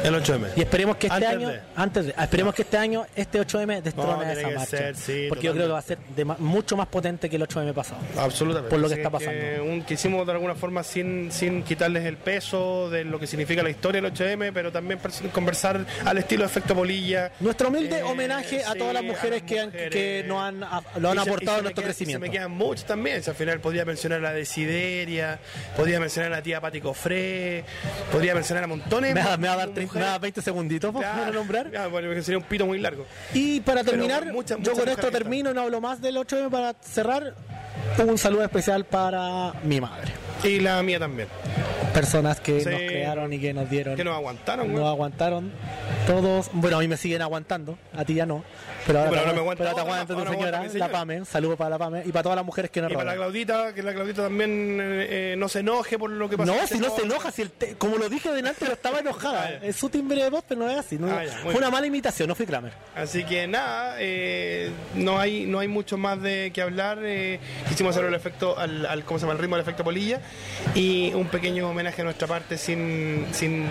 el 8M. Y esperemos que este Antes año, de. antes de, esperemos que este año este 8M No, destrone tiene esa que marcha. ser, sí, porque yo creo que va a ser de mucho más potente que el 8M pasado. Absolutamente. por lo que Así está pasando. un- quisimos de alguna forma sin, sin quitarles el peso de lo que significa la historia del 8M, pero también conversar al estilo de efecto polilla. Nuestro humilde Eh, homenaje a sí, todas las mujeres, que, han-. Que nos han, a- lo han Y aportado a nuestro quedan- crecimiento. Se me quedan muchos también. Si al final podría mencionar a la Desideria, podría mencionar a la tía Pati Cofré, podría mencionar a montones. Me va, me va a dar mujeres. 30 me va a dar 20 segunditos para nombrar. Ah, bueno, sería un pito muy largo. Y para terminar, muchas- yo con esto termino no hablo más del 8M para cerrar. Un saludo especial para mi madre. Y la mía también. Personas que Sí. nos crearon y que nos dieron. Que nos aguantaron, nos güey. aguantaron todos. Bueno, a mí me siguen aguantando, a ti ya no. Pero ahora, Pero te, ahora te otra, aguanta tu señora, la. Pame. Saludo para la Pame y para todas las mujeres que nos Y para la. Claudita, que la Claudita también eh, eh, no se enoje por lo que pasó. No, si no se enoja, si el te- como lo dije delante, no estaba enojada. (laughs) Ah, es su timbre de voz, pero no es así. no- Ah, ya, fue una mala imitación, no fui Kramer. Así que nada, eh, no hay no hay mucho más de que hablar. eh, quisimos hacer el efecto, al, al- ¿cómo se llama? El ritmo del efecto polilla y un pequeño homenaje a nuestra parte sin sin,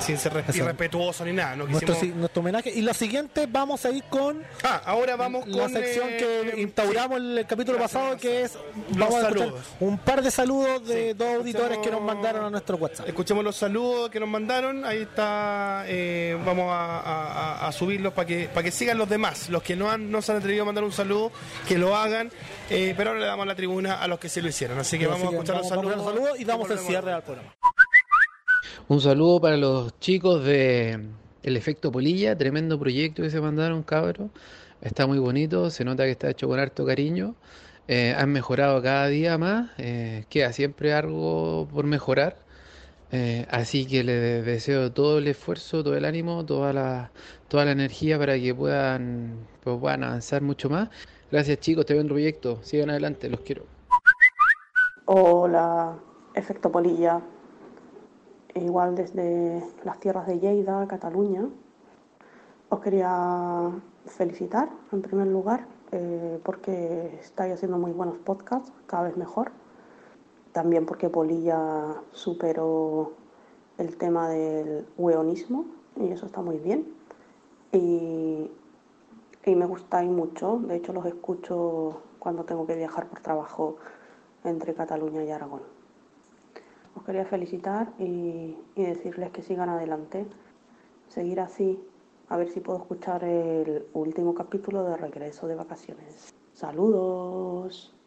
sin ser irrespetuoso ni nada. No Nuestro, quisimos- si- nuestro homenaje. Y lo siguiente, vamos a ir con Ah, ahora vamos la con sección eh, que instauramos el capítulo la pasado, que es vamos a un par de saludos de Sí, dos auditores que nos mandaron a nuestro WhatsApp. Escuchemos los saludos que nos mandaron. Ahí está. eh, vamos a, a- a- a subirlos para que para que sigan los demás. Los que no han no se han atrevido a mandar un saludo, que lo hagan. eh, pero ahora le damos la tribuna a los que sí lo hicieron. Así que Así vamos a escuchar vamos- los vamos a saludos. los saludos y damos el cierre al programa. Un saludo para los chicos de El Efecto Polilla, tremendo proyecto que se mandaron, cabros. Está muy bonito, se nota que está hecho con harto cariño. Eh, han mejorado cada día más, eh, queda siempre algo por mejorar. Eh, así que les deseo todo el esfuerzo, todo el ánimo, toda la, toda la energía para que puedan, pues, puedan avanzar mucho más. Gracias chicos, tremendo proyecto. Sigan adelante, los quiero. Hola, Efecto Polilla. Igual desde las tierras de Lleida, Cataluña. Os quería felicitar en primer lugar eh, porque estáis haciendo muy buenos podcasts, cada vez mejor. También porque Polilla superó el tema del weonismo y eso está muy bien. Y, y me gustáis mucho, de hecho los escucho cuando tengo que viajar por trabajo entre Cataluña y Aragón. Os quería felicitar y, y decirles que sigan adelante, seguir así, a ver si puedo escuchar el último capítulo de Regreso de Vacaciones. Saludos.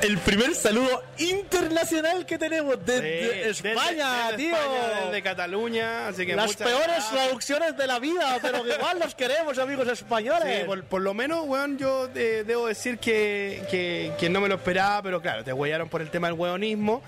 El primer saludo internacional que tenemos desde desde- España, desde tío. España, desde Cataluña. Así que Las peores gracias. traducciones de la vida, pero igual los queremos, amigos españoles. Sí, por, por lo menos, weón, yo eh, debo decir que, que, que no me lo esperaba, pero claro, te huellaron por el tema del weonismo.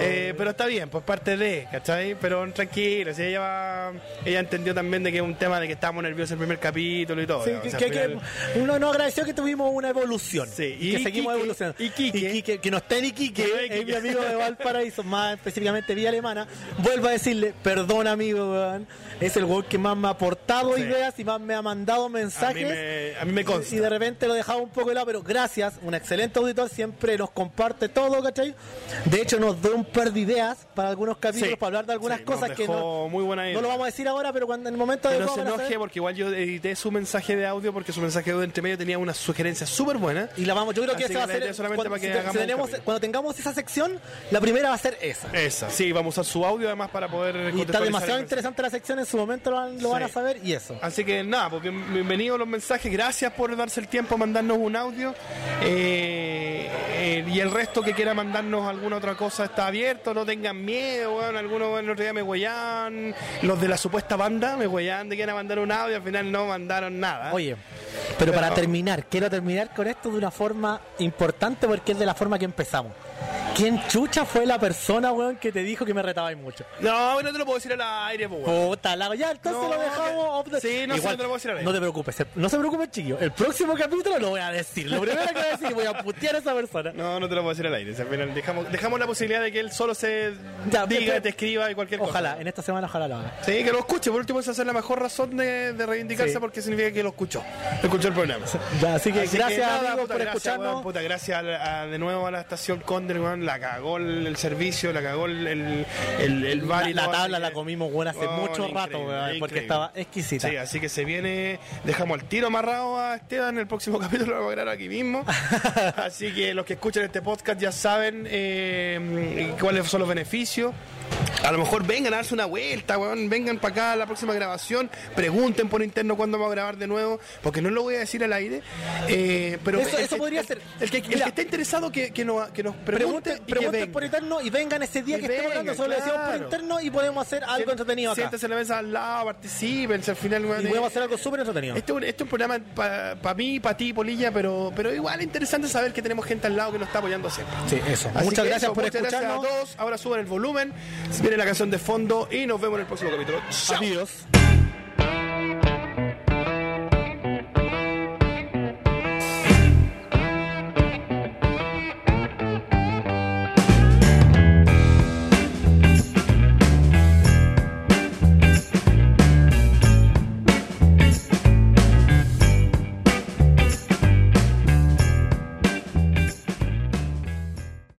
Eh, pero está bien, pues parte de, ¿cachai? Pero tranquilo, si ella va- ella entendió también de que es un tema de que estábamos nerviosos el primer capítulo y todo. Sí, ¿no? O sea, que- al que final- uno nos agradeció que tuvimos una evolución. Sí, y que seguimos evolucionando. y Quique- que no está en Iquique, Que no es es mi amigo de Valparaíso, más específicamente Vía Alemana. Vuelvo a decirle, perdón amigo, weón. Es el weón que más me ha aportado Sí. ideas y más me ha mandado a mí mensajes. me, a mí me consta. Y de repente lo dejaba un poco de lado, pero gracias, un excelente auditor, siempre nos comparte todo, ¿cachai? De hecho, nos da un par de ideas para algunos capítulos, Sí, para hablar de algunas sí, cosas que no, muy buena no idea. lo vamos a decir ahora, pero cuando en el momento de Que no se enoje porque igual yo edité su mensaje de audio porque su mensaje de audio entre medio tenía una sugerencia súper buena. Y la vamos, yo creo que Así esa va a que ser. solamente Cuando, que si te- hagamos si un tenemos- cuando tengamos esa sección, la primera va a ser esa. Esa, sí, vamos a usar su audio además para poder Y está demasiado interesante la sección, en su momento lo, van- lo van a saber y eso. Así que nada, pues bien- bienvenidos los mensajes, gracias por darse el tiempo a mandarnos un audio. Eh, eh, y el resto que quiera mandarnos alguna otra cosa está abierto, no tengan miedo, weón. Algunos el otro día me huellaban, los de la supuesta banda me huellaban de que a mandar un audio, al final no mandaron nada. Oye, Pero para terminar, quiero terminar con esto de una forma importante porque es de la forma que empezamos. ¿Quién chucha fue la persona, weón, que te dijo que me retabais mucho? No, no te lo puedo decir al aire, pues, weón. Puta, la ya, entonces No, lo dejamos. que- off the- sí, no sé, no te lo puedo decir al aire. No te preocupes, el- no se preocupen, chiquillos. El próximo capítulo lo voy a decir. Lo primero que voy a decir, voy a putear a esa persona. No, no te lo puedo decir al aire. O sea, dejamos, dejamos la posibilidad de que él solo se Ya, diga, pero- te escriba y cualquier Ojalá, cosa. en esta semana ojalá lo haga. Sí, que lo escuche. Por último, esa es la mejor razón de, de reivindicarse Sí. porque significa que lo escuchó. Escuchó el programa. Ya, así que gracias, nada, amigos, puta, por gracias, escucharnos. weón, puta, gracias a- a- de nuevo a la estación Weón, la cagó el, el servicio, la cagó el, el, el, el bar y la tabla la comimos buena hace Weón, mucho rato, weón, porque increíble. estaba exquisita. Sí, así que se viene, dejamos el tiro amarrado a Esteban, el próximo (laughs) capítulo lo vamos a grabar aquí mismo. (laughs) así que los que escuchan este podcast ya saben eh, cuáles son los beneficios. A lo mejor vengan a darse una vuelta, weón, vengan para acá a la próxima grabación, pregunten por interno cuándo vamos a grabar de nuevo, porque no lo voy a decir al aire, eh, pero Eso- el eso que- podría el- ser. El que, el Mira. que esté interesado que, que, nos, que nos pregunte Pregunten, por interno y vengan ese día Y que estemos hablando, solo le decimos por claro. interno y podemos hacer algo entretenido acá. Siéntense en la mesa al lado, participen, si al final, Y podemos eh, hacer algo súper entretenido. Este es un, este es un programa para mí, para ti, Polilla, pero, pero igual es interesante saber que tenemos gente al lado que nos está apoyando siempre. Sí, eso. Así Muchas gracias eso, por muchas gracias escucharnos. a todos. Ahora suban el volumen, viene la canción de fondo y nos vemos en el próximo capítulo. Chao. Adiós.